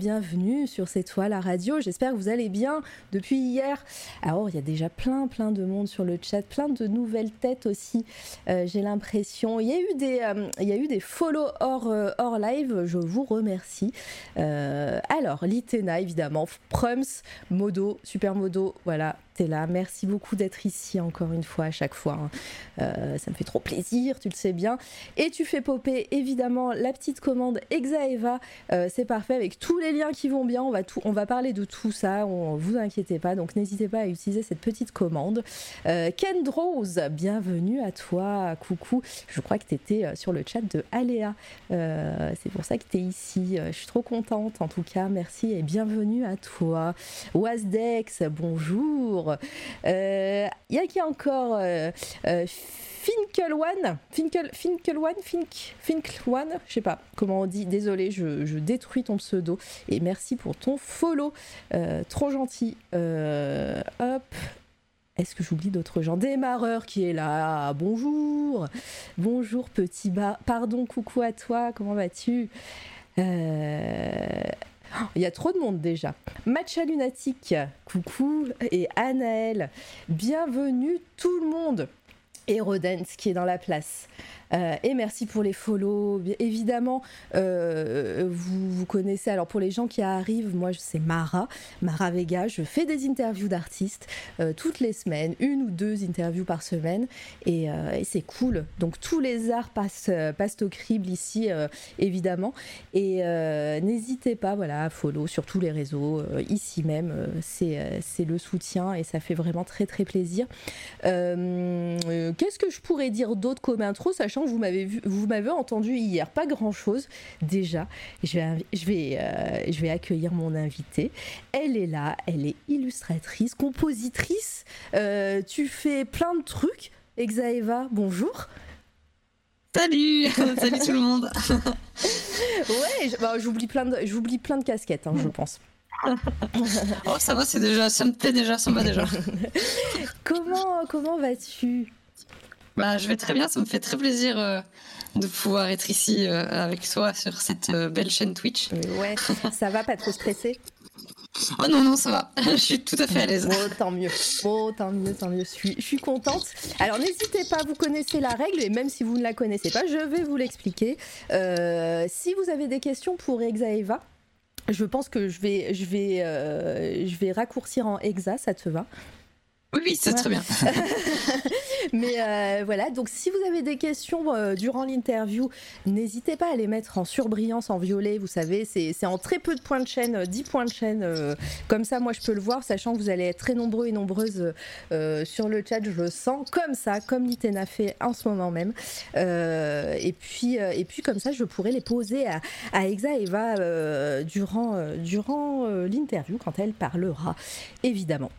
bienvenue sur cette toile à radio, j'espère que vous allez bien depuis hier. Alors il y a déjà plein plein de monde sur le chat, plein de nouvelles têtes aussi, euh, j'ai l'impression. Il y a eu des, euh, follow hors, euh, hors live, je vous remercie. alors Litena évidemment, Prums, Modo, Super Modo, là. Merci beaucoup d'être ici encore une fois à chaque fois. Hein. Euh, ça me fait trop plaisir, tu le sais bien. Et tu fais popper évidemment la petite commande Exaeva. Euh, c'est parfait avec tous les liens qui vont bien. On va, on va parler de tout ça. On, vous inquiétez pas. Donc n'hésitez pas à utiliser cette petite commande. Euh, Ken Rose, bienvenue à toi. Coucou. Je crois que tu étais euh, sur le chat de Aléa. c'est pour ça que tu es ici. Je suis trop contente en tout cas. Merci et bienvenue à toi. Wasdex, bonjour. Il euh, y a qui encore euh, euh, Finkelwan, Finkel, Finkelwan, Fink, Finkelwan, je sais pas comment on dit, désolé, je, détruis ton pseudo. Et merci pour ton follow, trop gentil. hop, est-ce que j'oublie d'autres gens? Démarreur qui est là, bonjour, bonjour petit bas, pardon, coucou à toi, comment vas-tu? Il y a trop de monde déjà. Matcha Lunatique, coucou, et Anaël, bienvenue tout le monde. Et Rodens qui est dans la place. Euh, et merci pour les follow. Évidemment, euh, vous, vous connaissez. Alors pour les gens qui arrivent, moi c'est Mara, Mara Vega. Je fais des interviews d'artistes euh, toutes les semaines, une ou deux interviews par semaine, et, c'est cool. Donc tous les arts passent, passent au crible ici, évidemment. Et n'hésitez pas, voilà, à follow sur tous les réseaux, ici même. c'est le soutien et ça fait vraiment très très plaisir. Qu'est-ce que je pourrais dire d'autre comme intro, sachant vous m'avez vous m'avez entendu hier, pas grand chose déjà. Je vais, je vais, euh, je vais accueillir mon invitée. Elle est là, elle est illustratrice, compositrice. Euh, tu fais plein de trucs. Exaeva, bonjour. Salut, salut tout le monde. ouais, bah, j'oublie plein de, j'oublie plein de casquettes, hein, je pense. oh, ça va, c'est déjà, ça me plaît déjà, ça me va déjà. comment, comment vas-tu? Bah, je vais très bien, ça me fait très plaisir euh, de pouvoir être ici euh, avec toi sur cette euh, belle chaîne Twitch. Ouais, ça va, pas trop stressé? Oh non, non, ça va. je suis tout à fait à l'aise. Oh, tant mieux. Oh, tant mieux, tant mieux. Je suis, je suis contente. Alors, n'hésitez pas, vous connaissez la règle, et même si vous ne la connaissez pas, je vais vous l'expliquer. si vous avez des questions pour Exaeva, je pense que je vais, je vais, je vais raccourcir en Exa, ça te va? Oui, oui, c'est très bien. Mais euh, voilà, donc si vous avez des questions euh, durant l'interview, n'hésitez pas à les mettre en surbrillance, en violet, vous savez, c'est en très peu de points de chaîne, 10 points de chaîne, euh, comme ça moi je peux le voir, sachant que vous allez être très nombreux et nombreuses sur le chat, je le sens, comme ça, comme Litena fait en ce moment même. et, puis, et puis comme ça, je pourrais les poser à, à Exa et Eva durant, durant l'interview quand elle parlera, évidemment.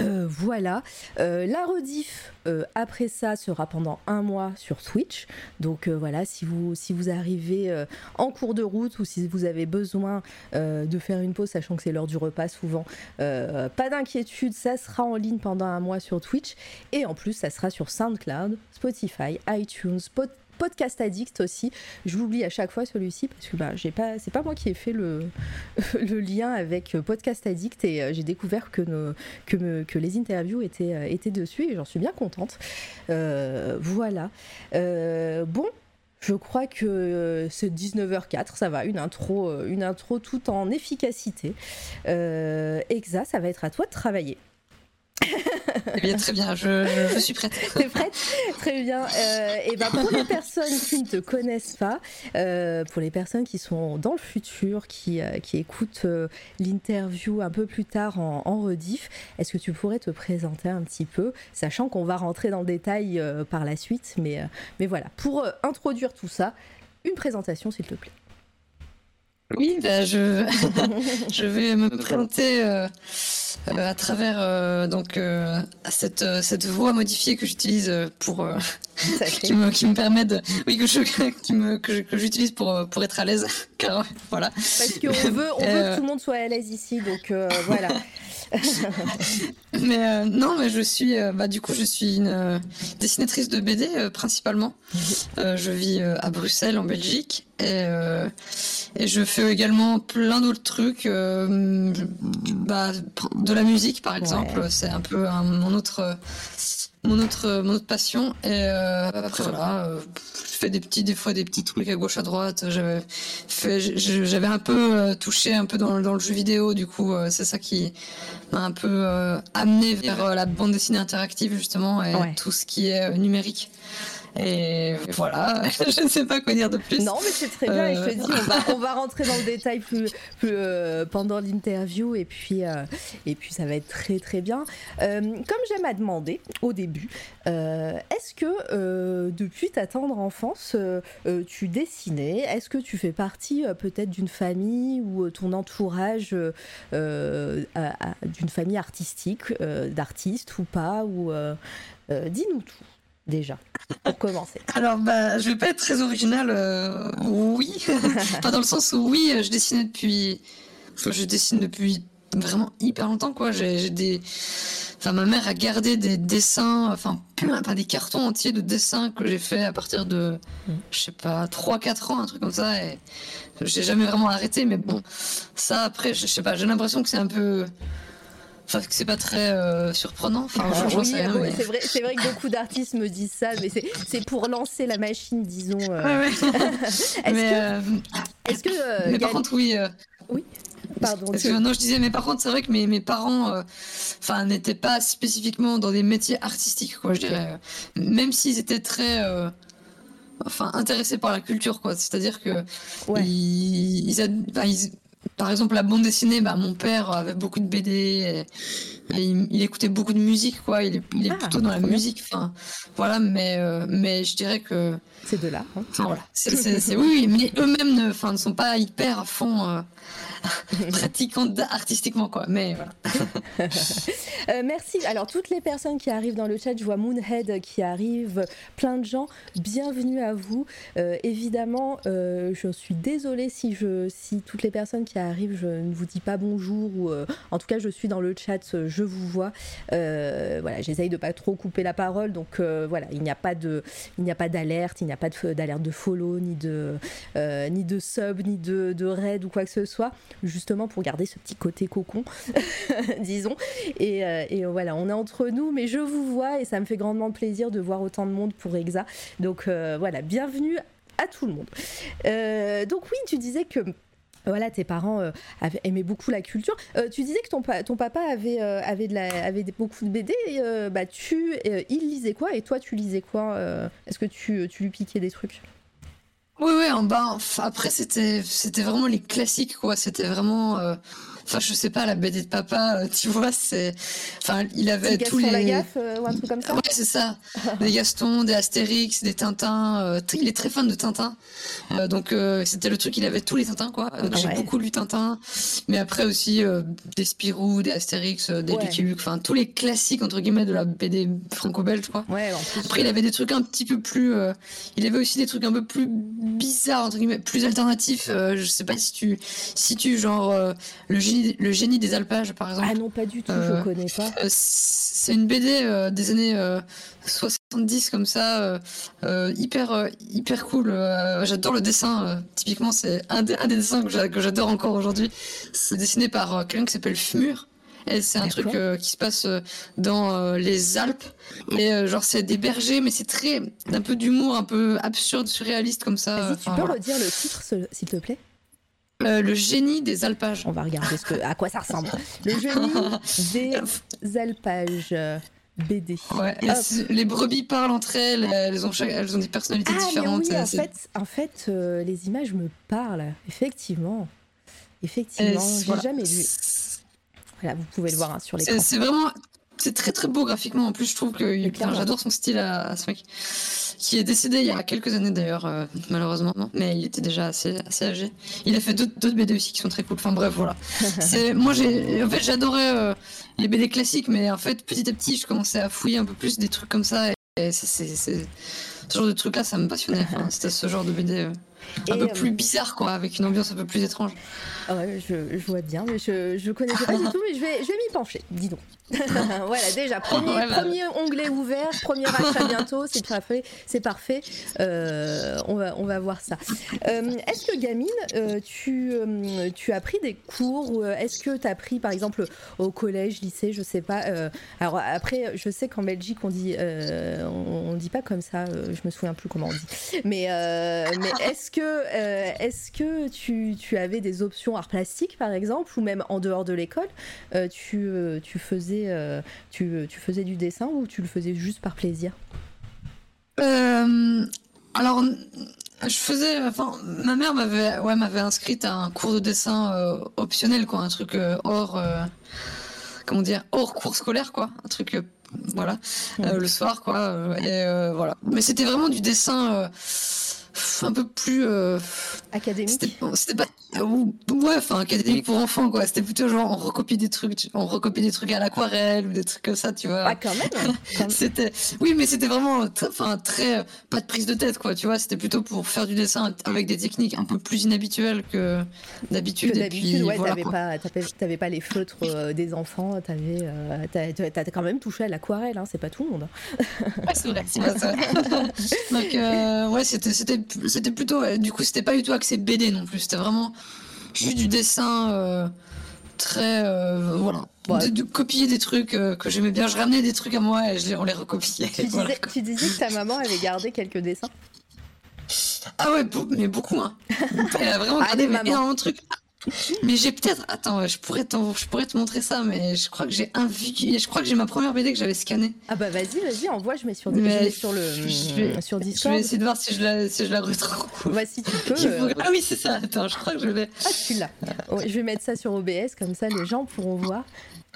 Euh, voilà, euh, la rediff euh, après ça sera pendant un mois sur Twitch. Donc voilà, si vous, si vous arrivez en cours de route ou si vous avez besoin de faire une pause, sachant que c'est l'heure du repas souvent, pas d'inquiétude, ça sera en ligne pendant un mois sur Twitch. Et en plus, ça sera sur SoundCloud, Spotify, iTunes, Spotify Podcast Addict aussi. Je l'oublie à chaque fois celui-ci parce que bah, j'ai pas, c'est pas moi qui ai fait le, lien avec Podcast Addict et euh, j'ai découvert que, les interviews étaient, euh, étaient dessus et j'en suis bien contente. Euh, voilà. bon, je crois que c'est 19h04, ça va, une intro, une intro tout en efficacité. Exa, ça va être à toi de travailler. Eh bien, très bien, je, suis prête. T'es prête? Très bien. Euh, et ben pour les personnes qui ne te connaissent pas, euh, pour les personnes qui sont dans le futur, qui, euh, qui écoutent l'interview un peu plus tard en, en rediff, est-ce que tu pourrais te présenter un petit peu, sachant qu'on va rentrer dans le détail par la suite, mais, mais voilà, pour introduire tout ça, une présentation s'il te plaît. Oui, bah, je... je vais me présenter. à travers donc cette cette voix modifiée que j'utilise pour qui me qui me permet de oui que je qui me que, j'utilise pour pour être à l'aise. Car voilà. Parce qu'on veut on veut que tout le monde soit à l'aise ici donc voilà mais euh, non, mais je suis, euh, bah, du coup, je suis une euh, dessinatrice de BD principalement. je vis à Bruxelles, en Belgique, et, et je fais également plein d'autres trucs. bah, de la musique, par exemple, c'est un peu mon autre, mon autre, mon autre passion. Et après voilà je fais des petits, des fois des petits trucs à gauche à droite. J'avais fait, j'avais un peu touché un peu dans, dans, le jeu vidéo, du coup, c'est ça qui m'a un peu euh, amené vers euh, la bande dessinée interactive justement et tout ce qui est euh, numérique. Et voilà, je ne sais pas quoi dire de plus. Non, mais c'est très bien. Et je te dis, on va, rentrer dans le détail plus, pendant l'interview. Et, puis et puis, ça va être très, très bien. comme j'aime à demander au début, est-ce que depuis ta tendre enfance, tu dessinais? Est-ce que tu fais partie peut-être d'une famille ou ton entourage d'une famille artistique, d'artistes ou pas ou Dis-nous tout déjà, pour commencer Alors, bah, je vais pas être très originale. Euh, oui, pas dans le sens où oui, je dessinais depuis, je dessine depuis vraiment hyper longtemps, quoi. J'ai des, enfin, ma mère a gardé des dessins, enfin, pas des cartons entiers de dessins que j'ai fait à partir de, mm. je sais pas, 3-4 ans, un truc comme ça, et j'ai jamais vraiment arrêté, mais bon, ça après, je sais pas, j'ai l'impression que c'est un peu, Enfin, c'est pas très euh. Enfin, ah, oui, c'est vrai, c'est vrai que beaucoup d'artistes me disent ça, mais c'est pour lancer la machine, disons. Euh. Est-ce que, est que mais par contre, oui. Oui. Pardon. non, je disais, mais par contre, c'est vrai que mes, mes parents, enfin, n'étaient pas spécifiquement dans des métiers artistiques, quoi. Je dirais, même s'ils étaient très enfin intéressés par la culture quoi c'est à dire que ils, ils, par exemple, la bande dessinée, bah, mon père avait beaucoup de BD, et, il, écoutait beaucoup de musique, quoi. Il est, il est ah, plutôt dans la musique, enfin, voilà. Mais, euh, mais je dirais que c'est de là. Hein. voilà. C'est, oui, mais eux-mêmes ne, ne sont pas hyper à fond. Euh, pratiquant artistiquement quoi. Mais voilà. Euh, merci. Alors toutes les personnes qui arrivent dans le chat, je vois Moonhead qui arrive, plein de gens. Bienvenue à vous. Euh, évidemment, euh, je suis désolée si je si toutes les personnes qui arrivent, je ne vous dis pas bonjour ou en tout cas je suis dans le chat, je vous vois. voilà, j'essaye de pas trop couper la parole, donc voilà, il n'y a pas de il n'y a pas d'alerte, il n'y a pas d'alerte de follow ni de ni de sub ni de, de raid ou quoi que ce soit justement pour garder ce petit côté cocon, disons. Et, euh, et, voilà, on est entre nous, mais je vous vois et ça me fait grandement plaisir de voir autant de monde pour Exa. Donc euh, voilà, bienvenue à tout le monde. Euh, donc oui, tu disais que voilà, tes parents aimaient beaucoup la culture. tu disais que ton, papa avait, beaucoup de BD. bah, il lisait quoi et toi, tu lisais quoi Est-ce que tu lui piquais des trucs? Oui, oui, en bas. Après, c'était, c'était vraiment les classiques, quoi. C'était vraiment. Euh, Enfin, je sais pas, la BD de papa, euh, tu vois, c'est. Enfin, il avait tous les. la gaffe euh, ou un truc comme ça Ouais, c'est ça. des Gaston, des Astérix, des Tintins. Euh, il est très fan de Tintin. donc, c'était le truc, il avait tous les Tintins, quoi. Donc, j'ai beaucoup lu Tintin. Mais après aussi, des Spirou, des Astérix, des Lucky Luke. Enfin, tous les classiques, entre guillemets, de la BD franco-belge, quoi. Ouais, Après, il avait des trucs un petit peu plus. il avait aussi des trucs un peu plus bizarres, entre guillemets, plus alternatifs. je sais pas si tu. Si tu, genre, le le génie des alpages, par exemple. Ah non, pas du tout, je euh, connais pas. Euh, c'est une BD euh, des années 70 comme ça, hyper hyper cool. j'adore le dessin. typiquement, c'est un, des dessins que j'adore encore aujourd'hui. C'est dessiné par quelqu'un qui s'appelle Fumur. Et c'est un truc qui se passe dans les Alpes. Et genre, c'est des bergers, mais c'est très. un peu d'humour, un peu absurde, surréaliste comme ça. tu peux redire le titre, s'il te plaît? Euh, le génie des alpages. On va regarder ce que, à quoi ça ressemble. Le génie des alpages. BD. Ouais, les brebis parlent entre elles, elles ont, elles ont des personnalités ah, différentes. Oui, en fait, en fait euh, les images me parlent, effectivement. Effectivement, j'ai jamais lu. Voilà, vous pouvez le voir hein, sur l'écran. C'est vraiment, c'est très très beau graphiquement. En plus, je trouve que j'adore son style à, ce mec. qui est décédé il y a quelques années d'ailleurs, euh, malheureusement, mais il était déjà assez, assez âgé. Il a fait d'autres BD aussi qui sont très cool. Enfin bref, voilà. moi, j'ai, en fait, j'adorais euh, les BD classiques, mais en fait, petit à petit, je commençais à fouiller un peu plus des trucs comme ça. Et, c'est, ce genre de trucs-là, ça me passionnait. c'était ce genre de BD un peu plus bizarre, quoi, avec une ambiance un peu plus étrange. Ah ouais, je, je vois bien, mais je, je connaissais pas du tout, mais je vais, je vais m'y pencher, dis donc. voilà, déjà, premier, premier onglet ouvert, premier achat bientôt, c'est parfait. C'est parfait. Euh, on, va, on va voir ça. Euh, est-ce que, Gamine, euh, tu, tu as pris des cours ou Est-ce que tu as pris, par exemple, au collège, lycée, je sais pas. alors, après, je sais qu'en Belgique, on dit, on, on, dit pas comme ça, je me souviens plus comment on dit. Mais, mais est-ce que, est-ce que tu, tu avais des options art plastique, par exemple, ou même en dehors de l'école, tu, tu faisais euh, tu, tu, faisais du dessin ou tu le faisais juste par plaisir? Euh, Alors, je faisais. Enfin, ma mère m'avait ouais, m'avait inscrite à un cours de dessin euh, optionnel, quoi, un truc hors. comment dire Hors cours scolaire, quoi. Un truc. voilà, le soir, quoi. et voilà. Mais c'était vraiment du dessin un peu plus euh, académique? C'était pas ouais, enfin académique pour enfants quoi. C'était plutôt genre on recopie des trucs, on recopie des trucs à l'aquarelle ou des trucs comme ça, tu vois. Ah quand même. c'était oui, mais c'était vraiment enfin très pas de prise de tête quoi, tu vois. C'était plutôt pour faire du dessin avec des techniques un peu plus inhabituelles que d'habitude. D'habitude, ouais, t'avais pas t'avais pas les feutres euh, des enfants, t'avais euh, t'as quand même touché à l'aquarelle, hein, c'est pas tout le monde. Ouais, c'est vrai, c'est Donc euh, ouais, c'était c'était c'était plutôt, du coup, c'était pas du tout axé BD non plus. C'était vraiment juste du dessin euh, très, euh, voilà, de, copier des trucs euh, que j'aimais bien. Je ramenais des trucs à moi et je on les recopiait. Tu, disais, que ta maman avait gardé quelques dessins? Ah ouais, mais beaucoup. Hein. Elle a vraiment gardé énormément de trucs. Mais j'ai peut-être. Attends, je pourrais, je pourrais te montrer ça, mais je crois que j'ai un Je crois que j'ai ma première BD que j'avais scannée. Ah bah vas-y, vas-y, envoie, je mets sur, mais sur le je vais, sur Discord. Je vais essayer de voir si je la, si je la retrouve. Ouais, si tu peux. Euh, ah oui, c'est ça. Attends, je crois que je l'ai. Ah, tu l'as. je vais mettre ça sur OBS, comme ça les gens pourront voir.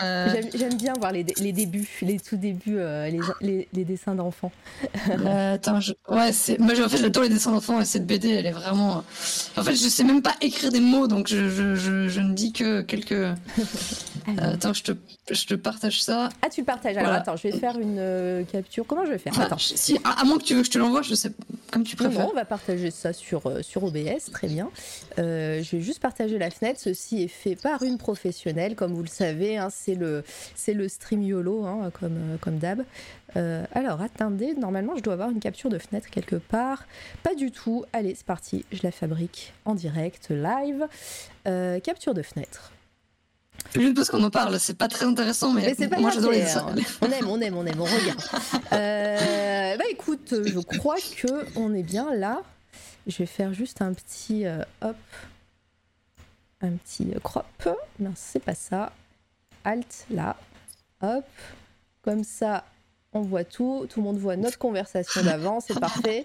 Euh. J'aime bien voir les, les, débuts, les tout débuts, euh, les, les, dessins d'enfants. Euh, attends, je... ouais, c'est... moi en fait j'adore les dessins d'enfants et cette BD elle est vraiment. En fait je sais même pas écrire des mots donc je, je, je, je ne dis que quelques. attends, je te, je te partage ça. Ah tu le partages alors attends, je vais faire une capture. Comment je vais faire Attends. Si, à, moins que tu veux que je te l'envoie, je sais comme tu préfères. Non, on va partager ça sur, sur OBS, très bien. je vais juste partager la fenêtre. Ceci est fait par une professionnelle, comme vous le savez. Hein, c'est le, c'est le stream YOLO, hein, comme, euh, comme d'hab. Euh, alors, attendez, normalement, je dois avoir une capture de fenêtre quelque part. Pas du tout. Allez, c'est parti. Je la fabrique en direct, live. Euh, capture de fenêtre. Juste parce qu'on en parle, c'est pas très intéressant, mais, pas moi j'adore les On aime, on aime, on aime, on regarde. bah écoute, je crois que on est bien là. Je vais faire juste un petit hop, un petit crop. Non, c'est pas ça. Alt là. Hop. Comme ça, on voit tout. Tout le monde voit notre conversation d'avant. C'est parfait.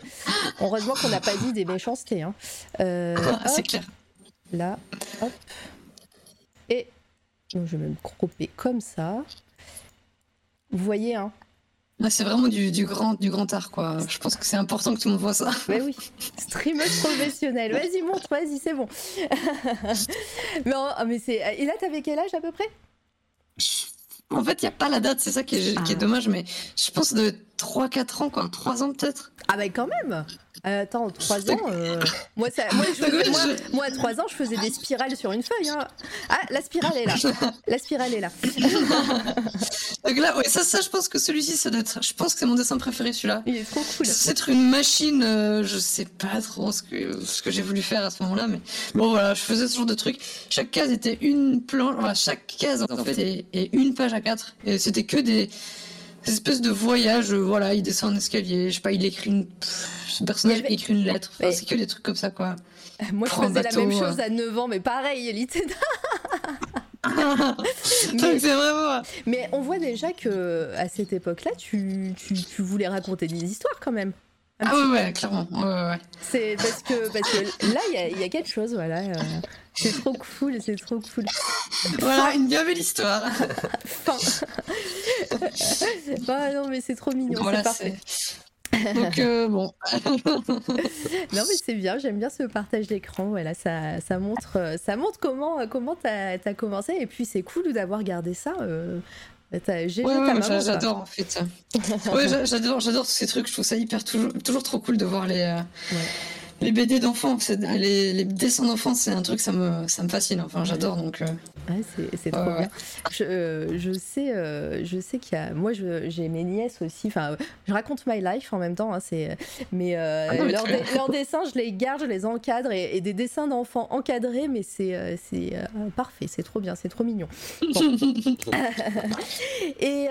Heureusement qu'on n'a pas dit des méchancetés. Hein. Euh, c'est clair. Là. Hop. Je vais me cropper comme ça. Vous voyez, hein c'est vraiment du, grand, du grand art, quoi. Je pense que c'est important que tout le monde voit ça. Mais oui, streameuse professionnelle. Vas-y, montre, vas-y, c'est bon. mais, mais c'est... Et là, t'avais quel âge à peu près? En fait, il n'y a pas la date, c'est ça qui est, qui est, ah. dommage, mais je pense de 3-4 ans, quoi. 3 ans peut-être. Ah, bah quand même euh, attends, 3 ans. Euh, moi, ça, moi, je moi, à 3 ans, je faisais des spirales sur une feuille. Hein. Ah, la spirale est là. La spirale est là. Donc là, ouais, ça, ça, je pense que celui-ci, ça doit être. Je pense que c'est mon dessin préféré, celui-là. Il est trop cool. C'est être une machine. Euh, je sais pas trop ce que, ce que j'ai voulu faire à ce moment-là, mais bon, voilà, je faisais ce genre de truc. Chaque case était une planche. Voilà, chaque case, en fait, est, une page à 4. Et c'était que des espèces de voyages, voilà, il descend un escalier, je sais pas, il écrit une, ce personnage écrit une lettre. c'est que des trucs comme ça, quoi. Moi, je faisais la même chose à 9 ans, mais pareil, Elite. mais, c'est vraiment. Mais on voit déjà que à cette époque-là, tu, tu, tu, voulais raconter des histoires quand même. Ah ouais, ouais, clairement. Ouais, ouais. C'est parce que, parce que là, il y, y, a quelque chose, voilà. Euh, c'est trop cool, c'est trop cool. Voilà, une bien belle histoire. fin. bah non, mais c'est trop mignon, c'est parfait. Donc bon. non mais c'est bien, j'aime bien ce partage d'écran. Voilà, ça, ça montre, ça montre comment comment t'as as commencé et puis c'est cool d'avoir gardé ça. Ouais, j'adore en fait. ouais, j'adore, j'adore tous ces trucs. Je trouve ça hyper toujours, toujours trop cool de voir les les BD d'enfants, les, les, dessins d'enfants, c'est un truc, ça me, ça me fascine. Enfin, j'adore donc. Euh. c'est trop bien. Je, euh, je, sais, euh, je sais qu'il y a. Moi, j'ai mes nièces aussi. Enfin, je raconte my life en même temps. Hein, c'est. Mais, ah leurs, dessins, je les garde, je les encadre et, des dessins d'enfants encadrés, mais c'est c'est parfait. C'est trop bien, c'est trop mignon. et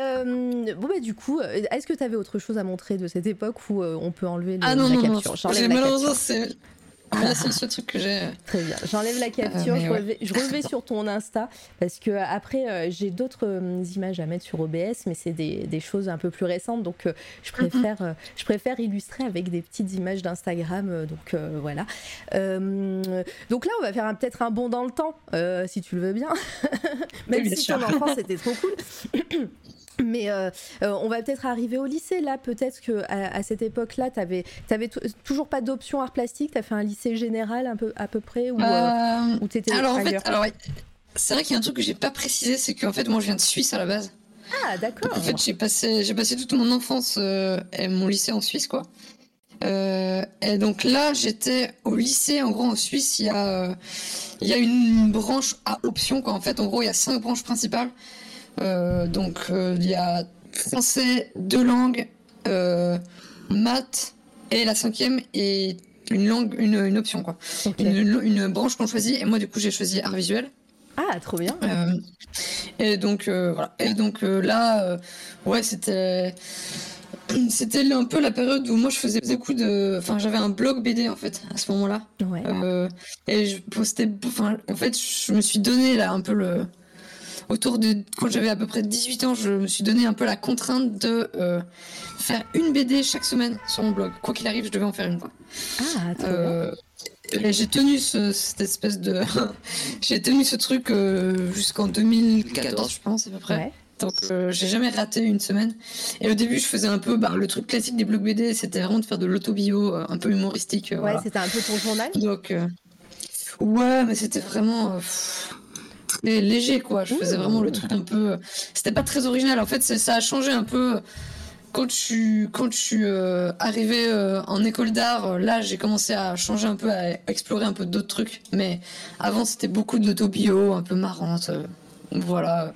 bon bah du coup, est-ce que tu avais autre chose à montrer de cette époque où on peut enlever le, ah, non, la non, capture? Non. Malheureusement, ah, c'est le seul truc que j'ai. Très bien. J'enlève la capture, euh, je, revais, sur ton Insta parce que après euh, j'ai d'autres euh, images à mettre sur OBS, mais c'est des, des, choses un peu plus récentes, donc je préfère je préfère illustrer avec des petites images d'Instagram. donc voilà. donc là, on va faire peut-être un bond dans le temps, si tu le veux bien. Même si ton enfant c'était trop cool. Mais euh, euh, on va peut-être arriver au lycée. Là, peut-être que à, cette époque-là, tu n'avais toujours pas d'option art plastique. Tu as fait un lycée général un peu, à peu près ou, euh, tu étais alors, en fait, c'est vrai qu'il y a un truc que j'ai pas précisé, c'est qu'en fait, moi, je viens de Suisse à la base. Ah, d'accord. En fait, j'ai passé, j'ai passé toute mon enfance et mon lycée en Suisse, quoi. et donc là, j'étais au lycée. En gros, en Suisse, il y a, il y a une branche à option, quoi. En fait, en gros, il y a cinq branches principales. Euh, donc euh, il y a français, deux langues, euh, maths et la cinquième est une langue, une, option quoi. Une, branche qu'on choisit et moi du coup j'ai choisi art visuel. Ah, trop bien. et donc voilà. Et donc là, ouais, c'était c'était un peu la période où moi je faisais beaucoup de, enfin j'avais un blog BD en fait à ce moment-là. Ouais. et je postais, enfin en fait je me suis donné là un peu le autour de quand j'avais à peu près 18 ans, je me suis donné un peu la contrainte de euh, faire une BD chaque semaine sur mon blog. Quoi qu'il arrive, je devais en faire une. Quoi. Ah, euh, j'ai tenu cette espèce de, j'ai tenu ce truc euh, jusqu'en 2014, je pense à peu près. Donc j'ai jamais raté une semaine. Et au début, je faisais un peu bah, le truc classique des blogs BD, c'était vraiment de faire de l'autobio, un peu humoristique. ouais, c'était un peu ton journal. Donc ouais, mais c'était vraiment léger, quoi. Je faisais vraiment le truc un peu. C'était pas très original. En fait, ça a changé un peu quand je suis quand je suis euh, arrivé euh, en école d'art. Là, j'ai commencé à changer un peu, à explorer un peu d'autres trucs. Mais avant, c'était beaucoup de un peu marrante. Euh, voilà.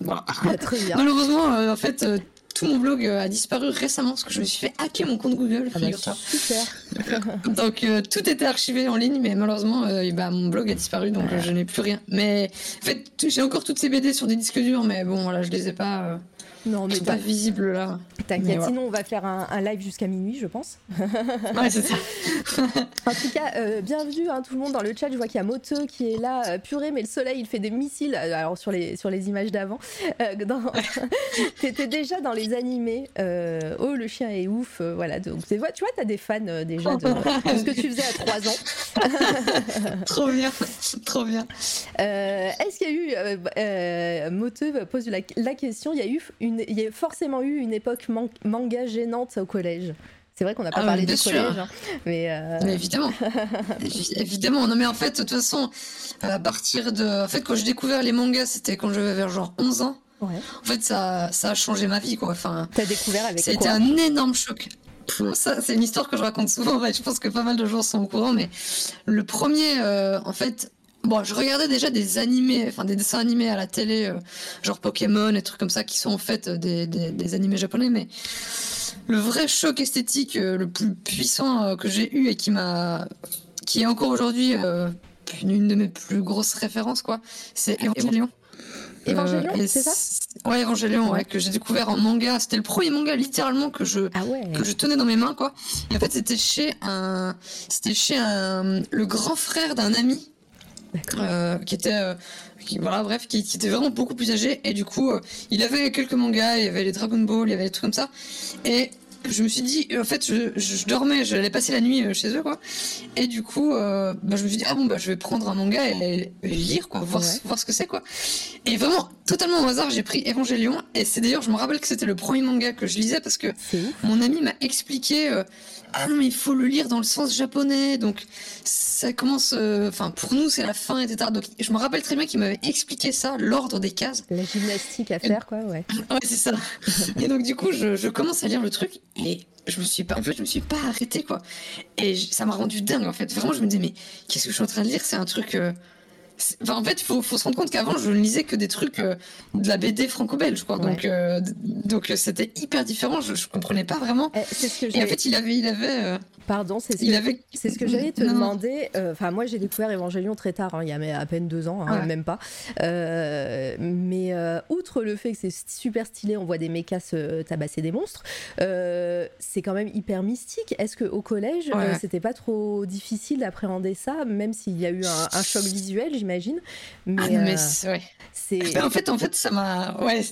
voilà. Ah, très bien. Malheureusement, en fait tout mon blog euh, a disparu récemment parce que je me suis fait hacker mon compte Google. Ah bah, super. donc euh, tout était archivé en ligne, mais malheureusement, euh, bah, mon blog a disparu, donc je n'ai plus rien. Mais en fait, j'ai encore toutes ces BD sur des disques durs, mais bon, voilà, je les ai pas. Non, mais pas visible là. T'inquiète, sinon on va faire un, live jusqu'à minuit, je pense. ouais, c'est ça. en tout cas, euh, bienvenue hein, tout le monde dans le chat. Je vois qu'il y a Moteux qui est là, euh, purée, mais le soleil il fait des missiles. Euh, alors sur les, sur les images d'avant, dans... t'étais déjà dans les animés. oh, le chien est ouf. voilà, donc tu vois, t'as des fans déjà de, ce que tu faisais à 3 ans. trop bien, trop bien. Est-ce qu'il y a eu, Moteux pose la, la question, il y a eu une il y a forcément eu une époque manga gênante au collège. C'est vrai qu'on n'a pas ah, parlé du collège, hein, mais, euh, mais, évidemment, évidemment. Non mais en fait, de toute façon, à partir de, en fait, quand j'ai découvert les mangas, c'était quand j'avais vers genre 11 ans. Ouais. En fait, ça, ça a changé ma vie, quoi. Enfin, t'as découvert avec C'était un énorme choc. Ça, c'est une histoire que je raconte souvent. je pense que pas mal de gens sont au courant, mais le premier, euh, en fait, Bon, je regardais déjà des animés, enfin des dessins animés à la télé, euh, genre Pokémon et trucs comme ça, qui sont en fait euh, des, des, animés japonais, mais le vrai choc esthétique euh, le plus puissant que j'ai eu et qui m'a, qui est encore aujourd'hui une de mes plus grosses références, quoi, c'est Evangelion. Evangelion, c'est ça Ouais, Evangelion, ouais, que j'ai découvert en manga. C'était le premier manga littéralement que je ah que je tenais dans mes mains, quoi. Et en fait, c'était chez un, c'était chez un, le grand frère d'un ami euh, qui était euh, qui, voilà bref qui, qui, était vraiment beaucoup plus âgé et du coup euh, il avait quelques mangas il y avait les Dragon Ball il y avait des trucs comme ça et je me suis dit, en fait, je, je dormais, j'allais passer la nuit chez eux, quoi. Et du coup, bah, je me suis dit, ah bon, bah, je vais prendre un manga et, lire, quoi, voir, voir ce que c'est, quoi. Et vraiment, totalement au hasard, j'ai pris Evangelion. Et c'est d'ailleurs, je me rappelle que c'était le premier manga que je lisais parce que mon ami m'a expliqué, ah non, mais il faut le lire dans le sens japonais. Donc, ça commence, enfin, pour nous, c'est la fin, etc. Donc, je me rappelle très bien qu'il m'avait expliqué ça, l'ordre des cases. La gymnastique à faire, quoi, ouais. ouais, c'est ça. et donc, du coup, je, je, commence à lire le truc et je me suis pas, en fait, je me suis pas arrêtée, quoi. Et ça m'a rendu dingue, en fait. Vraiment, je me disais, mais qu'est-ce que je suis en train de lire? C'est un truc. Euh, Enfin, en fait, il faut, faut, se rendre compte qu'avant, je ne lisais que des trucs euh, de la BD franco-belge, crois. Donc, euh, donc c'était hyper différent. Je, ne comprenais pas vraiment. Eh, ce que et en fait, il avait, il avait. Pardon, c'est ce, ce, que j'allais te demander. Euh, enfin, moi, j'ai découvert Évangélion très tard, hein, il y a à peine deux ans, hein, même pas. Euh, mais euh, outre le fait que c'est super stylé, on voit des mechas se tabasser des monstres, c'est quand même hyper mystique. Est-ce qu'au collège, c'était pas trop difficile d'appréhender ça, même s'il y a eu un, choc visuel, j'imagine Mais, ah, mais c'est. En fait, en fait, ça m'a. Ouais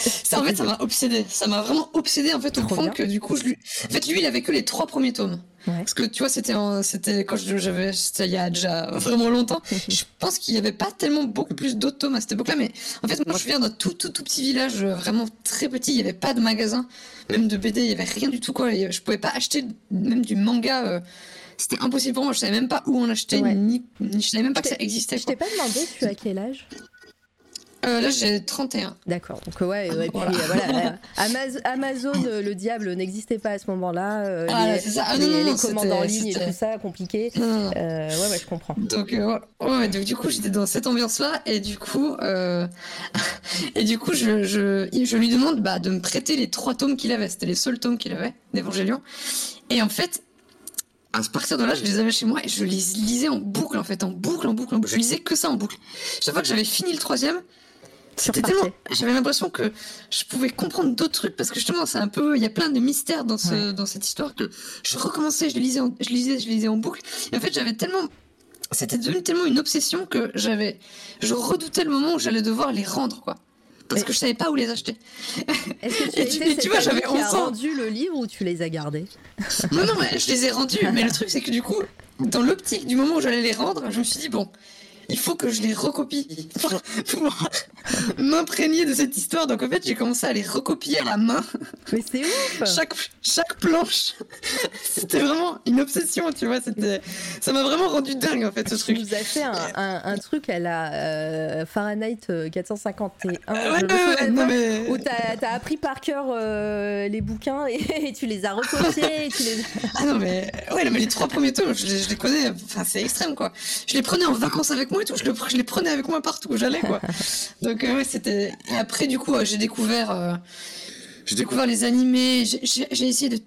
ça, en fait, ça m'a obsédé. Ça m'a vraiment obsédé, en fait, au point que, du coup, je lui... En fait, lui, il avait que les trois premiers tomes. Parce que, tu vois, c'était, c'était quand j'avais, c'était il y a déjà vraiment longtemps. je pense qu'il n'y avait pas tellement beaucoup plus d'autres tomes à cette époque-là, mais en fait, moi, je viens d'un tout, tout, tout petit village, euh, vraiment très petit. Il n'y avait pas de magasin, même de BD, il n'y avait rien du tout, quoi. Et je pouvais pas acheter même du manga. Euh, c'était impossible pour moi, je savais même pas où en acheter, ni, je savais même pas que ça existait. Je t'ai pas demandé, tu as quel âge? Euh, là, j'ai 31. D'accord. Donc, ouais, et puis, euh, voilà, Amazon, euh, le diable n'existait pas à ce moment-là. ah, les, ça. Ah, non, les, commandes en ligne et tout ça, compliqué. ouais, ouais, je comprends. Donc, ouais, donc du coup, j'étais dans cette ambiance-là, et du coup, et du coup, je, je, je, lui demande bah, de me prêter les trois tomes qu'il avait. C'était les seuls tomes qu'il avait d'Evangélion. Et en fait, à partir de là, je les avais chez moi et je les lisais en boucle, en fait, en boucle, en boucle, en boucle. Je lisais que ça en boucle. Chaque fois que j'avais fini le troisième, c'était tellement. J'avais l'impression que je pouvais comprendre d'autres trucs parce que justement, c'est un peu. Il y a plein de mystères dans, ce, dans cette histoire que je recommençais, je lisais, je lisais, je lisais en boucle. Et en fait, j'avais tellement. C'était devenu tellement une obsession que j'avais. Je redoutais le moment où j'allais devoir les rendre, quoi. Parce que je savais pas où les acheter. Est-ce que tu, et tu, vois, j'avais rendu le livre ou tu les as gardés Non, non, mais je les ai rendus. mais le truc, c'est que du coup, dans l'optique du moment où j'allais les rendre, je me suis dit, bon, il faut que je les recopie pour m'imprégner de cette histoire. Donc en fait, j'ai commencé à les recopier à la main. Mais c'est ouf Chaque, chaque planche. C'était vraiment une obsession, tu vois. Ça m'a vraiment rendu dingue en fait ce truc. Tu nous as fait un, un, truc à la euh, Fahrenheit 451, euh, ouais, où t'as as appris par cœur euh, les bouquins et, tu les as recopiés. tu les... ah non mais ouais, mais les trois premiers tomes, je, je les connais. Enfin, c'est extrême quoi. Je les prenais en vacances avec moi je, les prenais avec moi partout où j'allais, quoi. Donc, euh, ouais, c'était. Et après, du coup, j'ai découvert. Euh, j'ai découvert les animés, j'ai essayé de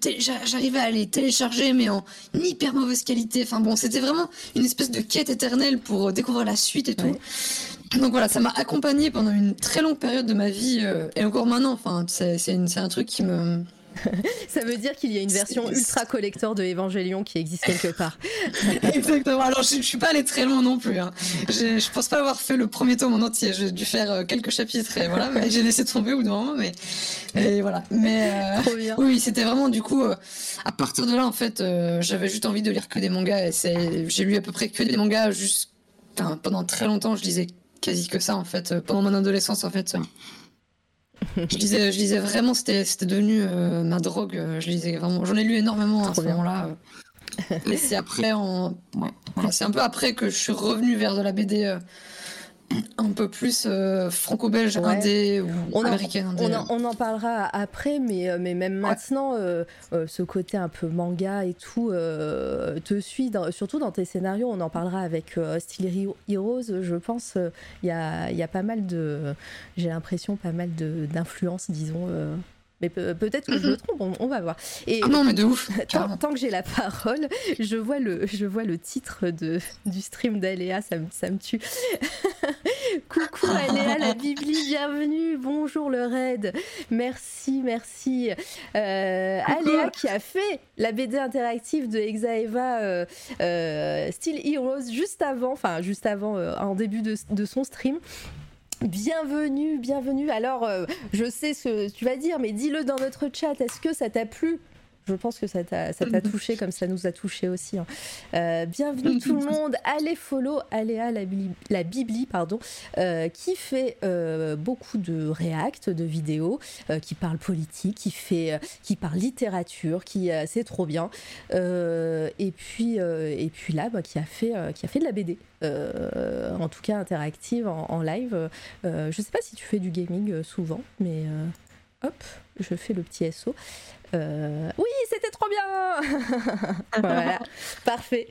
j'arrivais à les télécharger mais en hyper mauvaise qualité. Enfin bon, c'était vraiment une espèce de quête éternelle pour découvrir la suite et tout. Donc voilà, ça m'a accompagné pendant une très longue période de ma vie euh, et encore maintenant. Enfin, c'est un truc qui me ça veut dire qu'il y a une version ultra collector de Evangelion qui existe quelque part. Exactement. Alors, je, ne suis pas allée très loin non plus. Hein. Je, je pense pas avoir fait le premier tome en entier. J'ai dû faire euh, quelques chapitres et voilà. Mais j'ai laissé tomber au bout d'un moment. Mais et voilà. Mais euh, oui, c'était vraiment du coup. Euh, à partir de là, en fait, j'avais juste envie de lire que des mangas. Et j'ai lu à peu près que des mangas. Juste, pendant très longtemps, je lisais quasi que ça en fait. Pendant mon adolescence, en fait je lisais, je lisais vraiment, c'était, devenu euh, ma drogue. Euh, je lisais vraiment, j'en ai lu énormément à ce moment-là. Mais c'est après, en, c'est un peu après que je suis revenu vers de la BD euh, un peu plus euh, franco-belge, indé ou on américaine. On, en, parlera après, mais, euh, mais même maintenant, euh, ce côté un peu manga et tout te suit, surtout dans tes scénarios. On en parlera avec Steel Heroes, je pense. Il y a, y, a, pas mal de. J'ai l'impression, pas mal d'influences, disons mais peut-être que je me mhm. trompe, on, va voir. Et ah non, mais de ouf. Tant, que j'ai la parole, je vois le, je vois le titre de, du stream d'Aléa, ça, ça me tue. Coucou Aléa, la Bibli, bienvenue. Bonjour le raid. Merci, merci. Euh, Aléa qui a fait la BD interactive de Exaeva euh, euh, Steel Heroes juste avant, enfin juste avant, en début de, de son stream. Bienvenue, bienvenue. Alors, euh, je sais ce que tu vas dire, mais dis-le dans notre chat. Est-ce que ça t'a plu? Je pense que ça t'a touché comme ça nous a touché aussi. Hein. Euh, bienvenue tout le monde. Allez follow Aléa la, la Bibli, pardon, euh, qui fait euh, beaucoup de react, de vidéos, qui parle politique, qui fait, qui parle littérature, qui c'est trop bien. et puis et puis là, bah, qui a fait qui a fait de la BD. en tout cas interactive en, live. je sais pas si tu fais du gaming souvent, mais hop, je fais le petit SO. Euh, oui, c'était trop bien Voilà, parfait.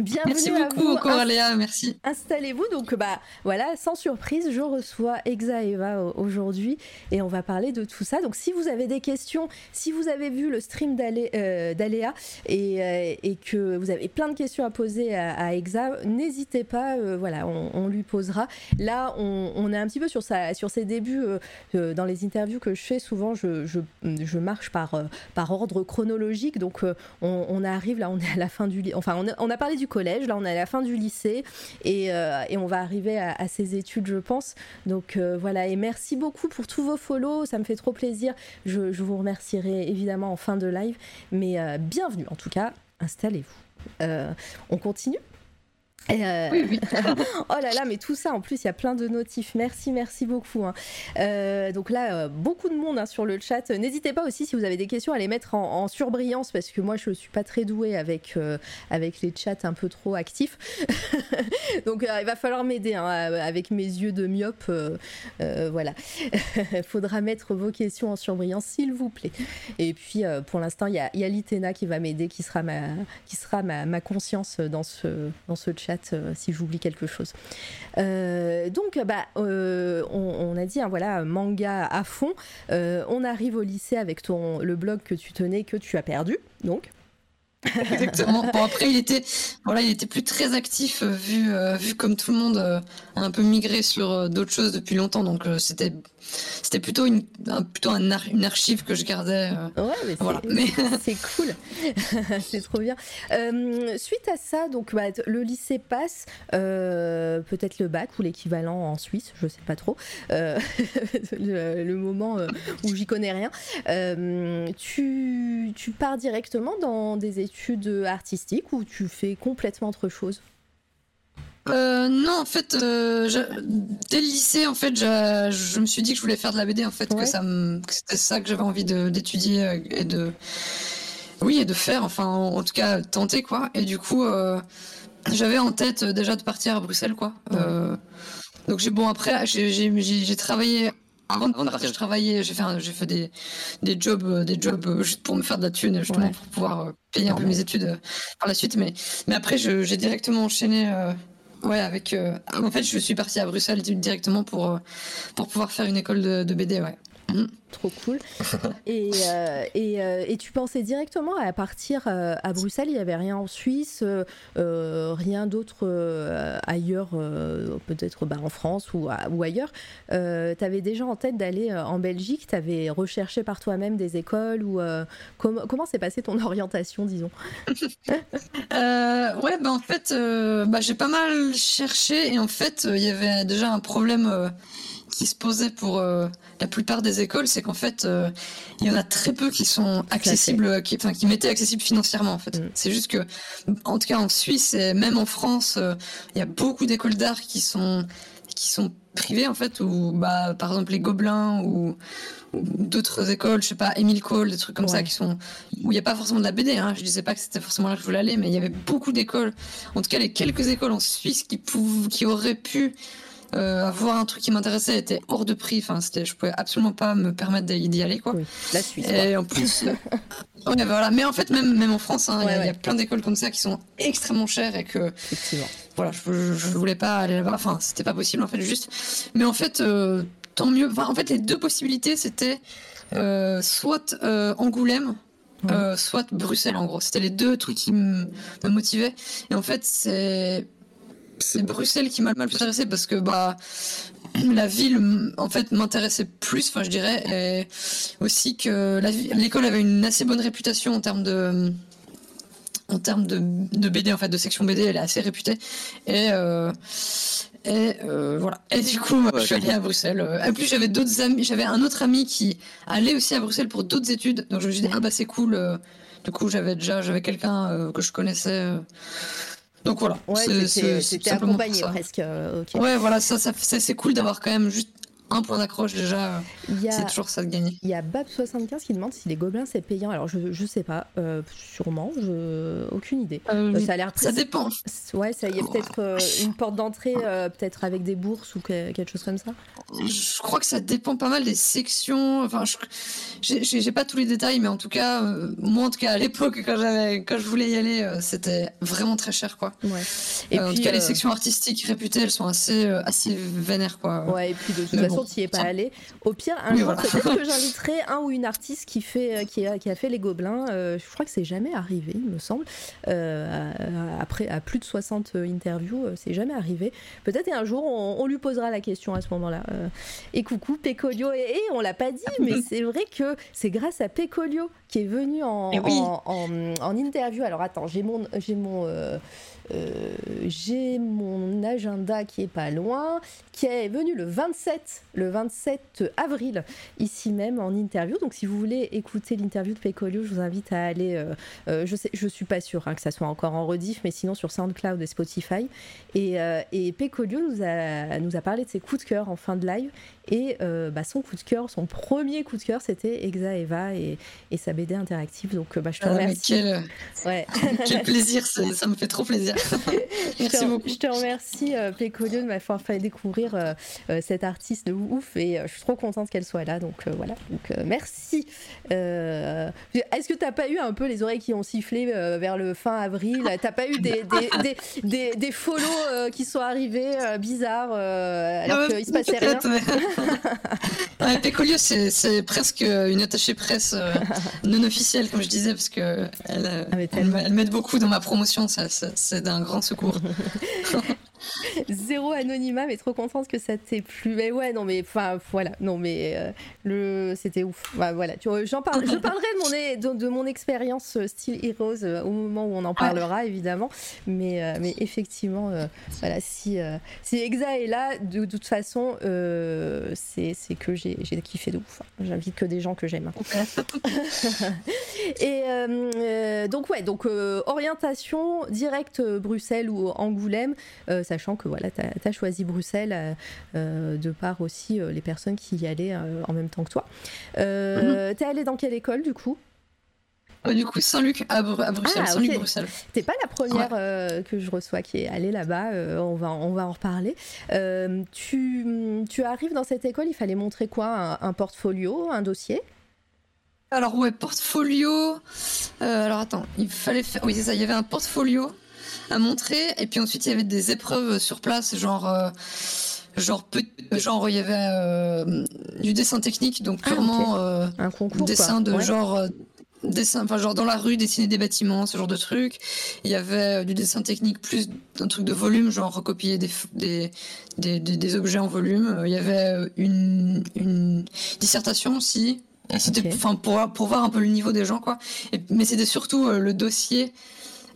Bienvenue merci beaucoup, Coraléa, merci. Installez-vous. Donc, bah voilà, sans surprise, je reçois Exa Eva aujourd'hui et on va parler de tout ça. Donc, si vous avez des questions, si vous avez vu le stream euh, d'Aléa et, euh, et, que vous avez plein de questions à poser à, Exa, n'hésitez pas, euh, voilà, on, lui posera. Là, on, est un petit peu sur, sa, sur ses débuts. dans les interviews que je fais, souvent, je, je, je marche par, par ordre chronologique. Donc, on, arrive, là, on est à la fin du... Enfin, on on a parlé du collège, là on est à la fin du lycée et, euh, on va arriver à, ces études, je pense. Donc euh, voilà, et merci beaucoup pour tous vos follow, ça me fait trop plaisir. Je, vous remercierai évidemment en fin de live, mais euh, bienvenue en tout cas, installez-vous. on continue? Euh, oui, oui. oh là là, mais tout ça, en plus, il y a plein de notifs. Merci, merci beaucoup. Hein. Euh, donc là, euh, beaucoup de monde hein, sur le chat. N'hésitez pas aussi, si vous avez des questions, à les mettre en, surbrillance, parce que moi, je ne suis pas très douée avec, avec les chats un peu trop actifs. donc il va falloir m'aider hein, avec mes yeux de myope. voilà. Il faudra mettre vos questions en surbrillance, s'il vous plaît. Et puis, pour l'instant, il y a, y a Litena qui va m'aider, qui sera, ma, qui sera ma, ma conscience dans ce, dans ce chat euh, si j'oublie quelque chose. Euh, donc, bah, euh, on, a dit, hein, voilà, manga à fond. on arrive au lycée avec ton, le blog que tu tenais, que tu as perdu, donc. Exactement. Bon après il était voilà il était plus très actif vu vu comme tout le monde a un peu migré sur d'autres choses depuis longtemps donc c'était c'était plutôt une plutôt un une archive que je gardais. Euh, ouais, mais c'est cool, c'est trop bien. Euh, suite à ça, donc bah, le lycée passe, euh, peut-être le bac ou l'équivalent en Suisse, je sais pas trop. Le, moment où j'y connais rien. tu, tu pars directement dans des études artistiques ou tu fais complètement autre chose? Euh, non, en fait, euh, dès le lycée, en fait, je, je, me suis dit que je voulais faire de la BD, en fait, que ça, c'était ça que j'avais envie d'étudier euh, et de, oui, et de faire, enfin, en, tout cas, tenter, quoi. Et du coup, euh, j'avais en tête déjà de partir à Bruxelles, quoi. Donc j'ai bon après, j'ai travaillé avant, de partir, j'ai travaillé, j'ai fait, j'ai fait des, des jobs, des jobs juste pour me faire de la thune, justement pour pouvoir payer un peu mes études par la suite. Mais, mais après, j'ai directement enchaîné Ouais, avec. Euh, en fait, je suis partie à Bruxelles directement pour, euh, pour pouvoir faire une école de, de BD, ouais. Trop cool. et, euh, euh, et, tu pensais directement à partir euh, à Bruxelles, il n'y avait rien en Suisse, rien d'autre ailleurs, peut-être bah, en France ou, ou ailleurs. tu avais déjà en tête d'aller en Belgique, tu avais recherché par toi-même des écoles ou comment s'est passée ton orientation, disons? Ouais, bah, en fait, bah, j'ai pas mal cherché et en fait, il y avait déjà un problème qui se posait pour euh, la plupart des écoles, c'est qu'en fait, euh, il y en a très peu qui sont accessibles, qui, enfin, qui m'étaient accessibles financièrement. En fait, mm. c'est juste que, en tout cas en Suisse et même en France, euh, il y a beaucoup d'écoles d'art qui sont qui sont privées en fait, ou bah par exemple les Gobelins ou, d'autres écoles, je sais pas, Emile Cole, des trucs comme ça qui sont où il n'y a pas forcément de la BD. Hein. Je disais pas que c'était forcément là que je voulais aller, mais il y avait beaucoup d'écoles. En tout cas, les quelques écoles en Suisse qui pouvaient, qui auraient pu euh, avoir un truc qui m'intéressait était hors de prix. Enfin, c'était, je pouvais absolument pas me permettre d'y aller, quoi. la Suisse. Et en plus, euh, voilà. Mais en fait, même même en France, hein, il y, a plein d'écoles comme ça qui sont extrêmement chères et que, voilà, je, je, voulais pas aller là-bas. Enfin, c'était pas possible en fait, juste. Mais en fait, euh, tant mieux. Enfin, en fait, les deux possibilités, c'était soit Angoulême. soit Bruxelles en gros. C'était les deux trucs qui me motivaient. Et en fait, c'est c'est Bruxelles qui m'a le plus intéressé parce que bah la ville en fait m'intéressait plus, enfin je dirais, et aussi que l'école avait une assez bonne réputation en termes de en termes de, de, BD en fait de section BD elle est assez réputée et euh, Et voilà. Et du coup, je suis allée à Bruxelles. En plus, j'avais d'autres amis. J'avais un autre ami qui allait aussi à Bruxelles pour d'autres études. Donc je me suis dit, ah bah c'est cool. Du coup, j'avais déjà, j'avais quelqu'un que je connaissais. Donc voilà. Ouais, c'était accompagné presque. Ouais, voilà, ça, ça c'est cool d'avoir quand même juste un point d'accroche déjà, c'est toujours ça de gagner. Il y a Bab75 qui demande si les gobelins c'est payant. Alors je, je sais pas, euh, sûrement, je, aucune idée. Euh, euh, ça a l'air Ça dépend. Ouais, ça y est peut-être une porte d'entrée, peut-être avec des bourses ou quelque chose comme ça. Je crois que ça dépend pas mal des sections. Enfin, j'ai pas tous les détails, mais en tout cas, moi en tout cas à l'époque quand j'avais, quand je voulais y aller, c'était vraiment très cher quoi. Ouais. Et en tout cas, les sections artistiques réputées, elles sont assez, assez vénères quoi. Ouais, et puis de toute façon tu n'y es pas allé. Au pire, un jour, peut-être que j'inviterai un ou une artiste qui, fait, euh, qui, a, qui a fait les Gobelins. Euh, je crois que c'est jamais arrivé, il me semble. Euh, après, à plus de 60 interviews, c'est jamais arrivé. Peut-être un jour, on, lui posera la question à ce moment-là. et coucou, Pecolio. Et, et on l'a pas dit, mais c'est vrai que c'est grâce à Pecolio qui est venu en, en, en, interview. Alors attends, j'ai mon, j'ai mon, j'ai mon agenda qui est pas loin, qui est venu le 27, le 27 avril, ici même en interview. Donc si vous voulez écouter l'interview de Pecolio, je vous invite à aller. Euh, euh, je sais, je suis pas sûre hein, que ça soit encore en rediff, mais sinon sur SoundCloud et Spotify. Et, et Pecolio nous a, nous a parlé de ses coups de cœur en fin de live. Et bah, son coup de cœur, son premier coup de cœur, c'était Exa Eva et, et, sa BD interactive. Donc bah, je te ah, remercie. ouais. quel plaisir, ça me fait trop plaisir. Merci je beaucoup. Je te remercie, euh, de m'avoir fait découvrir euh, euh, cette artiste de ouf et euh, je suis trop contente qu'elle soit là. Donc voilà, donc merci. Est-ce que tu n'as pas eu un peu les oreilles qui ont sifflé vers le fin avril? T'as pas eu des, des, des, des, follow qui sont arrivés bizarres alors qu'il se passait rien? ouais, c'est presque une attachée presse non officielle, comme je disais, parce que elle, ah, elle, m'aide beaucoup dans ma promotion. Ça, c'est un grand secours. Zéro anonymat, mais trop contente que ça t'ait plu. Mais ouais, non, mais enfin, voilà, non, mais euh, le, c'était ouf. Bah, voilà, tu j'en parle, je parlerai de mon, de, mon expérience euh, style Heroes euh, au moment où on en parlera, évidemment. Mais, mais effectivement, voilà, si, si Exa est là, de, toute façon, c'est, c'est que j'ai, j'ai kiffé de ouf. Hein. J'invite que des gens que j'aime. Et donc, ouais, donc orientation directe Bruxelles ou Angoulême sachant que voilà, tu as, choisi Bruxelles euh, euh, de par aussi euh, les personnes qui y allaient en même temps que toi. Mhm. Tu es allé dans quelle école du coup? Du coup, Saint-Luc à, Bruxelles. Ah, Bruxelles. T'es pas la première que je reçois qui est allée là-bas. on, va, on va en reparler. tu, tu, arrives dans cette école, il fallait montrer quoi? Un, portfolio, un dossier? Alors, ouais, portfolio. alors, attends, il fallait faire. Oui, c'est ça, il y avait un portfolio à montrer. Et puis ensuite, il y avait des épreuves sur place, genre. Euh, genre genre il y avait euh, du dessin technique donc ah, purement euh, un concours dessin de genre dessin enfin genre dans la rue dessiner des bâtiments ce genre de truc il y avait du dessin technique plus un truc de volume genre recopier des des, des, des, objets en volume. Il y avait une, une dissertation aussi. C'était enfin pour pour voir un peu le niveau des gens quoi. Mais c'était surtout le dossier euh,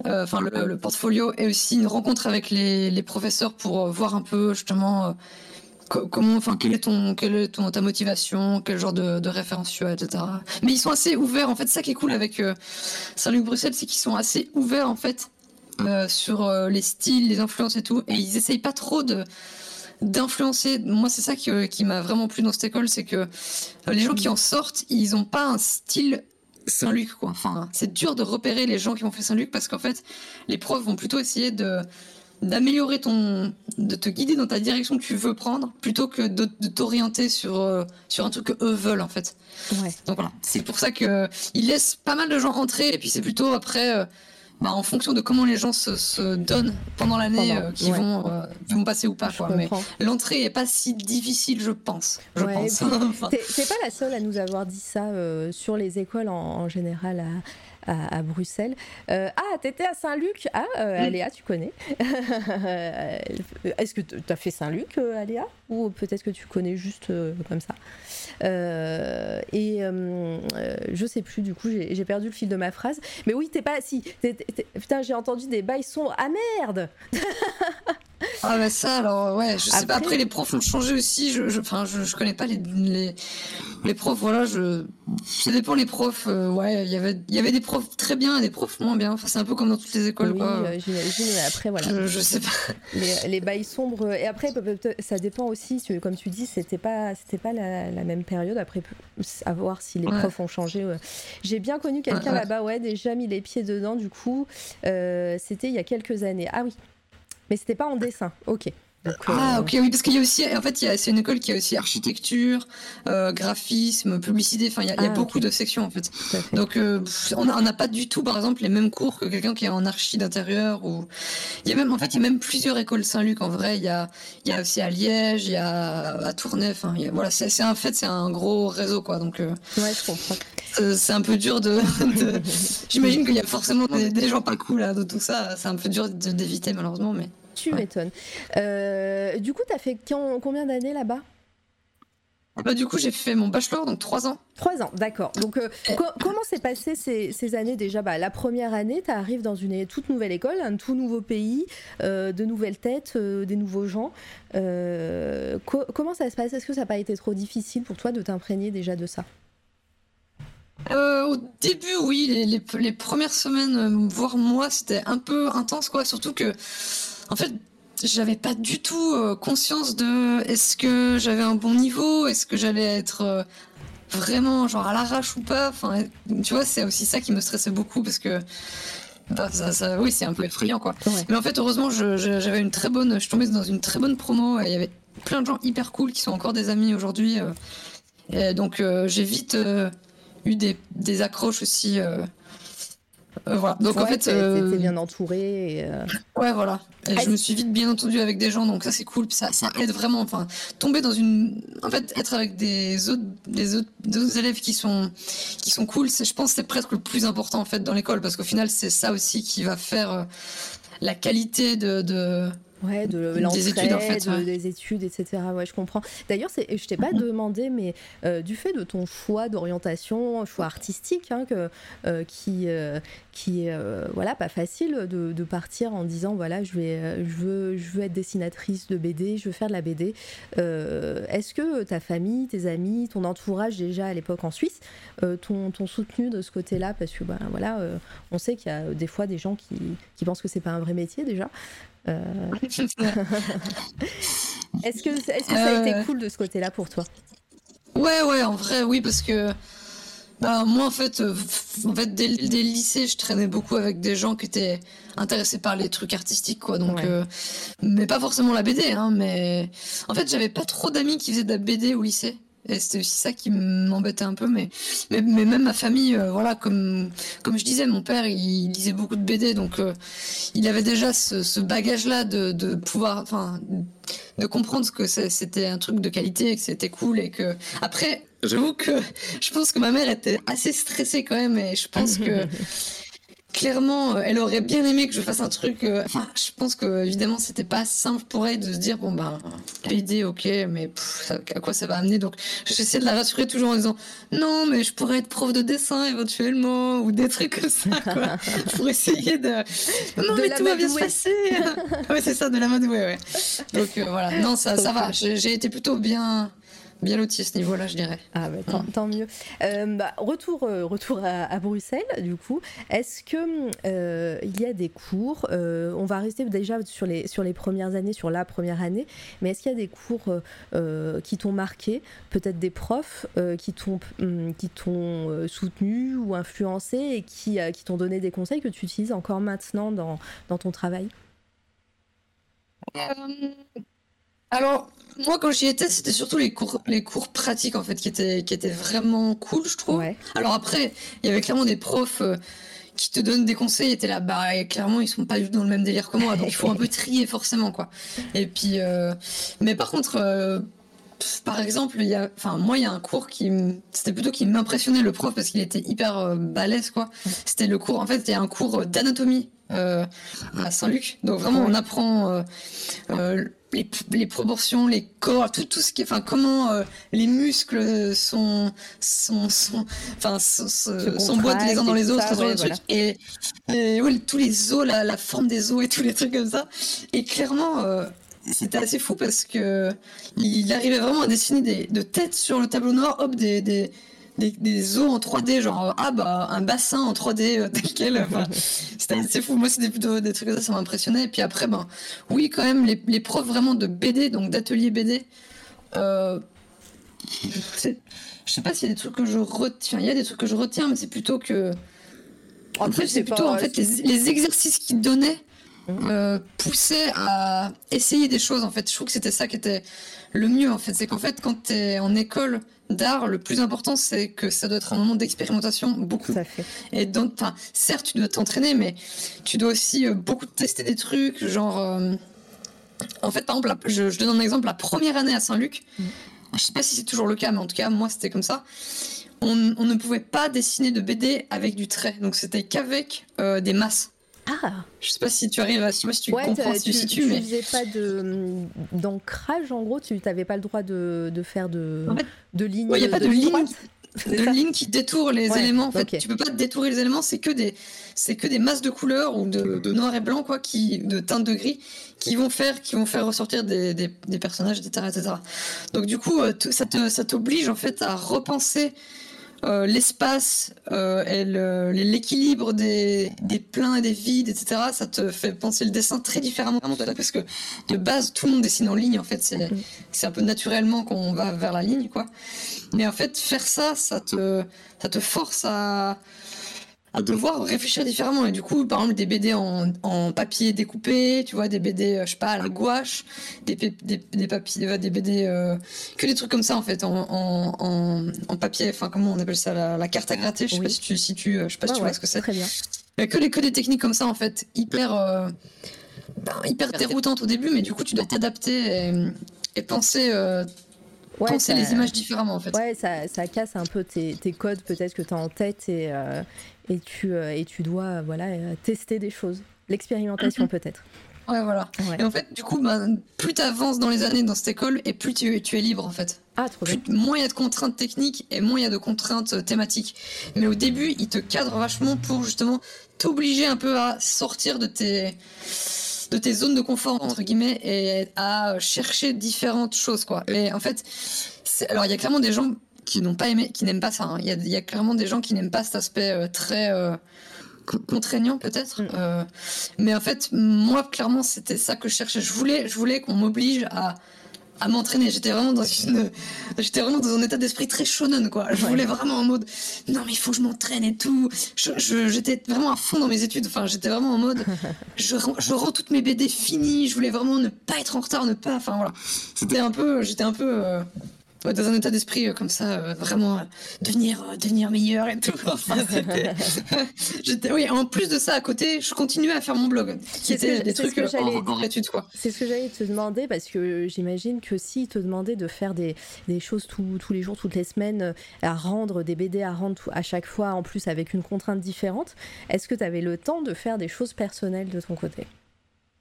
enfin le, portfolio et aussi une rencontre avec les, les professeurs pour euh, voir un peu justement euh, comment, enfin quelle est ton, quelle est ton ta motivation, quel genre de, de référence tu as, etc. Mais ils sont assez ouverts en fait. Ça qui est cool avec Saint-Luc Bruxelles, c'est qu'ils sont assez ouverts en fait sur les styles, les influences et tout, et ils essayent pas trop de d'influencer. Moi, c'est ça qui, qui m'a vraiment plu dans cette école, c'est que les gens qui en sortent, ils ont pas un style Saint-Luc, quoi. Enfin, c'est dur de repérer les gens qui ont fait Saint-Luc parce qu'en fait, les profs vont plutôt essayer de d'améliorer ton, de te guider dans ta direction que tu veux prendre, plutôt que de, t'orienter sur euh, sur un truc que eux veulent en fait. Donc voilà, c'est pour ça que ils laissent pas mal de gens rentrer et puis c'est plutôt après. Euh, bah, en fonction de comment les gens se, donnent pendant l'année euh, qui vont, euh, vont passer ou pas. Quoi. Mais l'entrée est pas si difficile, je pense. Je pense. T'es pas la seule à nous avoir dit ça euh, sur les écoles en, général à, à, Bruxelles. ah, t'étais à Saint-Luc Ah, Aléa, tu connais. Est-ce que tu as fait Saint-Luc, Aléa? Ou peut-être que tu connais juste comme ça? Euh, et euh, je sais plus, du coup, j'ai perdu le fil de ma phrase. Mais oui, t'es pas. Si, putain, j'ai entendu des bails sont. Ah merde Ah bah ça alors ouais, je sais pas. Après les profs ont changé aussi. Je, je, enfin, je, je connais pas les, les les profs. Voilà, je ça dépend les profs. Euh, ouais, il y avait il y avait des profs très bien et des profs moins bien. Enfin, c'est un peu comme dans toutes les écoles. Oui, euh, j'imagine. Mais après voilà. Je, sais pas. Les, les, bails sombres et après ça dépend aussi. Comme tu dis, c'était pas c'était pas la, la, même période. Après, à voir si les profs ont changé. J'ai bien connu quelqu'un là-bas. Ouais, déjà mis les pieds dedans. Du coup, euh, c'était il y a quelques années. Ah oui. Mais c'était pas en dessin. Ok. ah euh, ok oui parce qu'il y a aussi en fait c'est une école qui a aussi architecture, euh, graphisme, publicité. Enfin il y a, ah, beaucoup de sections en fait. Donc euh, on n'a pas du tout par exemple les mêmes cours que quelqu'un qui est en archi d'intérieur ou il y a même en fait il y a même plusieurs écoles Saint-Luc en vrai. Il y a il y a aussi à Liège, il y a à Tournai. Enfin voilà c'est en fait c'est un gros réseau quoi donc. ouais je comprends. C'est un peu dur de. J'imagine qu'il y a forcément des, gens pas cool là, de tout ça. C'est un peu dur d'éviter malheureusement, mais. Tu m'étonnes. Euh, du coup, tu as fait combien d'années là-bas? Bah, du coup, j'ai fait mon bachelor, donc trois ans. Trois ans, d'accord. Donc, euh, comment s'est passé ces, années déjà? Bah, La première année, tu arrives dans une toute nouvelle école, un tout nouveau pays, euh, de nouvelles têtes, des nouveaux gens. comment ça se passe? Est-ce que ça n'a pas été trop difficile pour toi de t'imprégner déjà de ça? Au début, oui, les, les, premières semaines, voire mois, c'était un peu intense, quoi. Surtout que, en fait, j'avais pas du tout euh, conscience de est-ce que j'avais un bon niveau, est-ce que j'allais être vraiment genre à l'arrache ou pas. Enfin, tu vois, c'est aussi ça qui me stressait beaucoup parce que. Bah, ça, ça, oui, c'est un peu effrayant, quoi. Mais en fait, heureusement, j'avais une très bonne, je suis tombée dans une très bonne promo. Et il y avait plein de gens hyper cool qui sont encore des amis aujourd'hui. donc, j'ai vite eu des, des accroches aussi. Euh, euh, voilà. Donc en fait, euh... bien entouré. Et, euh, Ouais, voilà. Et je me suis vite bien entendu avec des gens, donc ça c'est cool. Ça, ça aide vraiment. Enfin, tomber dans une, en fait, être avec des autres, des autres, des élèves qui sont, qui sont cool. C'est, je pense, c'est presque le plus important en fait dans l'école, parce qu'au final, c'est ça aussi qui va faire la qualité de, de Ouais, de l'entraide, des études, en fait, des études, etc. Ouais, je comprends. D'ailleurs, je t'ai pas demandé, mais euh, du fait de ton choix d'orientation, choix artistique, hein, que, euh, qui, euh, qui est voilà, pas facile de, de, partir en disant voilà, je, vais, je, veux, je veux être dessinatrice de BD, je veux faire de la BD. Est-ce que ta famille, tes amis, ton entourage déjà à l'époque en Suisse t'ont soutenu de ce côté-là? Parce que bah, voilà, on sait qu'il y a des fois des gens qui, qui pensent que c'est pas un vrai métier déjà. Euh, est-ce que, est que, ça a été euh, cool de ce côté-là pour toi? Ouais, ouais, en vrai, oui, parce que bah, moi, en fait, euh, en fait dès, le lycée, je traînais beaucoup avec des gens qui étaient intéressés par les trucs artistiques, quoi. Donc, mais pas forcément la BD, hein, mais en fait, j'avais pas trop d'amis qui faisaient de la BD au lycée. Et c'était aussi ça qui m'embêtait un peu, mais, mais, même ma famille, euh, voilà, comme, comme je disais, mon père, il, lisait beaucoup de BD, donc euh, il avait déjà ce, ce bagage-là de, de pouvoir, enfin, de comprendre que c'était un truc de qualité, que c'était cool, et que après, j'avoue que je pense que ma mère était assez stressée quand même, et je pense que clairement, euh, elle aurait bien aimé que je fasse un truc. Euh, enfin, je pense que évidemment, c'était pas simple pour elle de se dire bon ben, l'idée, ok, mais à quoi ça va amener? Donc, j'essaie de la rassurer toujours en disant non, mais je pourrais être prof de dessin éventuellement ou des trucs comme ça, quoi, pour essayer de. Non, mais tout va bien se passer. ouais, c'est ça, de la main ouais. Donc euh, voilà, non, ça, ça va. J'ai été plutôt bien bien loti à ce niveau-là, je dirais. Ah bah, tant, mieux. Euh, bah, retour euh, retour à, Bruxelles, du coup. Est-ce que euh, il y a des cours On va rester déjà sur les sur les premières années, sur la première année, mais est-ce qu'il y a des cours qui t'ont marqué, peut-être des profs qui t'ont hum, qui t'ont soutenu ou influencé et qui qui t'ont donné des conseils que tu utilises encore maintenant dans dans ton travail? Alors, moi, quand j'y étais, c'était surtout les cours, les cours pratiques, en fait, qui étaient, qui étaient vraiment cool, je trouve. Alors après, il y avait clairement des profs euh, qui te donnent des conseils, et t'es là, bah, clairement, ils sont pas du tout dans le même délire que moi, donc il faut un peu trier, forcément, quoi. Et puis, euh, mais par contre, euh, par exemple, il y a, enfin, moi, il y a un cours qui, c'était plutôt qui m'impressionnait le prof parce qu'il était hyper balèze, quoi. C'était le cours, en fait, a un cours d'anatomie à Saint-Luc. Donc vraiment, on apprend les, les, proportions, les corps, tout, tout ce qui, enfin, comment euh, les muscles sont, sont, sont enfin, s'emboîtent les uns dans les autres, et, et tous les os, la, la, forme des os et tous les trucs comme ça. Et clairement, euh, c'était assez fou parce que il arrivait vraiment à dessiner des, de têtes sur le tableau noir, hop, des, des, des, eaux en 3D, genre ah bah un bassin en 3D euh, tel quel. c'était assez fou. Moi, c'était plutôt des trucs comme ça, ça m'impressionnait. Et puis après, ben oui, quand même, les, les profs vraiment de BD, donc d'atelier BD. Euh, je sais pas s'il y a des trucs que je retiens. Il y a des trucs que je retiens, mais c'est plutôt que. En fait, c'est plutôt en fait les, les exercices qu'ils donnaient euh, pousser à essayer des choses en fait. Je trouve que c'était ça qui était le mieux en fait. C'est qu'en fait quand tu es en école d'art, le plus important c'est que ça doit être un moment d'expérimentation beaucoup. Et donc, enfin, certes tu dois t'entraîner, mais tu dois aussi euh, beaucoup tester des trucs, genre. Euh, en fait, par exemple, je, donne un exemple. La première année à Saint-Luc, mm. je sais pas si c'est toujours le cas, mais en tout cas moi c'était comme ça. On, ne pouvait pas dessiner de BD avec du trait, donc c'était qu'avec des masses. Ah. Je sais pas si tu arrives à, je sais pas si tu comprends, si tu, situes, mais. faisais pas de d'ancrage en gros, tu n'avais pas le droit de, de faire de de lignes. Il n'y a pas de, ligne. De ligne qui détourne les éléments. En fait, tu peux pas détourer les éléments. C'est que des, c'est que des masses de couleurs ou de, de, noir et blanc quoi, qui, de teinte de gris, qui vont faire, qui vont faire ressortir des, des, des personnages, etc., etc. Donc du coup, euh, ça te, ça t'oblige en fait à repenser euh, l'espace euh, et l'équilibre des, des, pleins et des vides, etc., ça te fait penser le dessin très différemment parce que de base tout le monde dessine en ligne en fait, c'est un peu naturellement qu'on va vers la ligne quoi. Mais en fait faire ça, ça te ça te force à à devoir réfléchir différemment. Et du coup, par exemple, des BD en, en papier découpé, tu vois, des BD, euh, je sais pas, à la gouache, des, des, des papiers, des BD, euh, que des trucs comme ça, en fait, en, en, en papier, enfin, comment on appelle ça, la, carte à gratter, je sais pas si tu, si tu, euh, je sais pas si tu vois ce que c'est. Très bien. Que, les, que des techniques comme ça, en fait, hyper, ben, hyper déroutantes au début, mais du coup, tu dois t'adapter et, et, penser, ouais, penser les images différemment en fait. Ouais, ça, ça casse un peu tes, tes codes peut-être que tu as en tête et, et tu, euh, et tu dois voilà, tester des choses. L'expérimentation mhm. peut-être. Ouais, voilà. Et en fait, du coup, bah, plus tu avances dans les années dans cette école et plus tu, tu es libre en fait. Ah, trop bien. moins il y a de contraintes techniques et moins il y a de contraintes euh, thématiques. Mais au début, ils te cadrent vachement pour justement t'obliger un peu à sortir de tes de tes zones de confort entre guillemets et à chercher différentes choses quoi. Et en fait, alors il y a clairement des gens qui n'ont pas aimé, qui n'aiment pas ça. Hein. Il y, a, clairement des gens qui n'aiment pas cet aspect euh, très euh, contraignant peut-être. Mm. Euh, mais en fait, moi clairement, c'était ça que je cherchais. Je voulais, je voulais qu'on m'oblige à à m'entraîner. J'étais vraiment dans une, j'étais vraiment dans un état d'esprit très shonen, quoi. Je voulais vraiment en mode, non, mais il faut que je m'entraîne et tout. Je, j'étais vraiment à fond dans mes études. Enfin, j'étais vraiment en mode, je, je rends toutes mes BD finies. Je voulais vraiment ne pas être en retard, ne pas, enfin voilà. C'était un peu, j'étais un peu, dans un état d'esprit euh, comme ça, euh, vraiment euh, devenir, devenir meilleur et tout. j'étais, oui, en plus de ça, à côté, je continuais à faire mon blog. Qui était des trucs en, en quoi. C'est ce que j'allais te demander parce que j'imagine que si te demandait de faire des, des choses tous les jours, toutes les semaines, à rendre des BD, à rendre à chaque fois, en plus avec une contrainte différente, est-ce que tu avais le temps de faire des choses personnelles de ton côté?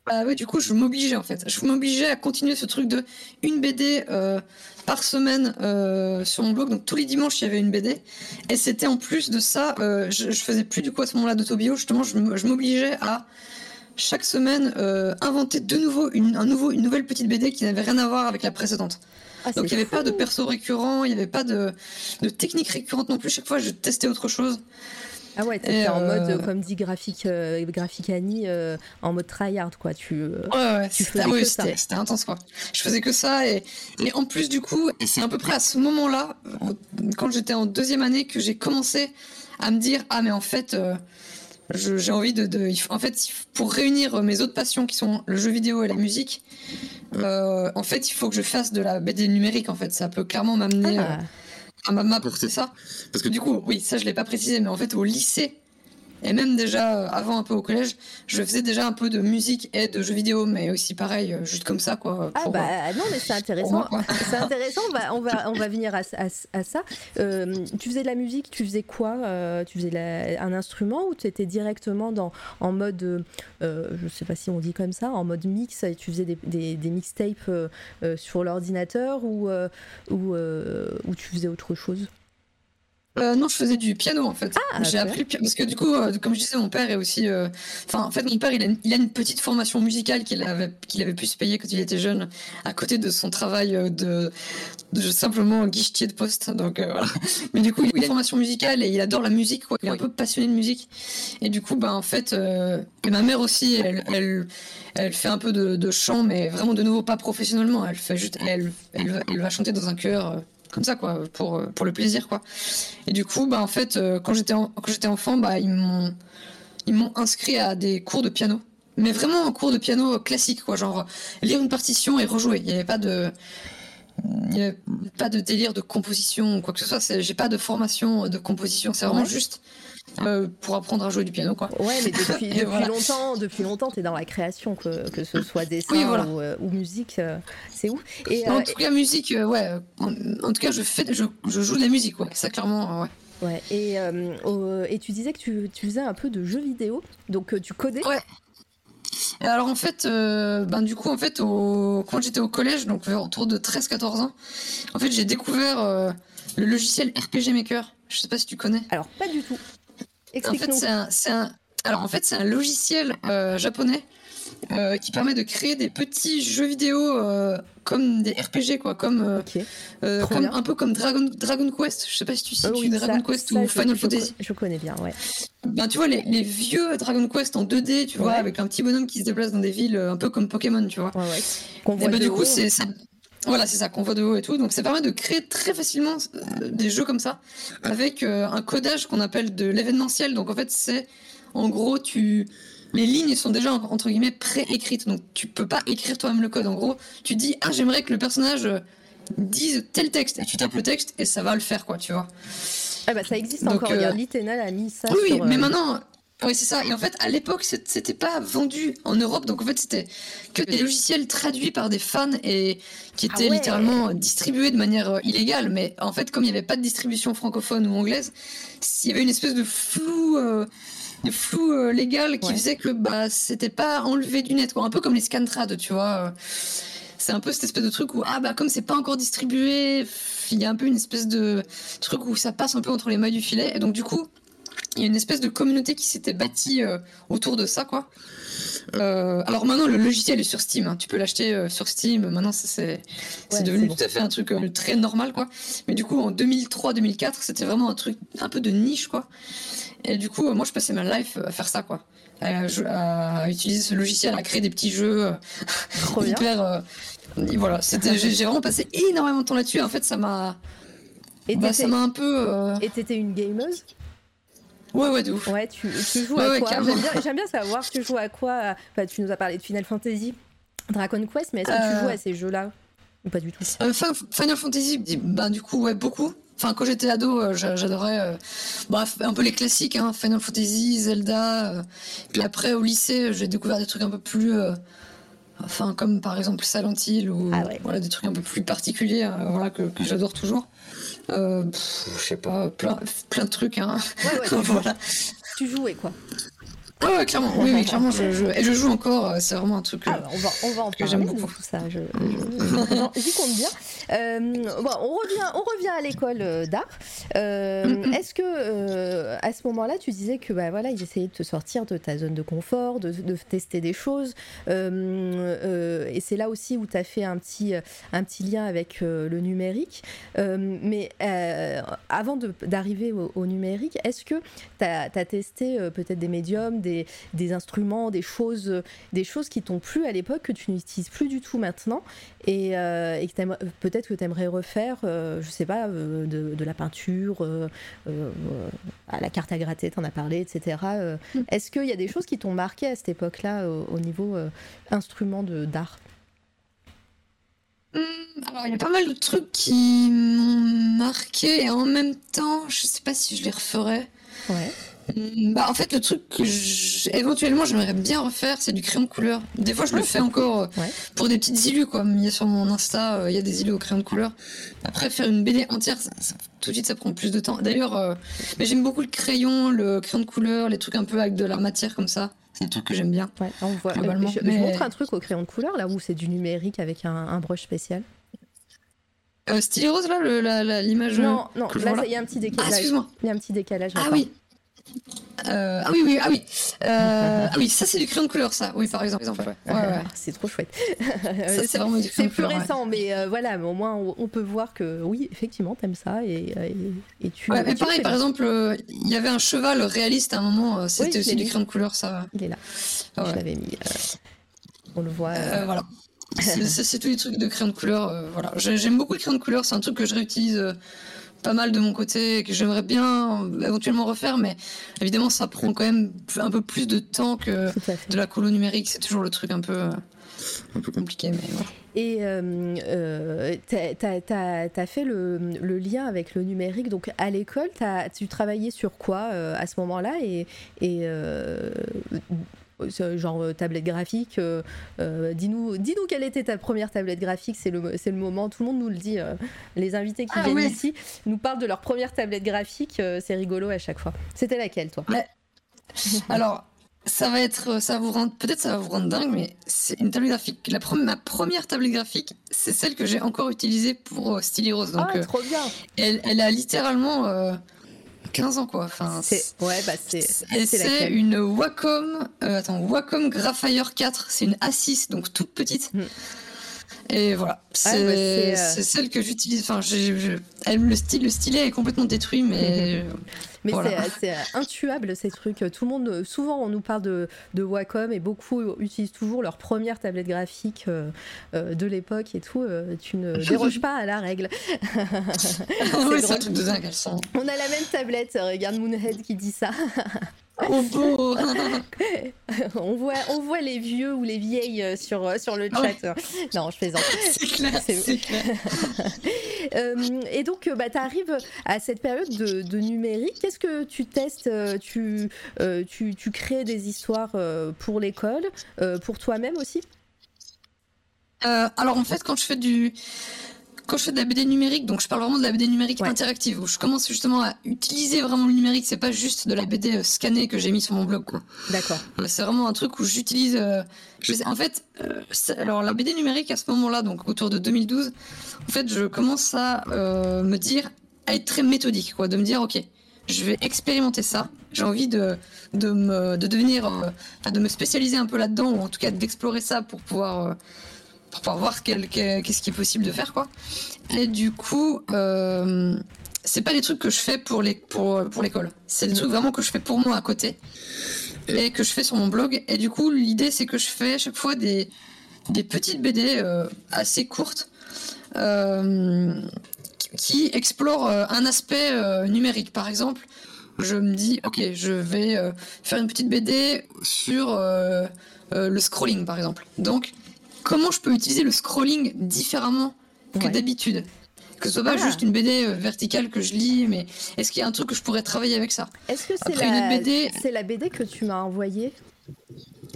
Bah ouais, du coup, je m'obligeais en fait. Je m'obligeais à continuer ce truc de une BD euh, par semaine euh, sur mon blog. Donc tous les dimanches, il y avait une BD. Et c'était en plus de ça, euh, je, je, faisais plus du coup à ce moment-là d'autobio. Justement, je, m'obligeais à chaque semaine inventer de nouveau une, un nouveau, une nouvelle petite BD qui n'avait rien à voir avec la précédente. Ah, Donc il n'y avait pas de perso récurrent, il n'y avait pas de, de technique récurrente non plus. Chaque fois, je testais autre chose. Ah ouais, t'étais en mode, euh, comme dit graphique, euh, graphique Annie, euh, en mode tryhard, quoi. Tu, ouais, ouais, c'était intense, quoi. Je faisais que ça, et, et en plus, du coup, c'est à peu près à ce moment-là, quand j'étais en deuxième année, que j'ai commencé à me dire, ah, mais en fait, j'ai envie de, de, En fait, pour réunir mes autres passions, qui sont le jeu vidéo et la musique, en fait, il faut que je fasse de la BD numérique, en fait. Ça peut clairement m'amener... Ah. Ah, ma map, c'est ça. Parce que du coup, oui, ça je l'ai pas précisé, mais en fait au lycée, et même déjà euh, avant un peu au collège, je faisais déjà un peu de musique et de jeux vidéo, mais aussi pareil, euh, juste comme ça quoi. Ah bah euh, non mais c'est intéressant. c'est intéressant. On va, on va, on va venir à, à, ça. tu faisais de la musique, tu faisais quoi Tu faisais un instrument ou tu étais directement dans en mode, je sais pas si on dit comme ça, en mode mix et tu faisais des, des, des mixtapes sur l'ordinateur ou ou, ou tu faisais autre chose? Euh, non, je faisais du piano en fait. Ah, j'ai appris le piano parce que du coup, euh, comme je disais, mon père est aussi. euh, Enfin, en fait, mon père, il a, une- il a une petite formation musicale qu'il avait, qu'il avait pu se payer quand il était jeune, à côté de son travail de, de simplement guichetier de poste. Donc voilà. Mais du coup, il a une formation musicale et il adore la musique. Quoi. Il est un peu passionné de musique. Et du coup, bah en fait, et ma mère aussi, elle, elle, elle fait un peu de, de chant, mais vraiment de nouveau pas professionnellement. Elle fait juste, elle, elle, elle va chanter dans un chœur. Comme ça quoi pour euh, pour le plaisir quoi. Et du coup bah en fait euh, quand j'étais en- quand j'étais enfant bah ils m'ont ils m'ont inscrit à des cours de piano. Mais vraiment un cours de piano classique quoi genre lire une partition et rejouer. Il n'y avait pas de il y avait pas de délire de composition ou quoi que ce soit. J'ai pas de formation de composition. C'est vraiment Ouais. juste euh, pour apprendre à jouer du piano quoi Ouais, mais depuis, depuis voilà. longtemps, depuis longtemps, t'es dans la création, que, que ce soit dessin Oui, voilà. ou, euh, ou musique, euh, c'est. Et, en tout cas musique ouais en, en tout cas je fais je, je joue de la musique ouais ça clairement ouais ouais, et, et tu disais que tu, tu faisais un peu de jeux vidéo, donc tu codais. Ouais. Et alors en fait, euh, ben du coup en fait, au... quand j'étais au collège, donc autour de 13-14 ans, en fait j'ai découvert euh, le logiciel RPG Maker. Je sais pas si tu connais. Alors, pas du tout. En fait, un, un- alors en fait c'est un logiciel euh, japonais euh, qui permet de créer des petits jeux vidéo euh, comme des RPG quoi, comme, euh, un peu comme Dragon Dragon Quest. Je sais pas si tu situes oui, Dragon ça- Quest ça, ou je- Final je, Fantasy. Je connais bien, ouais. Ben, tu vois, les, les vieux Dragon Quest en 2D, tu vois, avec un petit bonhomme qui se déplace dans des villes, un peu comme Pokémon, tu vois. ouais, ouais. Et bah, de du coup, c'est ça. Voilà, c'est ça, qu'on voit de haut et tout. Donc, ça permet de créer très facilement euh, des jeux comme ça, avec euh, un codage qu'on appelle de l'événementiel. Donc, en fait, c'est, en gros, tu. Les lignes sont déjà, entre guillemets, pré-écrites. Donc, tu peux pas écrire toi-même le code. En gros, tu dis, ah, j'aimerais que le personnage euh, dise tel texte. Et tu tapes le texte et ça va le faire, quoi, tu vois. Ah bah ça existe Donc, encore. euh, Regarde, Litena a mis ça Oui, oui, sur, mais euh, maintenant, oui, c'est ça. Et en fait, à l'époque, c'était pas vendu en Europe, donc en fait, c'était que des logiciels traduits par des fans et qui Ah étaient ouais. littéralement distribués de manière euh, illégale. Mais en fait, comme il n'y avait pas de distribution francophone ou anglaise, il y avait une espèce de flou. euh, de flou euh, légal qui Ouais. faisait que bah c'était pas enlevé du net quoi un peu comme les scantrad tu vois c'est un peu cette espèce de truc où ah bah comme c'est pas encore distribué il y a un peu une espèce de truc où ça passe un peu entre les mailles du filet et donc du coup il y a une espèce de communauté qui s'était bâtie euh, autour de ça quoi. Euh, alors maintenant le logiciel est sur Steam hein. tu peux l'acheter euh, sur Steam. Maintenant c'est Ouais, devenu tout à fait. un truc euh, très normal quoi. Mais du coup en 2003-2004 c'était vraiment un truc un peu de niche quoi. Et du coup euh, moi je passais ma life à faire ça quoi. À, utiliser ce logiciel à créer des petits jeux Trop hyper euh, et voilà. C'était j'ai vraiment passé énormément de temps là-dessus. En fait ça m'a Et bah, ça m'a un peu euh, et t'étais une gameuse? Ouais ouais de ouf Ouais, tu, tu joues Ouais, à ouais, quoi. J'aime bien, savoir, tu joues à quoi Enfin, tu nous as parlé de Final Fantasy, Dragon Quest, mais est-ce que tu Euh. joues à ces jeux-là Ou pas du tout? Euh, Fin- Final Fantasy, ben du coup ouais beaucoup. Enfin quand j'étais ado, euh, j'a- j'adorais euh, bah, un peu les classiques, hein, Final Fantasy, Zelda. euh, puis après au lycée, j'ai découvert des trucs un peu plus, euh, enfin comme par exemple Silent Hill ou Ah ouais. voilà des trucs un peu plus particuliers, euh, voilà que, que j'adore toujours. Euh, pff, je sais pas, plein plein de trucs. Hein. Ouais, ouais, tu, voilà. tu jouais quoi Ouais, clairement. Oui, oui, clairement. Je, je- et je joue encore. euh, C'est vraiment un truc. euh, Ah, bah, on, va, on va en que j'aime beaucoup. tout ça. Je, J'y compte bien. Euh, bon, on revient, on revient à l'école d'art. Euh. Est-ce que euh, à ce moment-là, tu disais que bah voilà, ils essayaient de te sortir de ta zone de confort, de, de tester des choses, et c'est là aussi où tu as fait un petit, un petit lien avec le numérique. Mais avant de- d'arriver au, au numérique, est-ce que tu as, testé euh, peut-être des médiums, des, des instruments, des choses, euh, des choses qui t'ont plu à l'époque que tu n'utilises plus du tout maintenant et, euh, et que t'aimerais- peut-être que tu aimerais refaire, euh, je sais pas, euh, de, de la peinture, euh, euh, à la carte à gratter, t'en as parlé, etc. Euh, Mm. Est-ce qu'il y a des choses qui t'ont marqué à cette époque-là au, au niveau euh, instrument de- d'art? Hum, Alors, il y a pas mal de trucs qui m'ont marqué et en même temps, je sais pas si je les referais. Ouais. Hum, Bah, en fait, le truc que je- éventuellement j'aimerais bien refaire, c'est du crayon de couleur. Des fois, je le fais encore euh, Ouais. pour des petites illus, quoi. Il y a sur mon Insta, euh, il y a des illus au crayon de couleur. Après, faire une BD entière, ça- ça- tout de suite, ça prend plus de temps. D'ailleurs, euh, mais j'aime beaucoup le crayon, le crayon de couleur, les trucs un peu avec de la matière comme ça. C'est des trucs que j'aime bien. Ouais, on voit. Globalement, je, je mais- montre un truc au crayon de couleur là où c'est du numérique avec un, un brush spécial. Euh, Styli Rose, là, l'image. Non, non, là, il y a un petit décalage. Ah, excuse-moi. Il y a un petit décalage. Ah oui. Euh, ah oui, oui, ah oui. Euh, ah oui, ça c'est du crayon de couleur, ça. Oui, par exemple. Ouais. Ouais, c'est trop chouette. c'est couleur. Plus récent, mais euh, voilà, mais au moins on, peut voir que oui, effectivement, t'aimes ça et, et, tu. Mais pareil, par exemple, il y avait un cheval réaliste à un moment, c'était aussi du crayon de couleur, ça. Il est là. Je l'avais mis. on le voit. voilà. c'est tous les trucs de crayon de couleur. voilà. J'aime beaucoup le crayon de couleur, c'est un truc que je réutilise pas mal de mon côté que j'aimerais bien éventuellement refaire, mais évidemment ça prend quand même un peu plus de temps que de la colo numérique. C'est toujours le truc un peu un peu compliqué, mais Et euh, euh tu as, fait le, le, lien avec le numérique. Donc à l'école, tu travaillais sur quoi euh, à ce moment-là et, et euh, genre euh, tablette graphique. Euh, euh, dis-nous, dis-nous quelle était ta première tablette graphique. C'est le, c'est le moment. Tout le monde nous le dit. les invités qui ah viennent ici nous parlent de leur première tablette graphique. c'est rigolo à chaque fois. C'était laquelle, toi? Alors, ça va être, ça vous rendre, peut-être ça va vous rendre dingue, mais c'est une tablette graphique. La ma première tablette graphique, c'est celle que j'ai encore utilisée pour Styli Rose. Donc, ah, trop bien. Elle, elle a littéralement 15 ans quoi. Enfin, c'est ouais bah c'est une Wacom euh, attends Wacom Graphire 4, c'est une A6 donc toute petite. Hmm. Et voilà, bah, euh, c'est celle que j'utilise. Enfin, le style, le stylet est complètement détruit, mais Mais c'est intuable ces trucs. Tout le monde, souvent on nous parle de, de Wacom et beaucoup utilisent toujours leur première tablette graphique euh, euh, de l'époque et tout. Euh, tu ne déroges pas à la règle. oui, On a la même tablette, regarde Moonhead qui dit ça. On, voit, on voit les vieux ou les vieilles euh, sur, euh, sur le chat. Non, je plaisante. C'est clair, c'est clair. Euh, et donc, bah, tu arrives à cette période de, de numérique. Qu'est-ce que tu testes tu, tu, tu, crées des histoires pour l'école, pour toi-même aussi? Alors, en fait, quand je fais du quand je fais de la BD numérique, donc je parle vraiment de la BD numérique interactive, où je commence justement à utiliser vraiment le numérique, c'est pas juste de la BD euh, scannée que j'ai mis sur mon blog. D'accord. C'est vraiment un truc où j'utilise. Euh, en fait, euh, alors la BD numérique à ce moment-là, donc autour de 2012, en fait, je commence à me dire, à être très méthodique, quoi, de me dire, ok, je vais expérimenter ça. J'ai envie de, de me, de devenir, de me spécialiser un peu là-dedans, ou en tout cas d'explorer ça pour pouvoir pour pouvoir voir qu'est-ce qui est possible de faire quoi. Et du coup, euh, c'est pas des trucs que je fais pour les pour pour l'école. C'est des trucs vraiment que je fais pour moi à côté et que je fais sur mon blog. Et du coup, l'idée c'est que je fais à chaque fois des des petites BD euh, assez courtes euh, qui explorent euh, un aspect numérique. Par exemple, je me dis ok, je vais faire une petite BD sur le scrolling par exemple. Donc comment je peux utiliser le scrolling différemment que d'habitude que ce soit pas ah. juste une BD euh, verticale que je lis, mais est-ce qu'il y a un truc que je pourrais travailler avec ça Est-ce que c'est la... BD... la BD que tu m'as envoyée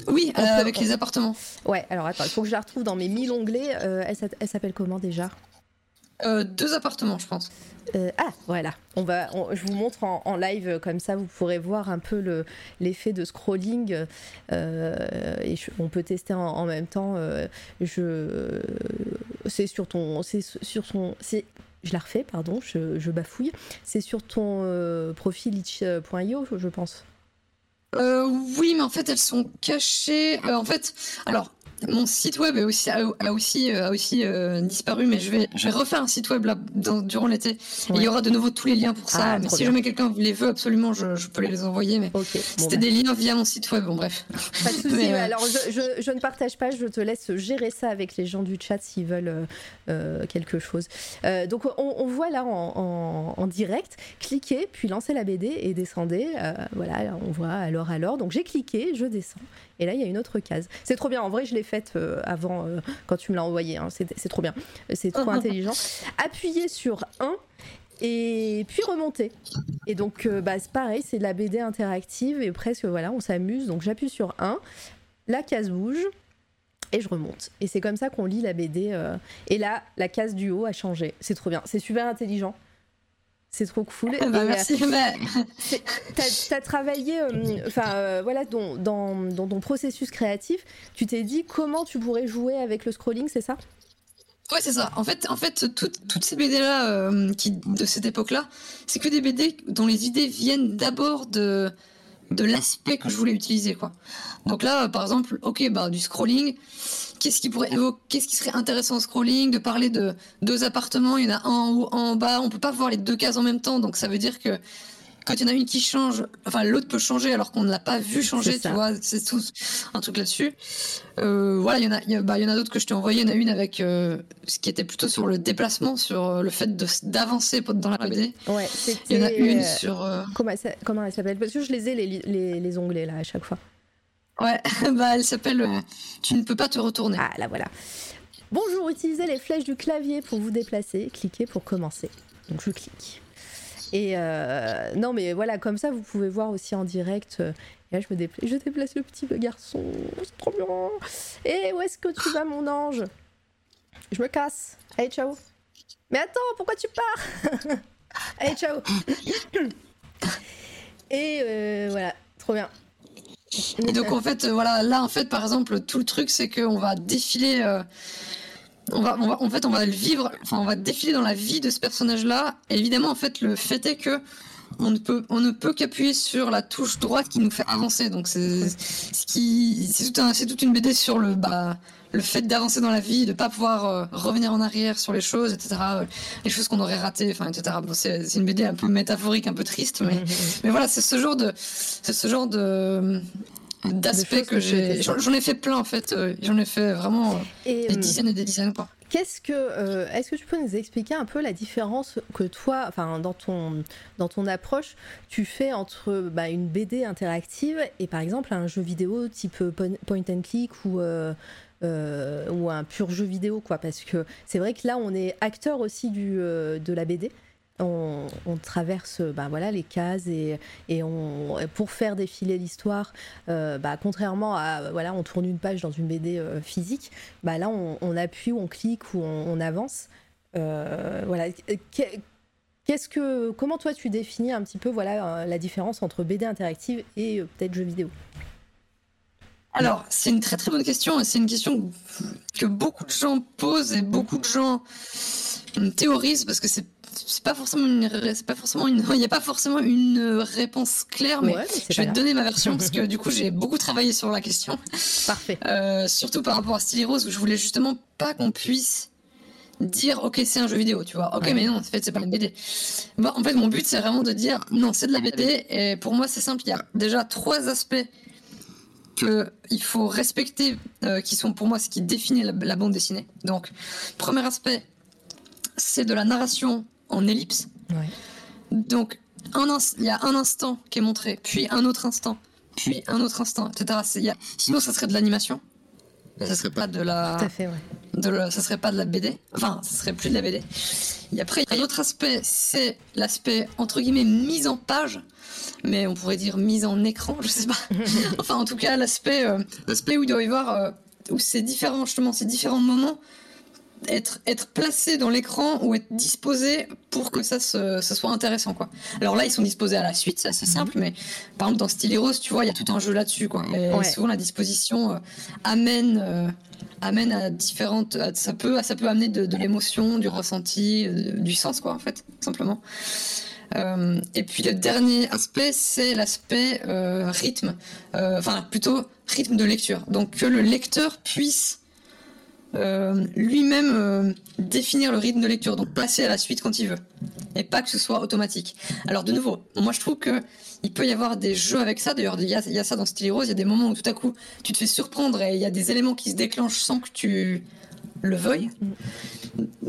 Oui, euh, avec les appartements. Ouais, alors attends, il faut que je la retrouve dans mes 1000 onglets. Euh, elle s'appelle comment déjà? Deux appartements, je pense. Euh, ah, voilà. On va, je vous montre en, live comme ça, vous pourrez voir un peu l'effet de scrolling euh, et on peut tester en, même temps. Euh, je, c'est sur ton, c'est sur son, c'est, je la refais, pardon, je, bafouille. C'est sur ton profil itch.io, je pense. oui, mais en fait, elles sont cachées. en fait, alors, mon site web a aussi, a, aussi, a aussi euh, disparu, mais je vais, je vais refaire un site web là, durant l'été. Il y aura de nouveau tous les liens pour ça. Ah, mais si jamais quelqu'un les veut absolument, je, je, peux les envoyer. Mais c'était ben. des liens via mon site web. Bon, bref. Pas de souci. Euh, alors, je, je, ne partage pas. Je te laisse gérer ça avec les gens du chat s'ils veulent euh, quelque chose. donc, on, on, voit là en, en, direct, cliquez, puis lancez la BD et descendez. voilà, on voit alors alors. Donc, j'ai cliqué, je descends. Et là, il y a une autre case. C'est trop bien. En vrai, je l'ai faite euh, avant, euh, quand tu me l'as envoyé. Hein. C'est trop bien. C'est trop intelligent. Appuyez sur 1 et puis remonter. Et donc, euh, bah, c'est pareil, c'est de la BD interactive et presque, voilà, on s'amuse. Donc, j'appuie sur 1, la case bouge et je remonte. Et c'est comme ça qu'on lit la BD. Et là, la case du haut a changé. C'est trop bien. C'est super intelligent. C'est trop cool. Ah bah, merci. Tu as, travaillé, euh, enfin euh, voilà, dans, dans, ton processus créatif, tu t'es dit comment tu pourrais jouer avec le scrolling, c'est ça? Ouais, c'est ça. En fait, en fait, toutes ces BD là, euh, qui de cette époque-là, c'est que des BD dont les idées viennent d'abord de de l'aspect que je voulais utiliser, quoi. Donc là, par exemple, ok, bah du scrolling. Qu'est-ce qui pourrait qu'est-ce qui serait intéressant au scrolling De parler de deux appartements, il y en a un en haut, un en bas. On peut pas voir les deux cases en même temps, donc ça veut dire que quand il y en a une qui change, enfin l'autre peut changer alors qu'on ne l'a pas vu changer, tu vois, c'est tout un truc là-dessus. Euh, voilà, il y en a, il y, bah, y en a d'autres que je t'ai envoyé. Il y en a une avec euh, ce qui était plutôt sur le déplacement, sur euh, le fait d'avancer dans la BD. Ouais, il y en a une sur. Comment, elle, comment elle s'appelle? Parce que je les ai les, les, les, onglets là à chaque fois. Ouais, bah elle s'appelle Tu ne peux pas te retourner. Ah là voilà. Bonjour, utilisez les flèches du clavier pour vous déplacer. Cliquez pour commencer. Donc je clique. Et euh, non, mais voilà, comme ça, vous pouvez voir aussi en direct. Euh, là, je me déplace, je déplace le petit garçon. C'est trop bien. Et où est-ce que tu vas, mon ange? Je me casse. Allez, ciao. Mais attends, pourquoi tu pars? Allez, ciao. Et euh, voilà, trop bien. Et donc en fait, voilà, là en fait, par exemple, tout le truc, c'est qu'on va défiler va, on va, en fait, on va le vivre, enfin, on va défiler dans la vie de ce personnage-là. Évidemment, en fait, le fait est que on ne peut, on ne peut qu'appuyer sur la touche droite qui nous fait avancer. Donc c'est ce qui, c'est tout un, toute une BD sur le, bah, le fait d'avancer dans la vie, de pas pouvoir euh, revenir en arrière sur les choses, etc. Euh, les choses qu'on aurait ratées, enfin, etc. Bon, c'est, une BD un peu métaphorique, un peu triste, mais, mais voilà, c'est ce genre de, c'est ce genre de, d'aspects que j'ai. J'en ai fait plein en fait. Euh, j'en ai fait vraiment des dizaines et des dizaines quoi. Qu'est-ce que, euh, est-ce que tu peux nous expliquer un peu la différence que toi, enfin dans ton dans ton approche, tu fais entre bah, une BD interactive et par exemple un jeu vidéo type point and click ou ou un pur jeu vidéo quoi, parce que c'est vrai que là on est acteur aussi du de la BD on, traverse bah, voilà, les cases et, et on, pour faire défiler l'histoire, euh, bah, contrairement à voilà, on tourne une page dans une BD euh, physique, bah, là on, appuie, on clique ou on, avance. Euh, voilà. Qu'est-ce que, comment toi tu définis un petit peu voilà, la différence entre BD interactive et peut-être jeu vidéo? Alors, c'est une très très bonne question et c'est une question que beaucoup de gens posent et beaucoup de gens théorisent parce que c'est c'est pas forcément une, c'est pas forcément une, il n'y a pas forcément une réponse claire, mais, je vais te donner ma version parce que du coup j'ai beaucoup travaillé sur la question. Parfait. Euh, surtout par rapport à Style Rose où je voulais justement pas qu'on puisse dire ok c'est un jeu vidéo, tu vois. Ok mais non, en fait c'est pas une BD. En fait mon but c'est vraiment de dire non c'est de la BD et pour moi c'est simple. Il y a déjà trois aspects que il faut respecter euh, qui sont pour moi ce qui définit la bande dessinée. Donc premier aspect c'est de la narration en ellipse. Donc, il y a un instant qui est montré, puis un autre instant, puis un autre instant, etc. Sinon, ça serait de l'animation. Ça serait pas de la. de ça serait pas de la BD. Enfin, ça serait plus de la BD. Et après, il y a un autre aspect, c'est l'aspect entre guillemets mise en page, mais on pourrait dire mise en écran, je sais pas. enfin, en tout cas, l'aspect, euh, l'aspect où il doit y avoir, euh, où c'est différent justement, ces différents moments être, être placé dans l'écran ou être disposé pour que ça, se, ça soit intéressant, quoi. Alors là, ils sont disposés à la suite, c'est assez simple, mais par exemple, dans Styleros, tu vois, il y a tout un jeu là-dessus, quoi. Et souvent, la disposition euh, amène, euh, amène à différentes, ça peut, ça peut amener de, l'émotion, du ressenti, euh, du sens, quoi, en fait, simplement. et puis le dernier aspect, c'est l'aspect rythme, enfin plutôt rythme de lecture. Donc que le lecteur puisse euh, lui-même euh, définir le rythme de lecture, donc passer à la suite quand il veut, et pas que ce soit automatique. Alors de nouveau, moi je trouve que il peut y avoir des jeux avec ça. D'ailleurs, il y a, ça dans Style Rose. Il y a des moments où tout à coup tu te fais surprendre et il y a des éléments qui se déclenchent sans que tu le veuilles.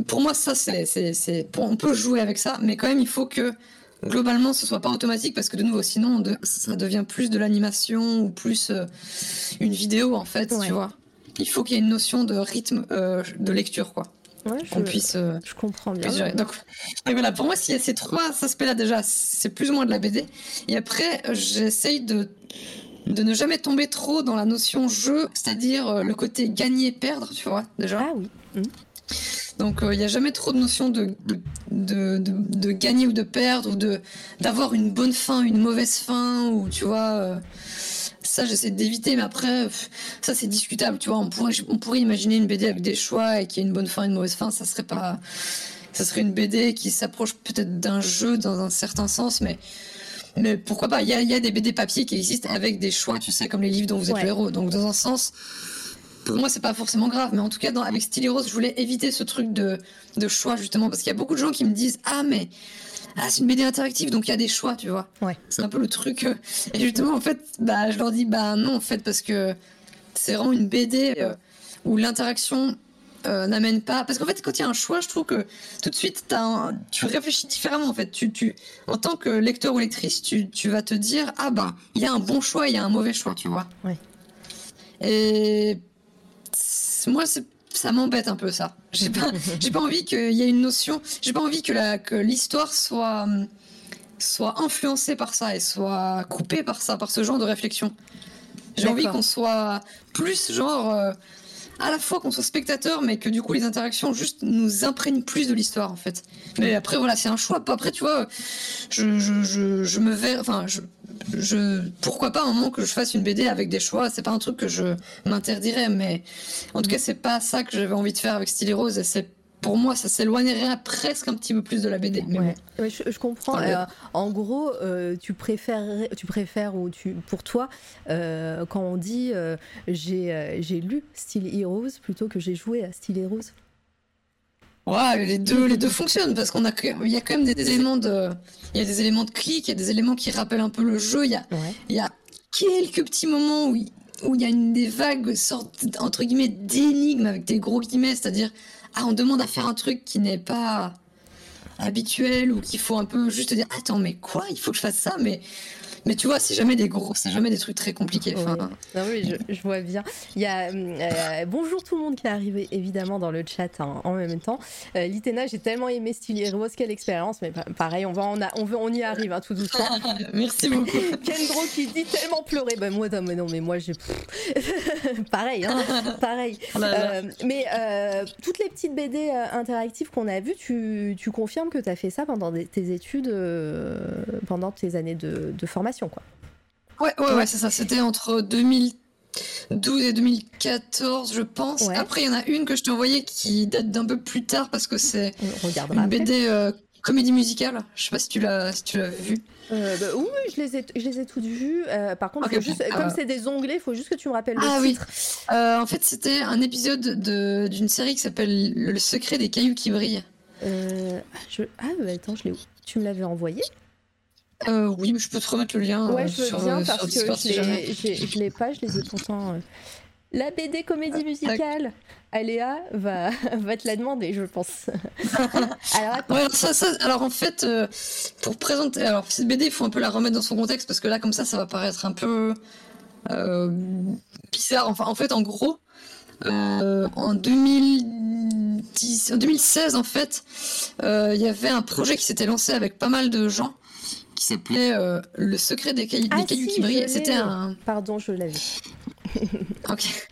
Pour moi, ça c'est, on peut jouer avec ça, mais quand même il faut que globalement ce soit pas automatique parce que de nouveau sinon ça devient plus de l'animation ou plus euh, une vidéo en fait, tu vois il faut qu'il y ait une notion de rythme euh, de lecture, quoi. Ouais, qu'on puisse. Euh, je comprends bien. Donc, voilà, pour moi, s'il y a ces trois aspects-là, déjà, c'est plus ou moins de la BD. Et après, j'essaye de de ne jamais tomber trop dans la notion jeu, c'est-à-dire euh, le côté gagner-perdre, tu vois, déjà. Ah oui. Mmh. Donc il n'y a jamais trop de notion de de, de, de, gagner ou de perdre, ou de d'avoir une bonne fin, une mauvaise fin, ou tu vois ça, j'essaie d'éviter, mais après, ça, c'est discutable, tu vois. On pourrait, on pourrait imaginer une BD avec des choix et qu'il y ait une bonne fin et une mauvaise fin. Ça serait pas. Ça serait une BD qui s'approche peut-être d'un jeu dans un certain sens, mais. Mais pourquoi pas Il y a, y a, des BD papier qui existent avec des choix, tu sais, comme les livres dont vous êtes le héros. Donc, dans un sens, pour moi, c'est pas forcément grave. Mais en tout cas, dans, avec Style Heroes, je voulais éviter ce truc de, de choix, justement, parce qu'il y a beaucoup de gens qui me disent Ah, mais ah, c'est une BD interactive, donc il y a des choix, tu vois. Ouais. C'est un peu le truc. Euh, et justement, en fait, bah, je leur dis, bah non, en fait, parce que c'est vraiment une BD euh, où l'interaction euh, n'amène pas. Parce qu'en fait, quand il y a un choix, je trouve que tout de suite, as tu réfléchis différemment. En fait, tu, tu, en tant que lecteur ou lectrice, tu, tu vas te dire, ah bah, il y a un bon choix, il y a un mauvais choix, tu vois. Ouais. Et moi, c'est ça m'embête un peu ça. J'ai pas, j'ai pas envie qu'il y ait une notion. J'ai pas envie que la, que l'histoire soit, soit influencée par ça et soit coupée par ça, par ce genre de réflexion. J'ai envie qu'on soit plus genre, euh, à la fois qu'on soit spectateur, mais que du coup les interactions juste nous imprègnent plus de l'histoire en fait. Mais après voilà, c'est un choix. Après tu vois, je, je, je, je me verrai, enfin je, je, pourquoi pas un moment que je fasse une BD avec des choix C'est pas un truc que je m'interdirais, mais en tout cas, c'est pas ça que j'avais envie de faire avec Style Rose. Et c'est pour moi, ça s'éloignerait presque un petit peu plus de la BD. ouais. je, comprends. Euh, en gros, euh, tu préfères, tu préfères ou tu, pour toi, euh, quand on dit j'ai lu Style Heroes plutôt que j'ai joué à Style Heroes? Ouais, les deux, les deux fonctionnent parce qu'on a, il y a quand même des, éléments de, il y a des éléments de clic, il y a des éléments qui rappellent un peu le jeu. Il y a, il y a quelques petits moments où, où il y a une des vagues sortes entre guillemets d'énigmes avec des gros guillemets, c'est-à-dire ah on demande à faire un truc qui n'est pas habituel ou qu'il faut un peu juste dire attends mais quoi? Il faut que je fasse ça mais mais tu vois, c'est jamais des gros, c'est jamais des trucs très compliqués. Enfin... Oui. je, vois bien. Il y a euh, bonjour tout le monde qui est arrivé évidemment dans le chat en même temps. Euh, Litena, j'ai tellement aimé Style Heroes, quelle expérience, mais pareil, on va, on, a, on, veut, on y arrive hein, tout doucement. Merci beaucoup. Kendro qui dit tellement pleurer. Ben moi, non, mais non, mais moi j'ai pareil, hein, pareil. Oh euh, mais euh, toutes les petites BD interactives qu'on a vues, tu, tu confirmes que tu as fait ça pendant tes études, pendant tes années de, de formation quoi. Ouais, ouais, ouais, c'est ça. C'était entre 2012 et 2014, je pense. Après, il y en a une que je t'ai envoyée qui date d'un peu plus tard parce que c'est une BD euh, comédie musicale. Je sais pas si tu l'as si tu l'as vu. Euh, bah, oui, je les ai, je les ai toutes vues. Euh, par contre, juste, comme c'est des onglets, il faut juste que tu me rappelles le ah, titre. Oui. en fait, c'était un épisode d'une série qui s'appelle Le secret des cailloux qui brillent. Je... Ah, attends, je l'ai Tu me l'avais envoyé? Euh, oui, mais je peux te remettre le lien. Ouais, euh, je veux bien parce que je l'ai pas, je les ai pourtant. Euh. La BD comédie ah, musicale, Aléa va, va te la demander, je pense. alors, ça, ça, alors en fait, pour présenter, alors cette BD, il faut un peu la remettre dans son contexte parce que là, comme ça, ça va paraître un peu bizarre. Enfin, en fait, en gros, en 2010, en 2016, en fait, il y avait un projet qui s'était lancé avec pas mal de gens qui s'appelait euh, Le secret des, cailloux, ah, qui brillent. C'était un. Pardon, je l'avais. ok.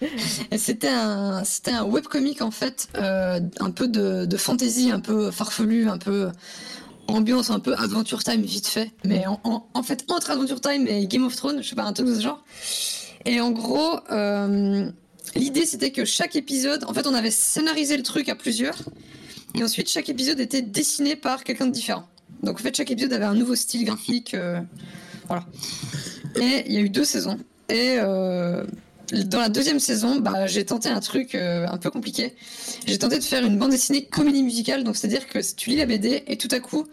C'était un, c'était un webcomic en fait, euh, un peu de, de fantasy, un peu farfelu, un peu ambiance, un peu Adventure Time vite fait. Mais en, en, fait, entre Adventure Time et Game of Thrones, je sais pas, un truc de ce genre. Et en gros, euh, l'idée c'était que chaque épisode, en fait, on avait scénarisé le truc à plusieurs. Et ensuite, chaque épisode était dessiné par quelqu'un de différent. Donc en fait, chaque épisode avait un nouveau style graphique. Euh, voilà. Et il y a eu deux saisons. Et euh, dans la deuxième saison, bah, j'ai tenté un truc euh, un peu compliqué. J'ai tenté de faire une bande dessinée comédie musicale. Donc c'est-à-dire que tu lis la BD et tout à coup,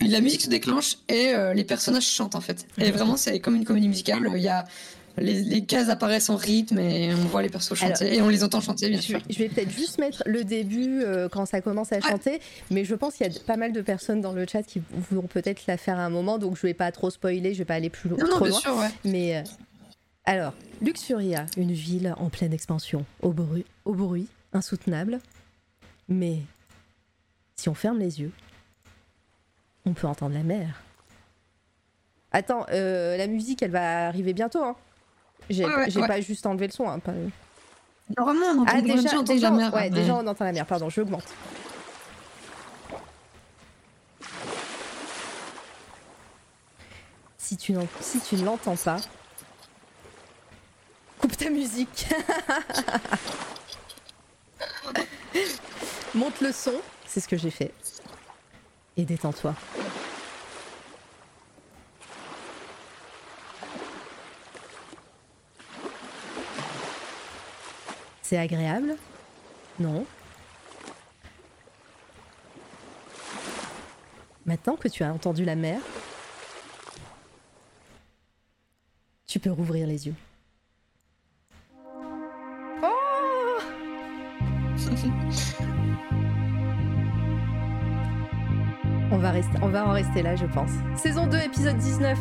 la musique se déclenche et les personnages chantent en fait. Et vraiment, c'est comme une comédie musicale. Il y a les, cases apparaissent en rythme et on voit les persos chanter et on les entend chanter bien sûr. Je vais peut-être juste mettre le début euh, quand ça commence à chanter, mais je pense qu'il y a pas mal de personnes dans le chat qui vont peut-être la faire à un moment, donc je vais pas trop spoiler, je vais pas aller plus non, trop bien Sûr, ouais. Mais euh, alors, Luxuria, une ville en pleine expansion, au bruit, au bruit insoutenable, mais si on ferme les yeux, on peut entendre la mer. Attends, euh, la musique, elle va arriver bientôt, hein j'ai pas juste enlevé le son. Hein, Normalement, on entend, ah, déjà, déjà, la mer. Ouais, déjà, on entend la mer. Pardon, j'augmente. Si tu, si tu ne l'entends pas, ta musique. Monte le son, c'est ce que j'ai fait. Et détends-toi. C'est agréable Non Maintenant que tu as entendu la mer, tu peux rouvrir les yeux. Oh on, va rester, on va en rester là, je pense. Saison 2, épisode 19.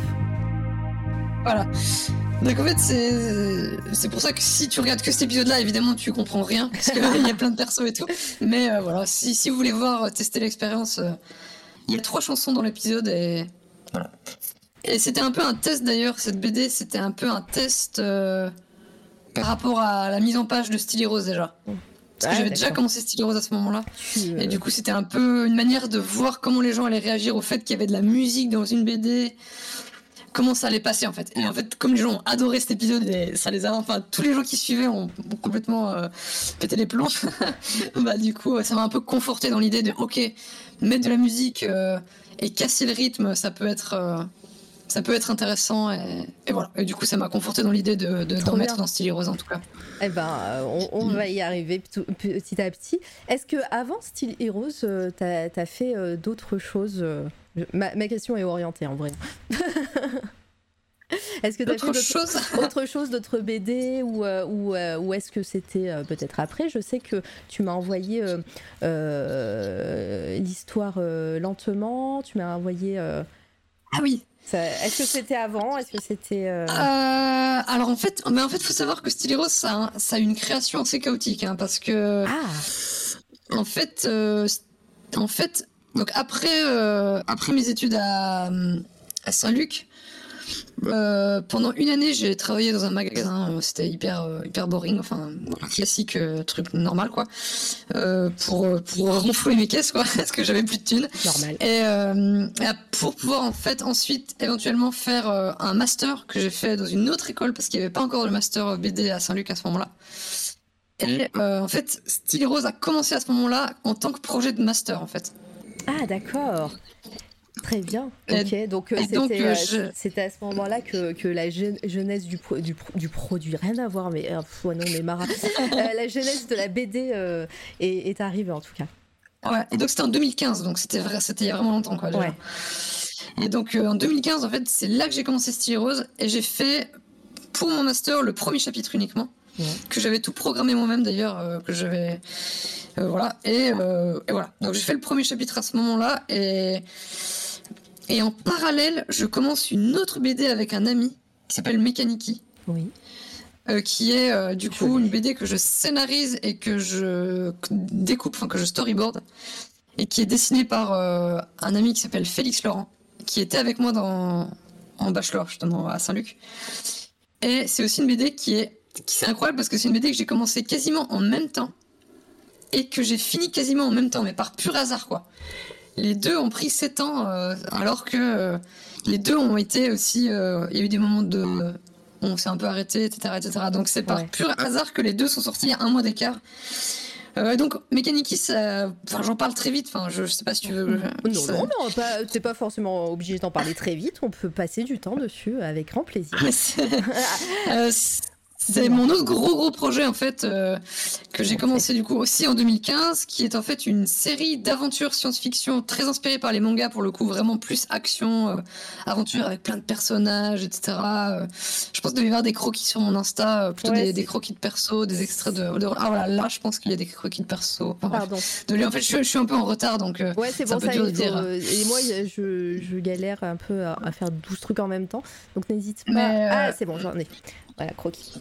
Voilà. Donc en fait, c'est pour ça que si tu regardes que cet épisode-là, évidemment, tu comprends rien, parce qu'il y a plein de persos et tout. Mais euh, voilà, si, si, vous voulez voir, euh, tester l'expérience, euh, il y a trois chansons dans l'épisode et voilà. Et c'était un peu un test d'ailleurs, cette BD, c'était un peu un test par rapport à la mise en page de Styli Rose déjà. Parce que j'avais déjà commencé Styli Rose à ce moment-là. Et du coup, c'était un peu une manière de voir comment les gens allaient réagir au fait qu'il y avait de la musique dans une BD comment ça allait passer en fait. Et en fait, comme les gens ont adoré cet épisode et ça les a, enfin, tous les gens qui suivaient ont, complètement euh, pété les plombs. bah du coup, ça m'a un peu conforté dans l'idée de, ok, mettre de la musique euh, et casser le rythme, ça peut être, euh, ça peut être intéressant et, voilà. Et du coup, ça m'a conforté dans l'idée de d'en mettre dans Style Heroes en tout cas. Eh ben, on, va y arriver petit à petit. Est-ce que avant Style Heroes, t'as as fait d'autres choses? Ma, ma, question est orientée en vrai. Est-ce que tu as fait chose autre chose, d'autres BD ou, euh, ou, euh, ou est-ce que c'était euh, peut-être après? Je sais que tu m'as envoyé l'histoire lentement, tu m'as envoyé. Ah oui. Est-ce que c'était avant? Est-ce que c'était Alors en fait, mais en fait, faut savoir que Styliros ça, ça a une création assez chaotique, hein, parce que ah. en fait, en fait, donc après, euh, après mes études à, à Saint-Luc, euh, pendant une année, j'ai travaillé dans un magasin. Euh, c'était hyper hyper boring, enfin classique, truc normal quoi, pour pour renflouer mes caisses quoi, parce que j'avais plus de thunes. Normal. Et, pour pouvoir en fait ensuite éventuellement faire un master que j'ai fait dans une autre école parce qu'il n'y avait pas encore le master BD à Saint-Luc à ce moment-là. Et en fait, Style Rose a commencé à ce moment-là en tant que projet de master en fait. Ah, d'accord. Très bien. Ok, donc euh, euh, euh, c'était à ce moment-là que, que la jeunesse du, du, du, produit, rien à voir, mais non, mais Mara, la jeunesse de la BD est, est, arrivée en tout cas. Ouais, et donc c'était en 2015, donc c'était vrai, c'était il y a vraiment longtemps quoi. Ouais. Et donc en 2015, en fait, c'est là que j'ai commencé Style Rose et j'ai fait pour mon master le premier chapitre uniquement, que j'avais tout programmé moi-même d'ailleurs, que j'avais euh, voilà. Euh, et, voilà. Donc j'ai fait le premier chapitre à ce moment-là et et en parallèle, je commence une autre BD avec un ami qui s'appelle Mechaniki. Oui. Euh, qui est du coup une BD que je scénarise et que je découpe, enfin que je storyboard, et qui est dessinée par un ami qui s'appelle Félix Laurent, qui était avec moi dans, en bachelor justement à Saint-Luc. Et c'est aussi une BD qui est, c'est incroyable parce que c'est une BD que j'ai commencé quasiment en même temps et que j'ai fini quasiment en même temps, mais par pur hasard, quoi. Les deux ont pris 7 ans, euh, alors que euh, les deux ont été aussi. Euh, il y a eu des moments de. on s'est un peu arrêté, etc. etc. Donc c'est par pur hasard que les deux sont sortis à un mois d'écart. donc Mechanikis, enfin j'en parle très vite. Enfin je, sais pas si tu veux. Non non non, pas, t'es pas forcément obligé d'en parler très vite. On peut passer du temps dessus avec grand plaisir. C'est mon autre gros gros projet en fait euh, que j'ai commencé du coup aussi en 2015, qui est en fait une série d'aventures science-fiction très inspirée par les mangas pour le coup, vraiment plus action, euh, aventure avec plein de personnages, etc. Euh, je pense qu'il y avoir des croquis sur mon Insta, plutôt des, croquis de perso, des extraits de, ah voilà là je pense qu'il y a des croquis de perso. Pardon. De en fait je, suis un peu en retard donc ouais c'est pour ça. dire. et moi je, je, galère un peu à, faire 12 trucs en même temps, donc n'hésite pas. ah c'est bon j'en ai. Voilà croquis.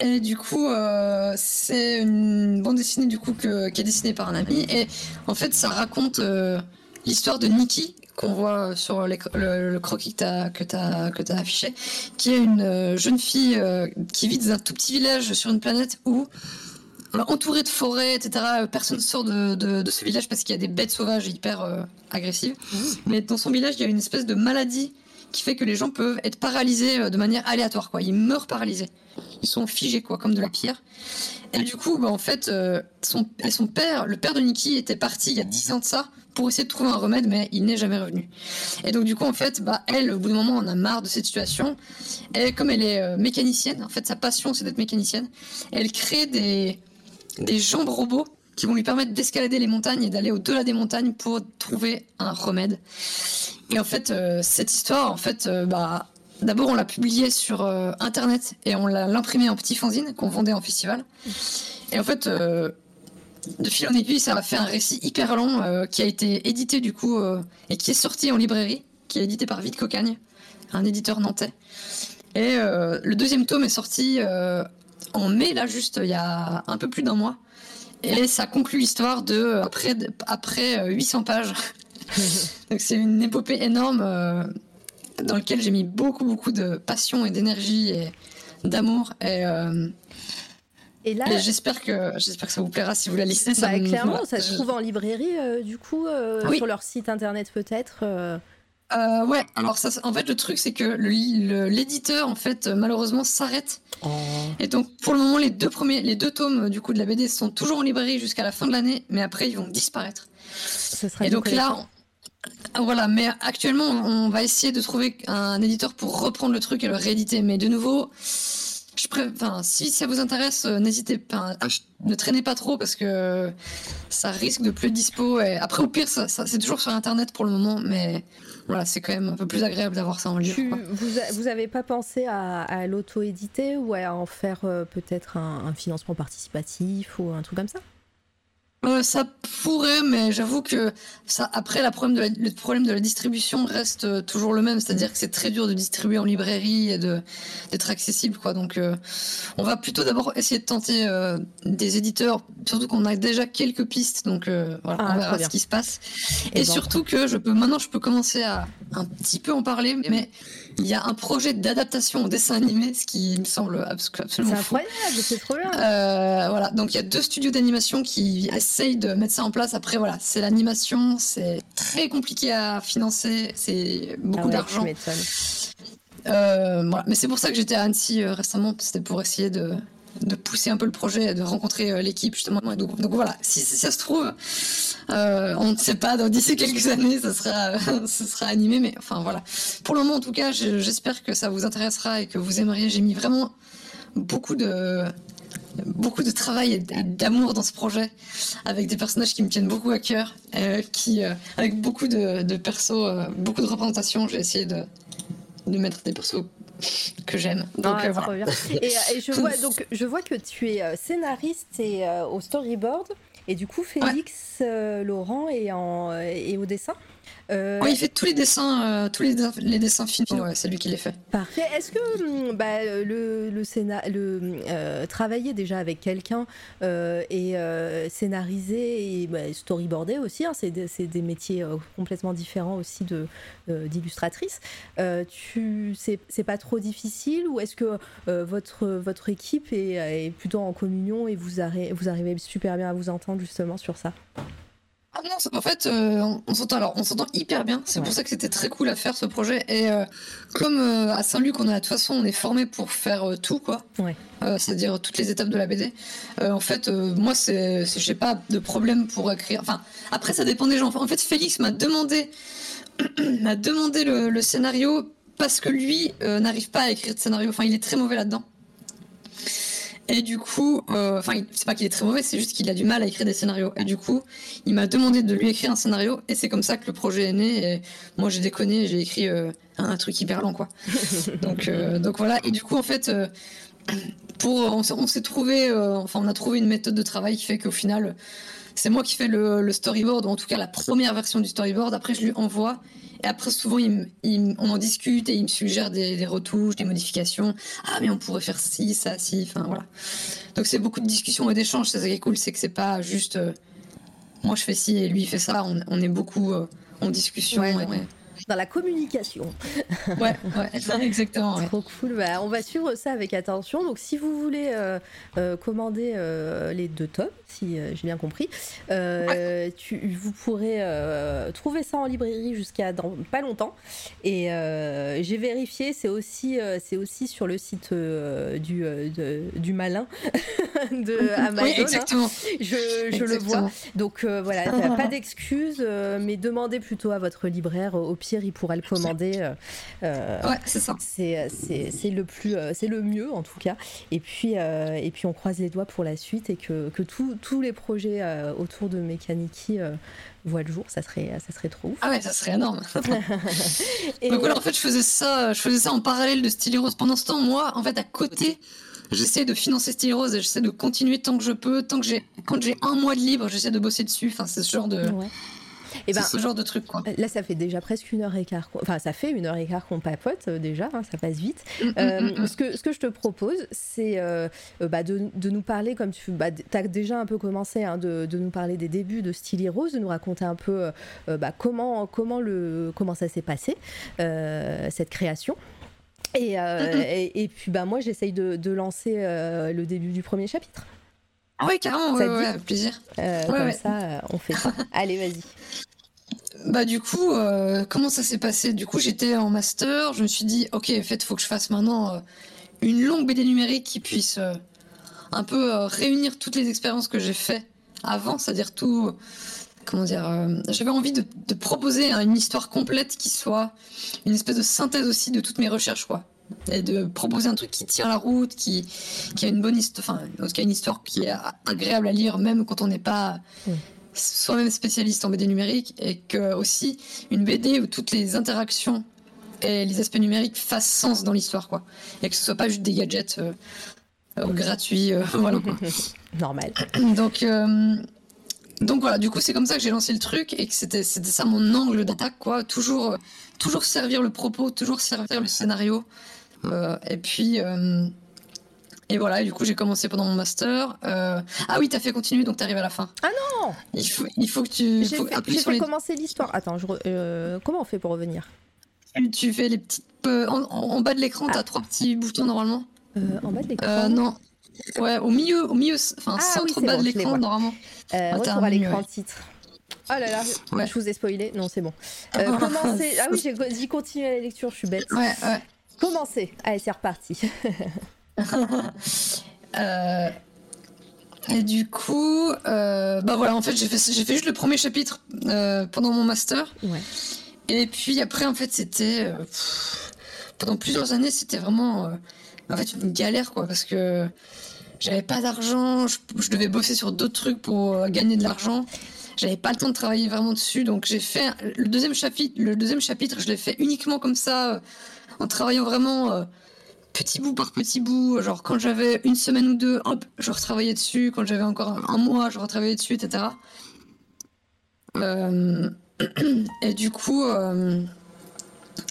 Et du coup, euh, c'est une bande dessinée du coup que, qui est dessinée par un ami. Et en fait, ça raconte euh, l'histoire de Nikki qu'on voit sur le, croquis que tu as, as affiché, qui est une euh, jeune fille qui vit dans un tout petit village sur une planète où, entourée de forêts, etc., personne ne sort de, de, ce village parce qu'il y a des bêtes sauvages hyper agressives. Mmh. Mais dans son village, il y a une espèce de maladie qui fait que les gens peuvent être paralysés euh, de manière aléatoire, quoi. Ils meurent paralysés. Ils sont figés, quoi, comme de la pierre. Et du coup, bah, en fait, euh, son, son père, le père de Nikki, était parti il y a 10 ans de ça pour essayer de trouver un remède, mais il n'est jamais revenu. Et donc, du coup, en fait, bah, elle, au bout d'un moment, en a marre de cette situation. Et comme elle est euh, mécanicienne, en fait, sa passion, c'est d'être mécanicienne, elle crée des, des jambes robots qui vont lui permettre d'escalader les montagnes et d'aller au-delà des montagnes pour trouver un remède. Et en fait, euh, cette histoire, en fait, euh, bah, d'abord on l'a publiée sur euh, internet et on l'a imprimée en petit fanzine qu'on vendait en festival. Et en fait, de fil en aiguille, ça a fait un récit hyper long qui a été édité du coup et qui est sorti en librairie, qui est édité par Vite Cocagne, un éditeur nantais. Et le deuxième tome est sorti en mai, là, juste il y a un peu plus d'un mois. Et ça conclut l'histoire de après, après 800 pages. Donc c'est une épopée énorme euh, dans laquelle j'ai mis beaucoup beaucoup de passion et d'énergie et d'amour et euh, et là, j'espère que j'espère que ça vous plaira si vous la lisez. Bah, clairement, ça se trouve en librairie, euh, du coup, sur leur site internet peut-être. Euh, ouais, alors ça, en fait, le truc, c'est que l'éditeur, en fait, malheureusement, s'arrête. Oh. Et donc, pour le moment, les deux premiers, les deux tomes, du coup, de la BD sont toujours en librairie jusqu'à la fin de l'année, mais après, ils vont disparaître. et donc là, voilà, mais actuellement, on va essayer de trouver un éditeur pour reprendre le truc et le rééditer. Mais de nouveau, je enfin, si ça vous intéresse, euh, n'hésitez pas, ne traînez pas trop parce que ça risque de plus dispo. Et après, au pire, ça c'est toujours sur Internet pour le moment, mais voilà, c'est quand même un peu plus agréable d'avoir ça en livre. Vous, vous avez pas pensé à, l'auto-éditer ou à en faire euh, peut-être un, financement participatif ou un truc comme ça? Euh, ça pourrait, mais j'avoue que ça, après, la problème de le problème de la distribution reste euh, toujours le même, c'est-à-dire que c'est très dur de distribuer en librairie et de d'être accessible, quoi. Donc, euh, on va plutôt d'abord essayer de tenter des éditeurs, surtout qu'on a déjà quelques pistes, donc voilà, ah, on verra ce qui se passe. Et, surtout que je peux maintenant, je peux commencer à un petit peu en parler, mais il y a un projet d'adaptation au dessin animé, ce qui me semble absolument fou. C'est incroyable, c'est trop bien. Euh, voilà, donc il y a deux studios d'animation qui essayent de mettre ça en place. Après, voilà, c'est l'animation, c'est très compliqué à financer, c'est beaucoup ah d'argent. Euh, voilà. Mais c'est pour ça que j'étais à Annecy euh, récemment, c'était pour essayer de, de pousser un peu le projet, de rencontrer euh, l'équipe justement. Donc, donc, voilà, si, ça se trouve, euh, on ne sait pas, d'ici quelques années, ça sera, ça sera animé, mais enfin voilà. Pour le moment, en tout cas, j'espère que ça vous intéressera et que vous aimeriez. J'ai mis vraiment beaucoup de beaucoup de travail et d'amour dans ce projet, avec des personnages qui me tiennent beaucoup à cœur, euh, qui, avec beaucoup de, de persos, beaucoup de représentations. J'ai essayé de, de mettre des persos que j'aime. Donc, ah, euh, et, je vois donc je vois que tu es euh, scénariste et euh, au storyboard et du coup Félix Laurent est en est au dessin? Euh, oui, il fait tous les dessins, euh, tous les, les dessins. Ouais, c'est lui qui les fait. Parfait. Est-ce que hum, bah, le, le, le euh, travailler déjà avec quelqu'un et scénariser et bah, storyboarder aussi, hein, c'est des métiers complètement différents aussi de d'illustratrice. tu c'est pas trop difficile ou est-ce que votre votre équipe est, est, plutôt en communion et vous, vous arrivez super bien à vous entendre justement sur ça? Ah non, en fait, euh, on s'entend alors, on s'entend hyper bien. C'est pour ça que c'était très cool à faire ce projet. Et euh, comme euh, à Saint-Luc, on a de toute façon, on est formé pour faire tout, quoi. Ouais. C'est-à-dire toutes les étapes de la BD. en fait, moi, c'est, je sais pas, de problème pour écrire. Enfin, après, ça dépend des gens. En fait, Félix m'a demandé, m'a demandé le, le, scénario parce que lui n'arrive pas à écrire de scénario. Enfin, il est très mauvais là-dedans. Et du coup, euh, enfin, c'est pas qu'il est très mauvais, c'est juste qu'il a du mal à écrire des scénarios. Et du coup, il m'a demandé de lui écrire un scénario, et c'est comme ça que le projet est né. Et moi, j'ai déconné, j'ai écrit euh, un, truc hyper long, quoi. donc, euh, donc voilà. Et du coup, en fait, pour, on, s'est trouvé, enfin, on a trouvé une méthode de travail qui fait qu'au final, c'est moi qui fais le, le, storyboard, ou en tout cas la première version du storyboard. Après, je lui envoie. Et après, souvent, on en discute et il me suggère des, retouches, des modifications. Ah, mais on pourrait faire ci, ça, ci. Enfin, voilà. Donc, c'est beaucoup de discussions et d'échanges. C'est ça qui est cool, c'est que c'est pas juste euh, moi je fais ci et lui il fait ça. On, est beaucoup euh, en discussion. dans la communication. ouais, ouais, exactement. Trop cool. Bah, on va suivre ça avec attention. Donc, si vous voulez euh, euh, commander euh, les deux tomes, si j'ai bien compris, tu, vous pourrez trouver ça en librairie jusqu'à dans pas longtemps. Et j'ai vérifié, c'est aussi, c'est aussi sur le site du, du malin de Amazon. Oui, hein. exactement. Je, le vois. Donc voilà, pas d'excuses, mais demandez plutôt à votre libraire. Au pire, il pourra le commander. ouais, c'est ça. C'est le plus, c'est le mieux en tout cas. Et puis, et puis on croise les doigts pour la suite et que, que tous les projets autour de Mechaniki voient le jour, ça serait, ça serait trop ouf. Ah ouais, ça serait énorme. et Donc voilà, en fait, je faisais ça, je faisais ça en parallèle de Styli Rose. Pendant ce temps, moi, en fait, à côté, j'essaie de financer Styli Rose et j'essaie de continuer tant que je peux, tant que j'ai, quand j'ai un mois de libre, j'essaie de bosser dessus. Enfin, c'est ce genre de. Et eh ben, ce genre de truc, quoi. Là, ça fait déjà presque une heure et quart. Enfin, ça fait une heure et quart qu'on papote euh, déjà, hein, ça passe vite. Mm, mm, euh, mm, ce, que, ce que je te propose, c'est euh, bah, de, de, nous parler, comme tu bah, as déjà un peu commencé, hein, de, de, nous parler des débuts de Styli Rose, de nous raconter un peu bah, comment, comment, le, comment ça s'est passé, cette création. Et, et, puis bah, moi, j'essaye de, de lancer le début du premier chapitre. Ah oui, carrément, ouais, ouais, avec plaisir. Euh, comme ça, euh, on fait ça. Allez, vas-y. Bah du coup, euh, comment ça s'est passé? Du coup, j'étais en master, je me suis dit, ok, en fait, faut que je fasse maintenant une longue BD numérique qui puisse un peu réunir toutes les expériences que j'ai fait avant, c'est-à-dire tout, comment dire, j'avais envie de, de proposer une histoire complète qui soit une espèce de synthèse aussi de toutes mes recherches, quoi et de proposer un truc qui tient la route, qui, qui a une bonne histoire, enfin, qui a une histoire qui est agréable à lire, même quand on n'est pas soi-même spécialiste en BD numérique, et que aussi une BD où toutes les interactions et les aspects numériques fassent sens dans l'histoire, quoi, et que ce soit pas juste des gadgets euh, euh, gratuits, euh, voilà. Normal. Donc donc voilà, du coup c'est comme ça que j'ai lancé le truc et que c'était c'était ça mon angle d'attaque quoi, toujours toujours servir le propos, toujours servir le scénario, euh, et puis. Euh, et voilà, du coup, j'ai commencé pendant mon master. Euh, ah oui, t'as fait continuer, donc t'arrives à la fin. Ah non Il faut, il faut que tu. J'ai fait, commencer l'histoire. Attends, je, comment on fait pour revenir? Tu, fais les petites. En, bas de l'écran, t'as ah. trois petits boutons normalement. en bas de l'écran? Non. Ouais, au milieu, au milieu, enfin, ah, centre bas de l'écran normalement. Euh, retour à l'écran titre. Oh là là, je vous ai spoilé. Non, c'est bon. Euh, commencez. Ah oui, j'ai dit continuer la lecture, je suis bête. Ouais, ouais. Commencez. Allez, c'est reparti. euh, et du coup, euh, bah voilà, en fait, j'ai fait, j'ai fait juste le premier chapitre euh, pendant mon master. Ouais. Et puis après, en fait, c'était pendant plusieurs années, c'était vraiment en fait une galère, quoi, parce que j'avais pas d'argent, je, je, devais bosser sur d'autres trucs pour gagner de l'argent. J'avais pas le temps de travailler vraiment dessus, donc j'ai fait le deuxième chapitre. Le deuxième chapitre, je l'ai fait uniquement comme ça en travaillant vraiment euh, petit bout par petit bout. Genre quand j'avais une semaine ou deux, hop, je retravaillais dessus. Quand j'avais encore un mois, je retravaillais dessus, etc. Euh, et du coup, euh,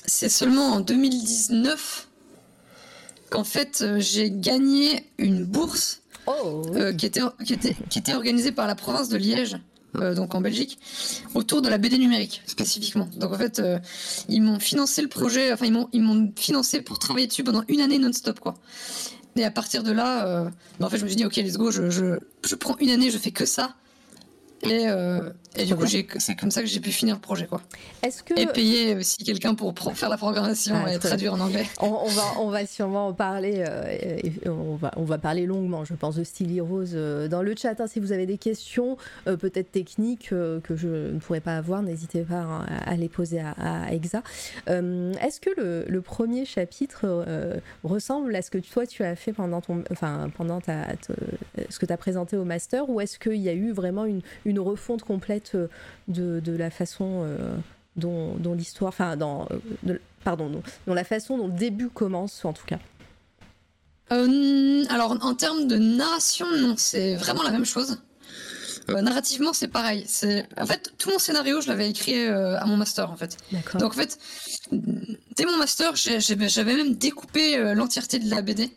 c'est seulement en 2019 qu'en fait j'ai gagné une bourse oh, qui, était, qui, était, qui était organisée par la province de Liège. Euh, donc en Belgique, autour de la BD numérique spécifiquement. Donc en fait, euh, ils m'ont financé le projet, enfin ils m'ont financé pour travailler dessus pendant une année non-stop quoi. Et à partir de là, euh, bah, en fait je me suis dit ok let's go, je, je, je prends une année, je fais que ça. Et, et du coup, c'est comme ça que j'ai pu finir le projet, quoi. Est-ce que et payer aussi quelqu'un pour faire la programmation ah, et traduire en anglais. On, va, on va sûrement en parler. Euh, on va, on va parler longuement, je pense, de Steely Rose euh, dans le chat. Hein, si vous avez des questions, euh, peut-être techniques que je ne pourrais pas avoir, n'hésitez pas hein, à, les poser à, à Exa. Est-ce que le, le, premier chapitre ressemble à ce que toi tu as fait pendant ton, enfin pendant ta, ce que tu as présenté au master, ou est-ce qu'il y a eu vraiment une une refonte complète euh, de, la façon euh, dont, l'histoire, enfin, dans, euh, pardon, dont, la façon dont le début commence, en tout cas. alors, en termes de narration, non, c'est vraiment la même chose. narrativement, c'est pareil. C'est en fait tout mon scénario, je l'avais écrit à mon master en fait. Donc en fait, dès mon master, j'avais même découpé l'entièreté de la BD.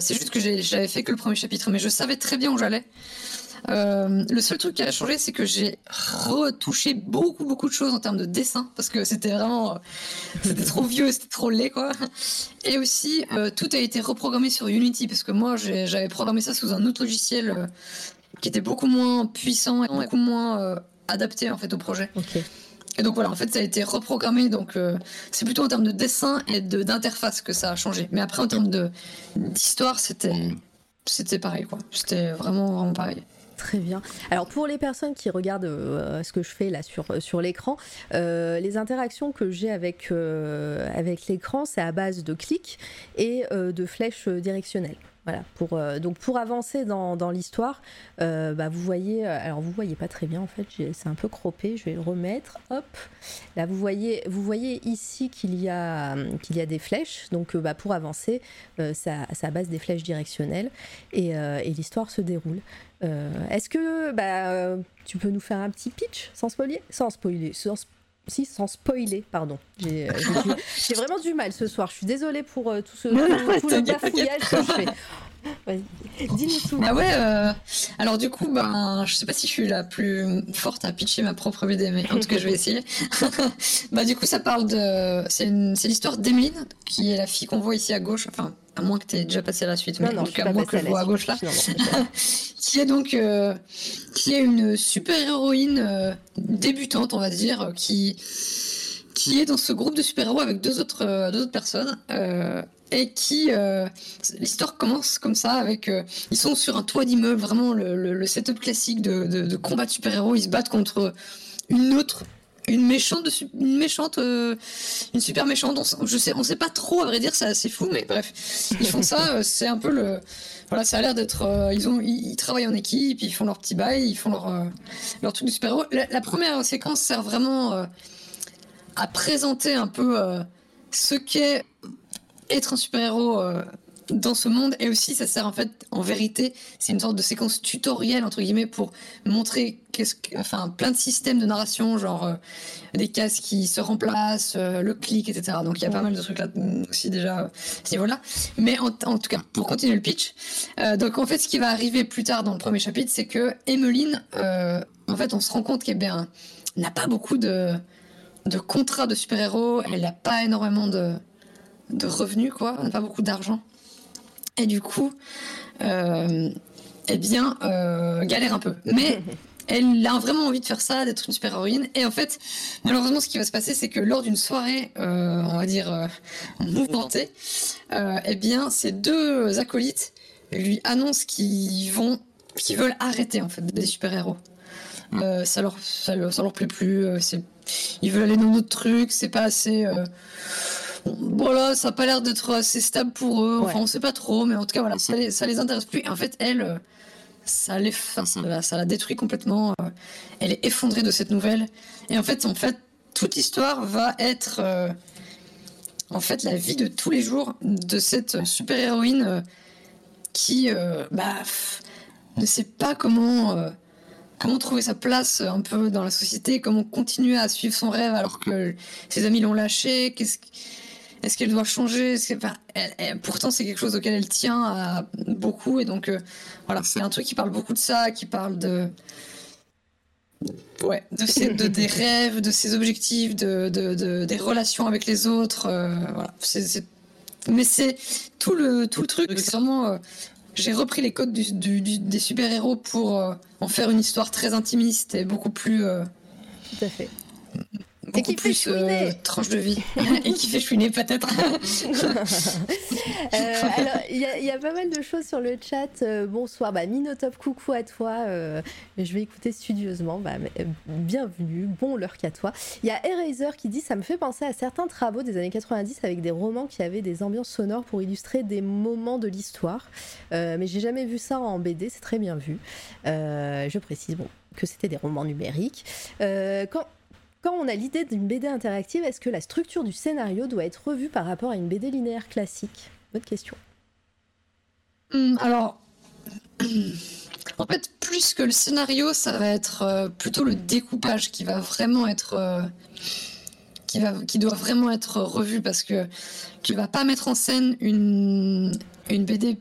c'est juste que j'avais fait que le premier chapitre, mais je savais très bien où j'allais. Euh, le seul truc qui a changé, c'est que j'ai retouché beaucoup, beaucoup de choses en termes de dessin, parce que c'était vraiment, c'était trop vieux, c'était trop laid, quoi. Et aussi, euh, tout a été reprogrammé sur Unity, parce que moi, j'avais programmé ça sous un autre logiciel euh, qui était beaucoup moins puissant et beaucoup moins adapté, en fait, au projet. Et donc voilà, en fait, ça a été reprogrammé. Donc c'est plutôt en termes de dessin et d'interface que ça a changé. Mais après, en termes d'histoire, c'était c'était pareil, quoi. C'était vraiment, vraiment pareil. Très bien. Alors pour les personnes qui regardent euh, ce que je fais là sur, sur l'écran, euh, les interactions que j'ai avec, euh, l'écran, c'est à base de clics et de flèches directionnelles. Voilà, pour, euh, donc pour avancer dans, l'histoire, euh, bah vous voyez, euh, alors vous voyez pas très bien en fait, c'est un peu croppé, je vais le remettre, hop, là vous voyez, vous voyez ici qu'il y, a, y a des flèches, donc bah, pour avancer, ça, ça base des flèches directionnelles et l'histoire se déroule. Est-ce que bah, tu peux nous faire un petit pitch sans spoiler? Sans spoiler, sans si, sans spoiler, pardon. J'ai vraiment du mal ce soir. Je suis désolée pour tout, ce, tout, le bafouillage que je fais. Dis-nous tout. Ah ouais, euh, alors du coup, ben, je sais pas si je suis la plus forte à pitcher ma propre BD, mais en tout cas, je vais essayer. bah, du coup, ça parle de. C'est l'histoire d'Emeline, qui est la fille qu'on voit ici à gauche. Enfin, à moins que tu aies déjà passé à la suite, mais en tout cas, moi que je vois à gauche là. qui est donc. Euh, qui est une super-héroïne euh, débutante, on va dire, qui qui est dans ce groupe de super-héros avec deux autres, deux autres personnes. Euh, et qui euh, l'histoire commence comme ça avec euh, ils sont sur un toit d'immeuble vraiment le, le, setup classique de, combat de super-héros ils se battent contre une autre une méchante une méchante euh, une super méchante on, je sais on sait pas trop à vrai dire c'est assez fou mais bref ils font ça c'est un peu le voilà ça a l'air d'être ils ils, travaillent en équipe ils font leur petit bail ils font leur leur truc de super-héros la, la, première séquence sert vraiment à présenter un peu ce qu'est être un super-héros euh, dans ce monde. Et aussi ça sert en fait en vérité c'est une sorte de séquence tutoriel entre guillemets pour montrer qu'est-ce que, enfin plein de systèmes de narration genre euh, des cases qui se remplacent euh, le clic etc donc il y a pas mal de trucs là aussi déjà à ce niveau là mais en, tout cas pour continuer le pitch donc en fait ce qui va arriver plus tard dans le premier chapitre c'est que Emmeline en fait on se rend compte qu'elle n'a pas beaucoup de de contrats de super-héros elle n'a pas énormément de de revenus, quoi. On n'a pas beaucoup d'argent. Et du coup, euh, eh bien, euh, galère un peu. Mais elle a vraiment envie de faire ça, d'être une super héroïne. Et en fait, malheureusement, ce qui va se passer, c'est que lors d'une soirée, euh, on va dire mouvementée, eh bien, ces deux acolytes lui annoncent qu'ils vont, qu'ils veulent arrêter en fait des super ça leur, ça leur, ça leur plaît plus. c'est, ils veulent aller dans d'autres trucs. C'est pas assez voilà, ça a pas l'air d'être assez stable pour eux. Enfin, on sait pas trop, mais en tout cas, voilà, ça les, ça les intéresse plus. en fait, elle, euh, ça, les, ça, ça la détruit complètement. Euh, elle est effondrée de cette nouvelle. Et en fait, en fait, toute l'histoire va être, euh, en fait, la vie de tous les jours de cette super héroïne qui, bah, ne sait pas comment comment trouver sa place un peu dans la société, comment continuer à suivre son rêve alors que ses amis l'ont lâché, qu'est-ce est-ce qu'elle doit changer Pourtant, c'est quelque chose auquel elle tient beaucoup. Et donc, euh, voilà, c'est un truc qui parle beaucoup de ça, qui parle de. Ouais, de, de des rêves, de ses objectifs, de, de, des relations avec les autres. Euh, voilà. Mais c'est tout le, tout le truc. C'est vraiment. Euh, j'ai repris les codes des super-héros pour en faire une histoire très intimiste et beaucoup plus. Tout à fait et qui fait chouiner. Euh, tranche de vie. et qui fait chouiner peut-être. Euh, alors, il y, a pas mal de choses sur le chat. Euh, bonsoir, bah, Minotop, coucou à toi. je vais écouter studieusement. Bah, bienvenue, bon l'heure qu'à toi. Il y a Eraser qui dit Ça me fait penser à certains travaux des années 90 avec des romans qui avaient des ambiances sonores pour illustrer des moments de l'histoire. mais j'ai jamais vu ça en BD, c'est très bien vu. je précise bon, que c'était des romans numériques. quand quand on a l'idée d'une BD interactive, est-ce que la structure du scénario doit être revue par rapport à une BD linéaire classique? Bonne question. Hmm, alors, en fait, plus que le scénario, ça va être euh, plutôt le découpage qui va vraiment être. Euh, qui, va, qui doit vraiment être revu parce que tu vas pas mettre en scène une, une BD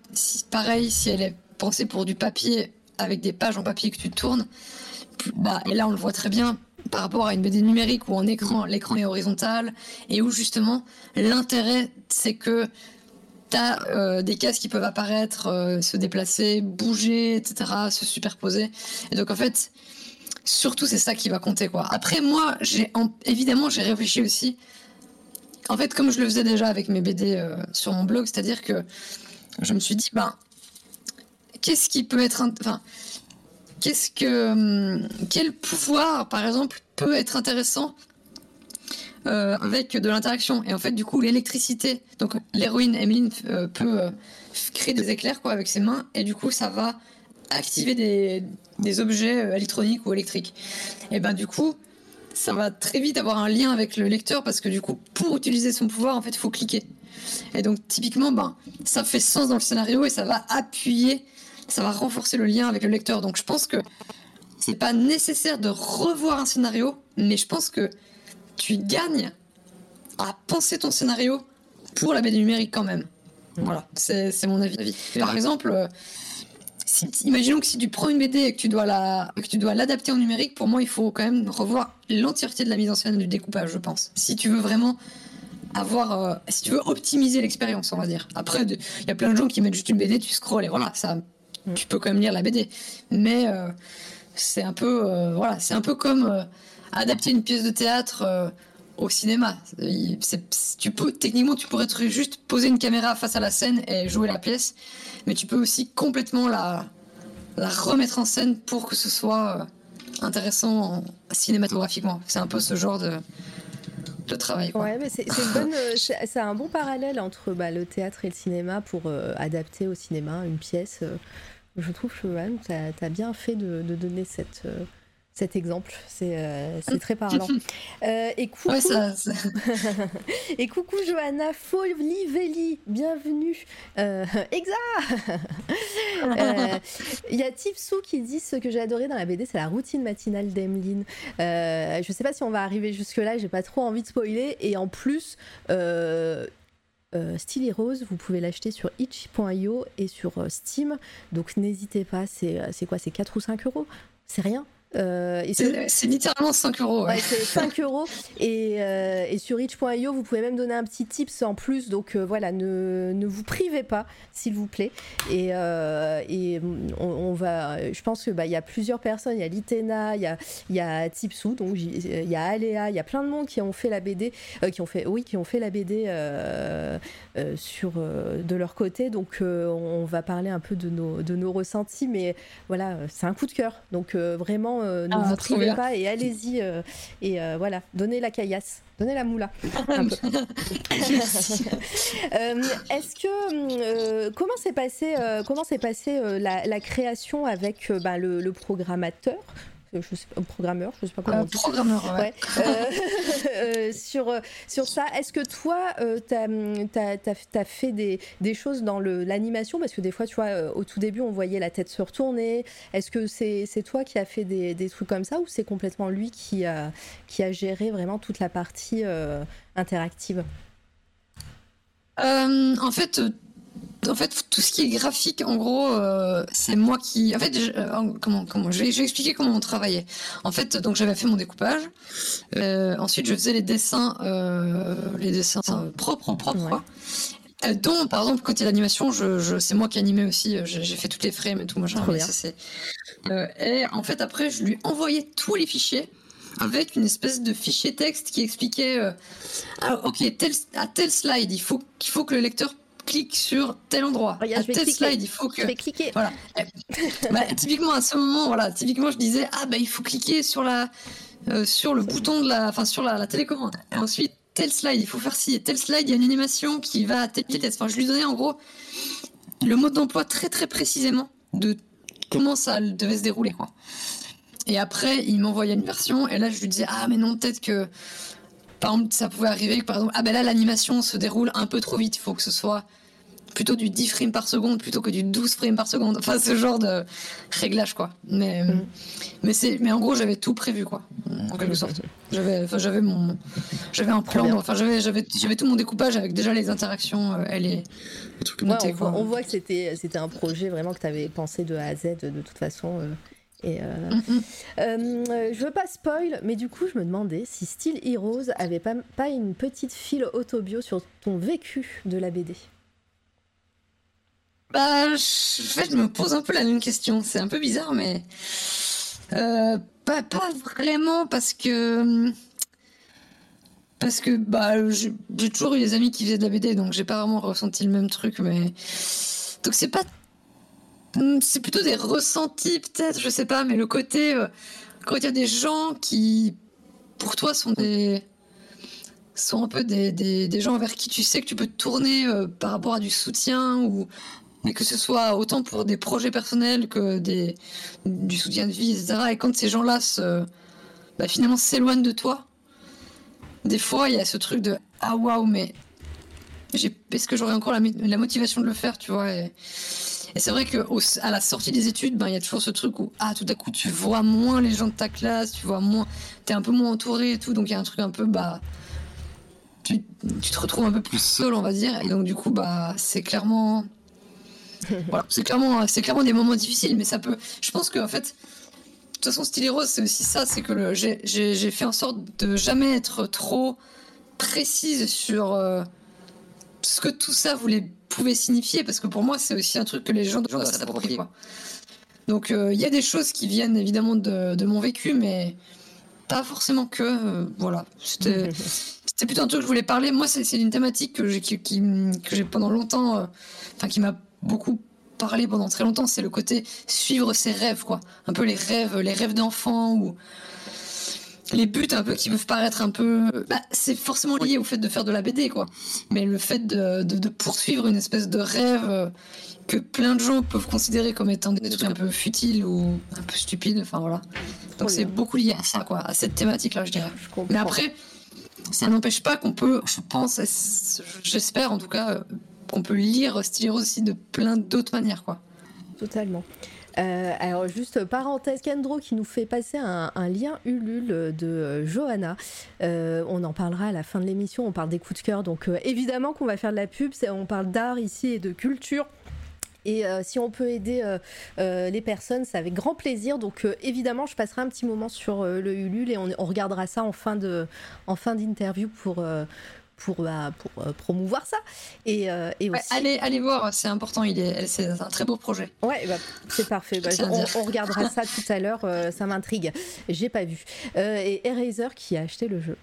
pareille si elle est pensée pour du papier avec des pages en papier que tu tournes, bah, et là on le voit très bien par rapport à une BD numérique où en écran, l'écran est horizontal et où justement l'intérêt c'est que tu as euh, des cases qui peuvent apparaître, euh, se déplacer, bouger, etc., se superposer. Et donc en fait, surtout c'est ça qui va compter quoi. Après moi, j'ai évidemment j'ai réfléchi aussi. En fait, comme je le faisais déjà avec mes BD euh, sur mon blog, c'est-à-dire que je me suis dit ben qu'est-ce qui peut être enfin hum, quel pouvoir par exemple peut être intéressant euh, avec de l'interaction? Et en fait du coup l'électricité donc l'héroïne Emeline euh, peut euh, créer des éclairs quoi avec ses mains et du coup ça va activer des, des objets électroniques ou électriques. Et ben du coup ça va très vite avoir un lien avec le lecteur parce que du coup pour utiliser son pouvoir en fait il faut cliquer. Et donc typiquement ben ça fait sens dans le scénario et ça va appuyer ça va renforcer le lien avec le lecteur. Donc je pense que c'est pas nécessaire de revoir un scénario, mais je pense que tu gagnes à penser ton scénario pour la BD numérique quand même. Voilà, c'est mon avis. Par exemple, euh, imaginons que si tu prends une BD et que tu dois la, que tu dois l'adapter en numérique, pour moi, il faut quand même revoir l'entièreté de la mise en scène du découpage, je pense. Si tu veux vraiment avoir, euh, si tu veux optimiser l'expérience, on va dire. Après, il y a plein de gens qui mettent juste une BD, tu scrolls et voilà, ça tu peux quand même lire la BD. Mais euh, c'est un peu, euh, voilà, c'est un peu comme euh, adapter une pièce de théâtre au cinéma. tu peux, techniquement, tu pourrais juste poser une caméra face à la scène et jouer la pièce, mais tu peux aussi complètement la, la remettre en scène pour que ce soit intéressant cinématographiquement. C'est un peu ce genre de, de travail. Ouais, mais c'est un bon parallèle entre bah, le théâtre et le cinéma pour adapter au cinéma une pièce je trouve que tu as, bien fait de, donner cette, euh, cet exemple. C'est euh, très parlant. Euh, et, coucou... et coucou Johanna Folivelli, bienvenue. Exa Il y a Tipsou qui dit ce que j'ai adoré dans la BD, c'est la routine matinale d'Emeline. je sais pas si on va arriver jusque-là, j'ai pas trop envie de spoiler. Et en plus, euh, Style Rose, vous pouvez l'acheter sur itch.io et sur euh, Steam. Donc n'hésitez pas, c'est euh, quoi C'est 4 ou 5 euros? C'est rien euh, c'est littéralement 5 euros. Ouais. c'est 5 euros. Et, euh, et sur itch.io, vous pouvez même donner un petit tips en plus. Donc euh, voilà, ne, ne, vous privez pas, s'il vous plaît. Et, et on, va. Je pense qu'il bah, y a plusieurs personnes. Il y a Litena, il y a, y a Tipsou, donc il y a Aléa, il y a plein de monde qui ont fait la BD, qui ont fait, oui, qui ont fait la BD sur, de leur côté. Donc on va parler un peu de nos, de nos ressentis. Mais voilà, c'est un coup de cœur. Donc vraiment euh, ne ah, vous privez pas et allez-y euh, et euh, voilà, donnez la caillasse. Donnez la moula. Est-ce que comment s'est passé comment s'est passé la, création avec bah, le, programmateur? Je sais pas, programmeur, je sais pas comment on dit. Programmeur, ouais. Euh, sur, sur ça, est-ce que toi, euh, tu as, fait des, des choses dans l'animation? Parce que des fois, tu vois, euh, au tout début, on voyait la tête se retourner. Est-ce que c'est toi qui as fait des, des trucs comme ça ou c'est complètement lui qui a, qui a géré vraiment toute la partie interactive? En fait, en fait, tout ce qui est graphique, en gros, euh, c'est moi qui. En fait, je, euh, comment, comment je vais, je, vais, expliquer comment on travaillait. En fait, donc j'avais fait mon découpage. Euh, ensuite, je faisais les dessins, les dessins propres, en propre. dont, par exemple, côté l'animation, je, je c'est moi qui animais aussi. J'ai fait toutes les frames et tout machin. et en fait, après, je lui envoyais tous les fichiers avec une espèce de fichier texte qui expliquait ah, ok tel, à tel slide il faut qu'il faut que le lecteur clique sur tel endroit, à tel slide, il faut que. Je vais cliquer. Voilà. bah, typiquement à ce moment, voilà, typiquement je disais ah bah il faut cliquer sur la, euh, sur le bouton de la, enfin sur la, télécommande. Et ensuite tel slide, il faut faire ci, et tel slide, il y a une animation qui va à tel Enfin, je lui donnais en gros le mode d'emploi très très précisément de comment ça devait se dérouler quoi. Et après, il m'envoyait une version, et là je lui disais ah mais non peut-être que par exemple, ça pouvait arriver que par exemple, ah ben là l'animation se déroule un peu trop vite, il faut que ce soit plutôt du 10 frames par seconde plutôt que du 12 frames par seconde. Enfin, ce genre de réglage, quoi. Mais, mm. mais, c'est, mais en gros, j'avais tout prévu, quoi. En quelque sorte. J'avais, enfin, j'avais mon, j'avais un plan, enfin, j'avais, j'avais, j'avais tout mon découpage avec déjà les interactions, euh, elle est, on, voit, on, voit, que c'était, c'était un projet vraiment que tu avais pensé de A à Z de toute façon. Euh, et euh, mm, mm. euh, je veux pas spoil, mais du coup, je me demandais si Steel Heroes avait pas, pas une petite file autobio sur ton vécu de la BD. Bah, je, fait, je me pose un peu la même question. C'est un peu bizarre, mais euh, pas, pas vraiment parce que parce que bah j'ai toujours eu des amis qui faisaient de la BD, donc j'ai pas vraiment ressenti le même truc, mais donc c'est pas c'est plutôt des ressentis peut-être, je sais pas, mais le côté euh, quand il y a des gens qui pour toi sont des sont un peu des, des, gens vers qui tu sais que tu peux te tourner euh, par rapport à du soutien ou mais que ce soit autant pour des projets personnels que des, du soutien de vie, etc. Et quand ces gens-là bah, finalement s'éloignent de toi, des fois il y a ce truc de ah waouh, mais est-ce que j'aurais encore la, motivation de le faire, tu vois et, c'est vrai que à la sortie des études, ben il y a toujours ce truc où ah tout à coup tu vois moins les gens de ta classe, tu vois moins, t'es un peu moins entouré et tout, donc il y a un truc un peu bah tu, tu, te retrouves un peu plus seul, on va dire, et donc du coup bah c'est clairement voilà, c'est clairement, c'est clairement des moments difficiles, mais ça peut. Je pense qu'en fait, de toute façon, Stylé Rose, c'est aussi ça, c'est que j'ai fait en sorte de jamais être trop précise sur euh, ce que tout ça voulait, pouvait signifier, parce que pour moi, c'est aussi un truc que les gens doivent s'approprier. Donc, euh, il y a des choses qui viennent évidemment de, mon vécu, mais pas forcément que. Euh, voilà, c'était. Plutôt un truc que je voulais parler. Moi, c'est une thématique que j'ai que pendant longtemps, enfin qui m'a beaucoup parlé pendant très longtemps, c'est le côté suivre ses rêves, quoi. Un peu les rêves, les rêves d'enfant ou les buts un peu qui peuvent paraître un peu. Bah, c'est forcément lié au fait de faire de la BD, quoi. Mais le fait de, de, poursuivre une espèce de rêve euh, que plein de gens peuvent considérer comme étant des trucs un peu futiles ou un peu stupides, enfin voilà. Donc c'est beaucoup lié à ça, quoi, à cette thématique-là, je dirais. Mais après, ça n'empêche pas qu'on peut, je pense, j'espère en tout cas, euh, qu'on peut lire Stylo aussi de plein d'autres manières, quoi. Totalement. Euh, alors juste parenthèse, Kendro qui nous fait passer un, lien Ulule de Johanna. Euh, on en parlera à la fin de l'émission, on parle des coups de cœur, donc euh, évidemment qu'on va faire de la pub, on parle d'art ici et de culture. Et si on peut aider les personnes, c'est avec grand plaisir. Donc évidemment, je passerai un petit moment sur le Ulule et on, on, regardera ça en fin de en fin d'interview pour pour, bah, pour euh, promouvoir ça. Et, euh, et aussi... allez, allez voir, c'est important, il est, c'est un très beau projet. Ouais, bah, c'est parfait. Bah, on, regardera ça tout à l'heure, euh, ça m'intrigue. J'ai pas vu. et Eraser qui a acheté le jeu.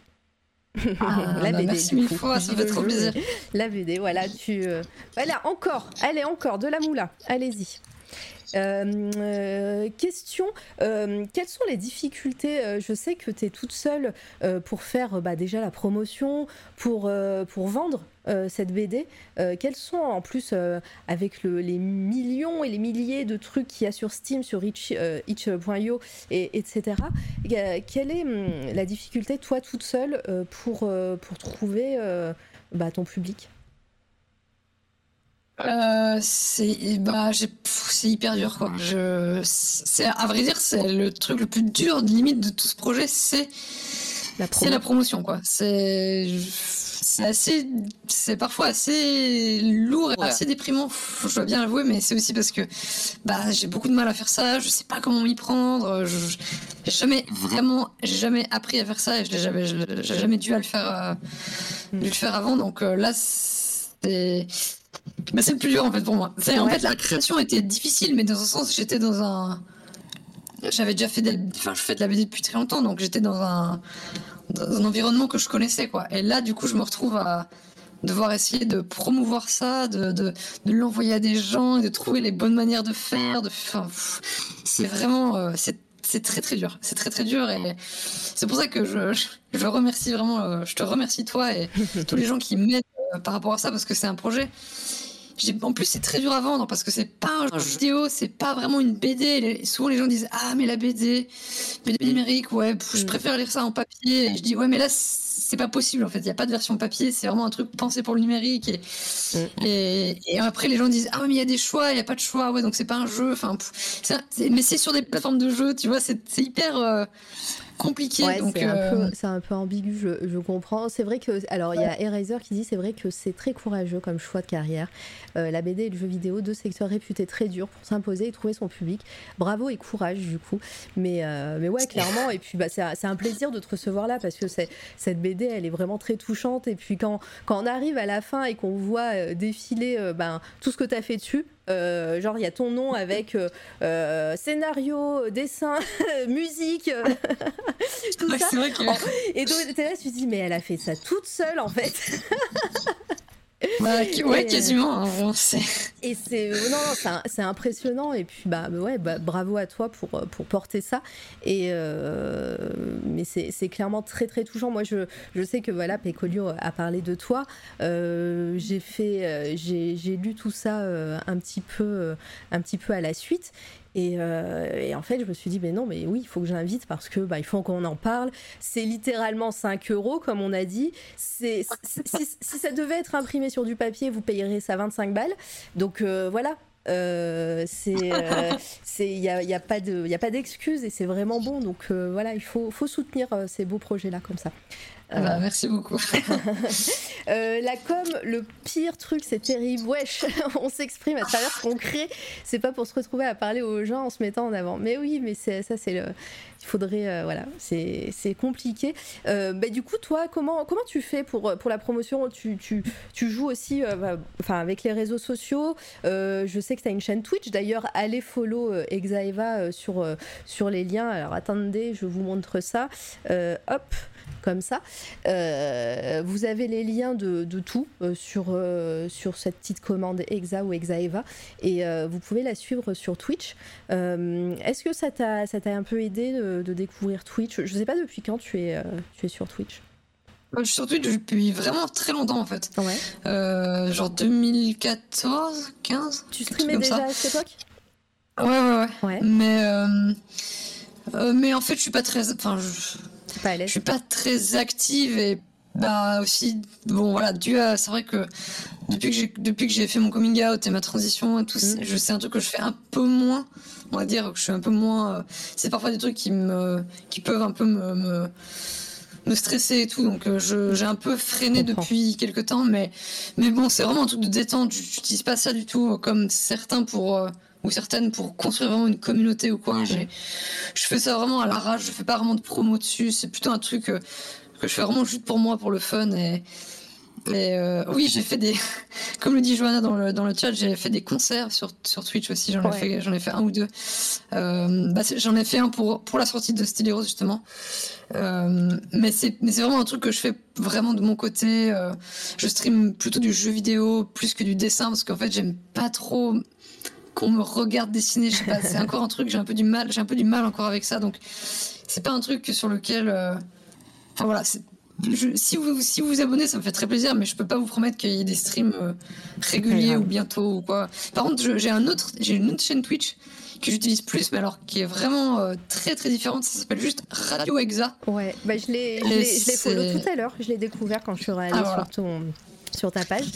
Ah, la BD. Merci mille fois, ça fait trop plaisir. La BD, voilà, tu. Voilà, encore, allez, encore, de la moula. Allez-y. Euh, euh, question, euh, quelles sont les difficultés Je sais que tu es toute seule pour faire bah, déjà la promotion, pour, pour vendre cette BD. quels sont en plus, avec les millions et les milliers de trucs qu'il y a sur Steam, sur itch.io, et, etc., quelle est hum, la difficulté, toi toute seule, pour, pour trouver bah, ton public? Euh, c'est bah c'est hyper dur quoi. Je c'est à vrai dire c'est le truc le plus dur limite de tout ce projet c'est la, promotion quoi. C'est c'est assez c'est parfois assez lourd et assez déprimant. Je dois bien l'avouer mais c'est aussi parce que bah j'ai beaucoup de mal à faire ça. Je sais pas comment m'y prendre. Je, j'ai jamais vraiment j'ai jamais appris à faire ça et je l'ai jamais j'ai jamais dû à le faire euh, dû le faire avant donc euh, là c'est bah, c'est le plus dur en fait pour moi. En fait, la création était difficile, mais dans un sens, j'étais dans un. J'avais déjà fait, de... enfin, je fais de la BD depuis très longtemps, donc j'étais dans un... dans un environnement que je connaissais, quoi. Et là, du coup, je me retrouve à devoir essayer de promouvoir ça, de, de, de l'envoyer à des gens et de trouver les bonnes manières de faire. De... Enfin, c'est vraiment. Euh, c'est très très dur. C'est très très dur et c'est pour ça que je, je, remercie vraiment, euh, je te remercie toi et tous les gens qui m'aident euh, par rapport à ça parce que c'est un projet en plus, c'est très dur à vendre parce que c'est pas un jeu vidéo, c'est pas vraiment une BD. souvent, les gens disent Ah, mais la BD, BD numérique, ouais, je mm. préfère lire ça en papier. Et je dis Ouais, mais là, c'est pas possible en fait. Il n'y a pas de version papier, c'est vraiment un truc pensé pour le numérique. Mm. Et, et, après, les gens disent Ah, mais il y a des choix, il n'y a pas de choix, ouais, donc c'est pas un jeu. Enfin, mais c'est sur des plateformes de jeu, tu vois, c'est hyper. Euh, compliqué. donc euh, c'est un, peu ambigu, je, je comprends. C'est vrai que. Alors, il y a Eraser qui dit c'est vrai que c'est très courageux comme choix de carrière. Euh, la BD et le jeu vidéo, deux secteurs réputés très durs pour s'imposer et trouver son public. Bravo et courage, du coup. Mais, euh, mais ouais, clairement. Et puis, bah, c'est un plaisir de te recevoir là parce que cette BD, elle est vraiment très touchante. Et puis, quand, quand on arrive à la fin et qu'on voit défiler ben, tout ce que tu as fait dessus, euh, genre il y a ton nom avec euh, euh, scénario, dessin, musique, tout ça. Et donc là tu te dis mais elle a fait ça toute seule en fait. Bah, ouais, quasiment. Hein, et c'est non, c'est impressionnant. Et puis bah, bah ouais, bah, bravo à toi pour pour porter ça. Et euh, mais c'est clairement très très touchant. Moi, je, je sais que voilà, Pecolio a parlé de toi. Euh, j'ai fait, euh, j'ai lu tout ça un petit peu un petit peu à la suite. Euh, et, en fait, je me suis dit, mais non, mais oui, il faut que j'invite parce que bah, il faut qu'on en parle. C'est littéralement 5 euros, comme on a dit. C'est, si, ça devait être imprimé sur du papier, vous payerez ça 25 balles. Donc euh, voilà. Euh, c'est il n'y a, y a, pas de y a pas d'excuses et c'est vraiment bon donc voilà il faut, faut soutenir ces beaux projets là comme ça ah bah, merci beaucoup. Euh, la com, le pire truc, c'est terrible. Wesh, on s'exprime à travers ce qu'on crée. C'est pas pour se retrouver à parler aux gens en se mettant en avant. Mais oui, mais ça, c'est. Il faudrait. Euh, voilà, c'est compliqué. Euh, bah, du coup, toi, comment, tu fais pour, la promotion? Tu, joues aussi bah, avec les réseaux sociaux. je sais que tu as une chaîne Twitch. D'ailleurs, allez follow Exaeva sur les liens. Alors attendez, je vous montre ça. hop comme ça. Euh, vous avez les liens de, tout euh, sur, euh, sur cette petite commande Exa ou Exaeva et vous pouvez la suivre sur Twitch. Est-ce que ça t'a un peu aidé de, découvrir Twitch? Je ne sais pas depuis quand tu es, tu es sur Twitch. Je suis sur Twitch depuis vraiment très longtemps en fait. Ouais. genre 2014, 15. Tu streamais déjà à cette époque? Ouais, ouais, ouais, Mais, mais en fait, je suis pas très. Enfin, je je suis pas très active et bah aussi bon voilà dû à c'est vrai que depuis que j'ai depuis que j'ai fait mon coming out et ma transition et tout mm. je sais un truc que je fais un peu moins on va dire que je suis un peu moins euh, c'est parfois des trucs qui me qui peuvent un peu me, me, stresser et tout donc euh, je j'ai un peu freiné depuis quelques temps mais mais bon c'est vraiment un truc de détente j'utilise pas ça du tout comme certains pour euh, ou certaines pour construire vraiment une communauté ou quoi. je fais ça vraiment à l'arrache, je fais pas vraiment de promo dessus, c'est plutôt un truc euh, que, je fais vraiment juste pour moi, pour le fun. Et, euh, oui, j'ai fait des, comme le dit Johanna dans le, dans le chat, j'ai fait des concerts sur, sur Twitch aussi, j'en ai, fait, j'en ai fait un ou deux. Euh, bah, j'en ai fait un pour, pour la sortie de Styleros justement. mais c'est mais c'est vraiment un truc que je fais vraiment de mon côté. je stream plutôt du jeu vidéo plus que du dessin parce qu'en fait j'aime pas trop qu'on me regarde dessiner. Je sais pas, c'est encore un truc, j'ai un peu du mal, j'ai un peu du mal encore avec ça. Donc, c'est pas un truc sur lequel. Euh, enfin voilà, si vous si vous vous abonnez, ça me fait très plaisir, mais je peux pas vous promettre qu'il y ait des streams euh, réguliers ou bientôt ou quoi. Par contre, j'ai un autre, j'ai une autre chaîne Twitch que j'utilise plus, mais alors qui est vraiment euh, très très différente. Ça s'appelle juste Radio Exa. Ouais, bah je l'ai, follow tout à l'heure. Je l'ai découvert quand je suis allée ah, sur ton sur ta page.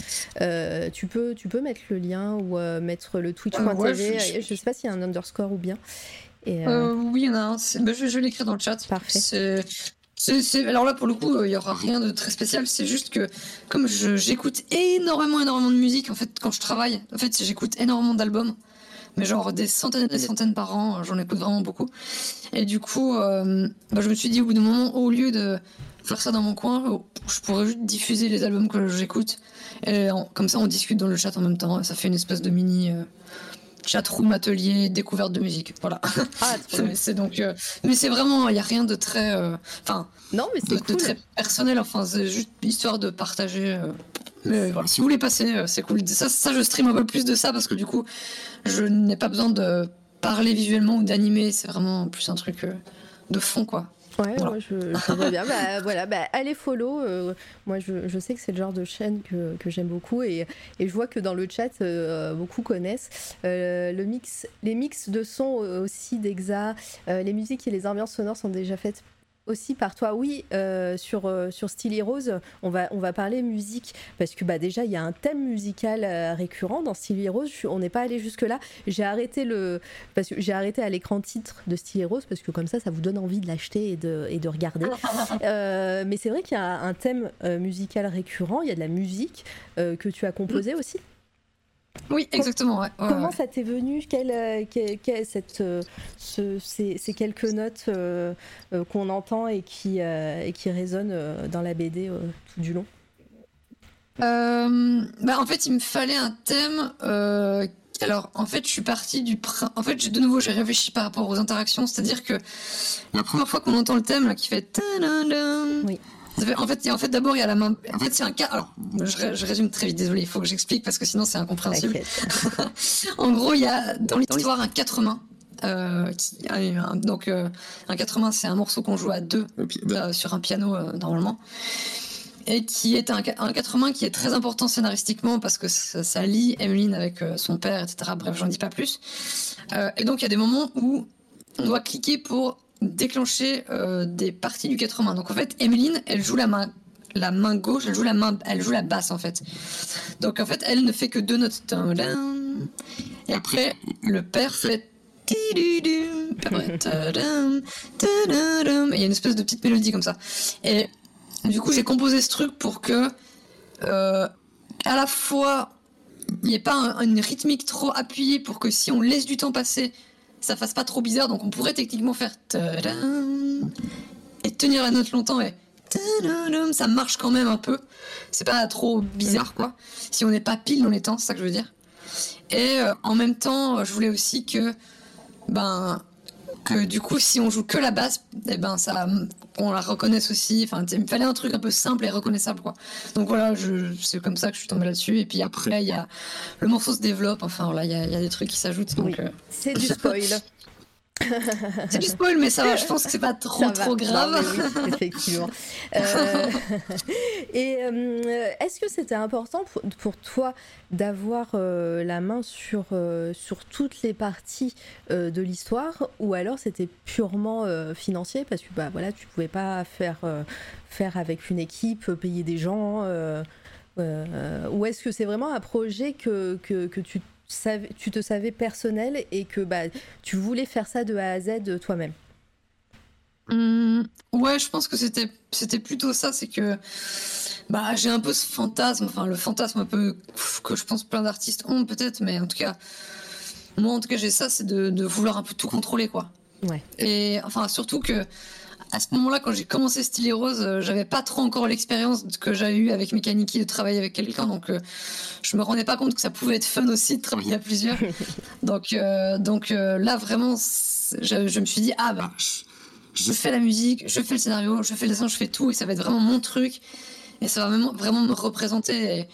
Euh, tu, peux, tu peux mettre le lien ou euh, mettre le twitch.tv. je, ne sais pas s'il y a un underscore ou bien. Et, euh, oui, il y en a un. Bah, je, vais l'écrire dans le chat. Parfait. alors là, pour le coup, il y aura rien de très spécial. C'est juste que, comme j'écoute énormément, énormément de musique, en fait, quand je travaille, en fait, j'écoute énormément d'albums. Mais genre des centaines et des centaines par an, j'en écoute vraiment beaucoup. Et du coup, bah, je me suis dit au bout d'un moment, au lieu de faire ça dans mon coin, je pourrais juste diffuser les albums que j'écoute. Et comme ça, on discute dans le chat en même temps. Ça fait une espèce de mini euh, chat room atelier découverte de musique. Voilà. Ah, c'est donc, euh, mais c'est vraiment, il n'y a rien de très, euh, enfin, non, mais c'est de, très personnel. Enfin, c'est juste histoire de partager. mais voilà, si vous voulez passer, c'est cool. Ça, ça, je stream un peu plus de ça parce que du coup, je n'ai pas besoin de parler visuellement ou d'animer. C'est vraiment plus un truc de fond, quoi. Ouais, moi je, vois bien. Bah, voilà, bah, allez follow. Euh, moi je, je, sais que c'est le genre de chaîne que, que j'aime beaucoup et, et, je vois que dans le chat euh, beaucoup connaissent. Euh, le mix, les mix de sons aussi d'Exa, les musiques et les ambiances sonores sont déjà faites aussi par toi. Oui, euh, sur, euh, sur Heroes, on va, on va parler musique, parce que bah, déjà, il y a un thème musical euh, récurrent dans Style Heroes. on n'est pas allé jusque-là. J'ai arrêté, le, parce que j'ai arrêté à l'écran titre de Style Heroes, parce que comme ça, ça vous donne envie de l'acheter et de, et de regarder. mais c'est vrai qu'il y a un thème musical récurrent, il y a de la musique que tu as composée aussi. Oui, exactement. Comment ça t'est venu quelle, euh, cette, euh, ces, quelques notes euh, qu'on entend et qui, et qui résonnent dans la BD tout du long? Bah, En fait, il me fallait un thème. alors, en fait, je suis partie du. En fait, de nouveau, j'ai réfléchi par rapport aux interactions. C'est-à-dire que la première fois qu'on entend le thème là, qui fait. Oui. En fait, en fait d'abord, il y a la main. En fait, c'est un cas. Alors, je, résume très vite, désolé, il faut que j'explique parce que sinon c'est incompréhensible. en gros, il y a dans l'histoire un quatre mains. Euh, qui, un, donc, euh, un quatre mains, c'est un morceau qu'on joue à deux euh, sur un piano normalement. Et qui est un, un quatre mains qui est très important scénaristiquement parce que ça, ça lie Emeline avec son père, etc. Bref, j'en dis pas plus. et donc, il y a des moments où on doit cliquer pour déclencher euh, des parties du 80. Donc en fait, Emeline, elle joue la main la main gauche, elle joue la main, elle joue la basse en fait. Donc en fait, elle ne fait que deux notes. Et après, le père fait. Il y a une espèce de petite mélodie comme ça. Et du coup, j'ai composé ce truc pour que, euh, à la fois, il n'y ait pas une rythmique trop appuyée pour que si on laisse du temps passer, ça fasse pas trop bizarre. Donc on pourrait techniquement faire et tenir la note longtemps et ça marche quand même un peu. C'est pas trop bizarre quoi. Si on n'est pas pile dans les temps, c'est ça que je veux dire. Et euh, en même temps, je voulais aussi que ben que du coup, si on joue que la basse, eh ben ça, on la reconnaisse aussi. Enfin, il fallait un truc un peu simple et reconnaissable, quoi. Donc voilà, c'est comme ça que je suis tombée là-dessus. Et puis après, il y a le morceau se développe. Enfin voilà, il y, a des trucs qui s'ajoutent. Donc euh, c'est du spoil. C'est du spoil, mais ça va, je pense que c'est pas trop trop grave. effectivement. Euh, et euh, est-ce que c'était important pour, toi d'avoir euh, la main sur, sur toutes les parties de l'histoire ou alors c'était purement financier parce que bah, voilà, tu pouvais pas faire, faire avec une équipe, payer des gens ou est-ce que c'est vraiment un projet que, que, que tu tu te savais personnel et que bah, tu voulais faire ça de A à Z toi-même mmh, Ouais, je pense que c'était, c'était plutôt ça, c'est que bah, j'ai un peu ce fantasme, enfin le fantasme un peu que je pense plein d'artistes ont peut-être, mais en tout cas, moi en tout cas j'ai ça, c'est de, de, vouloir un peu tout contrôler quoi. Ouais. Et enfin surtout que à ce moment-là, quand j'ai commencé Stylé Rose, euh, j'avais pas trop encore l'expérience que j'avais eu avec Mechaniki de travailler avec quelqu'un, donc euh, je me rendais pas compte que ça pouvait être fun aussi de travailler à plusieurs. donc, euh, donc là vraiment, je, me suis dit ah bah je fais la musique, je fais le scénario, je fais le dessin, je fais tout, et ça va être vraiment mon truc, et ça va vraiment, vraiment me représenter.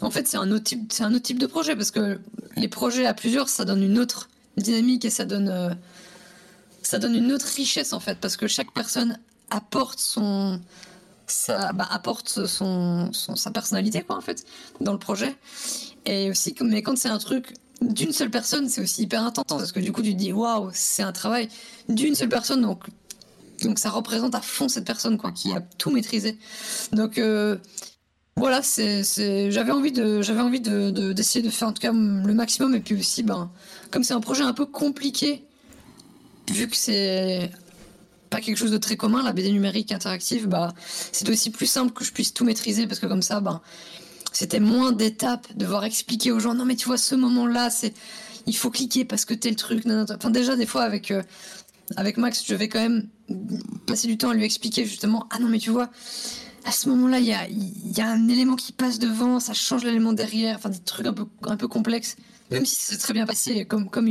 en fait, c'est un autre type, c'est un autre type de projet parce que les projets à plusieurs, ça donne une autre dynamique et ça donne ça donne une autre richesse en fait, parce que chaque personne apporte son, bah, apporte son, sa personnalité quoi en fait dans le projet. Et aussi, mais quand c'est un truc d'une seule personne, c'est aussi hyper intense parce que du coup tu te dis waouh, c'est un travail d'une seule personne donc donc ça représente à fond cette personne quoi qui a tout maîtrisé. Donc euh, voilà, c'est, j'avais envie de j'avais envie de, d'essayer de, faire en tout cas le maximum et puis aussi ben comme c'est un projet un peu compliqué vu que c'est pas quelque chose de très commun, la BD numérique interactive, bah, c'est aussi plus simple que je puisse tout maîtriser parce que comme ça, bah, c'était moins d'étapes, de devoir expliquer aux gens, non mais tu vois, ce moment-là, c'est, il faut cliquer parce que t'es le truc. Enfin, déjà, des fois, avec, euh, avec Max, je vais quand même passer du temps à lui expliquer justement, ah non mais tu vois, à ce moment-là, il y a, y a un élément qui passe devant, ça change l'élément derrière, enfin des trucs un peu, un peu complexes. Même si c'est très bien passé, comme, comme,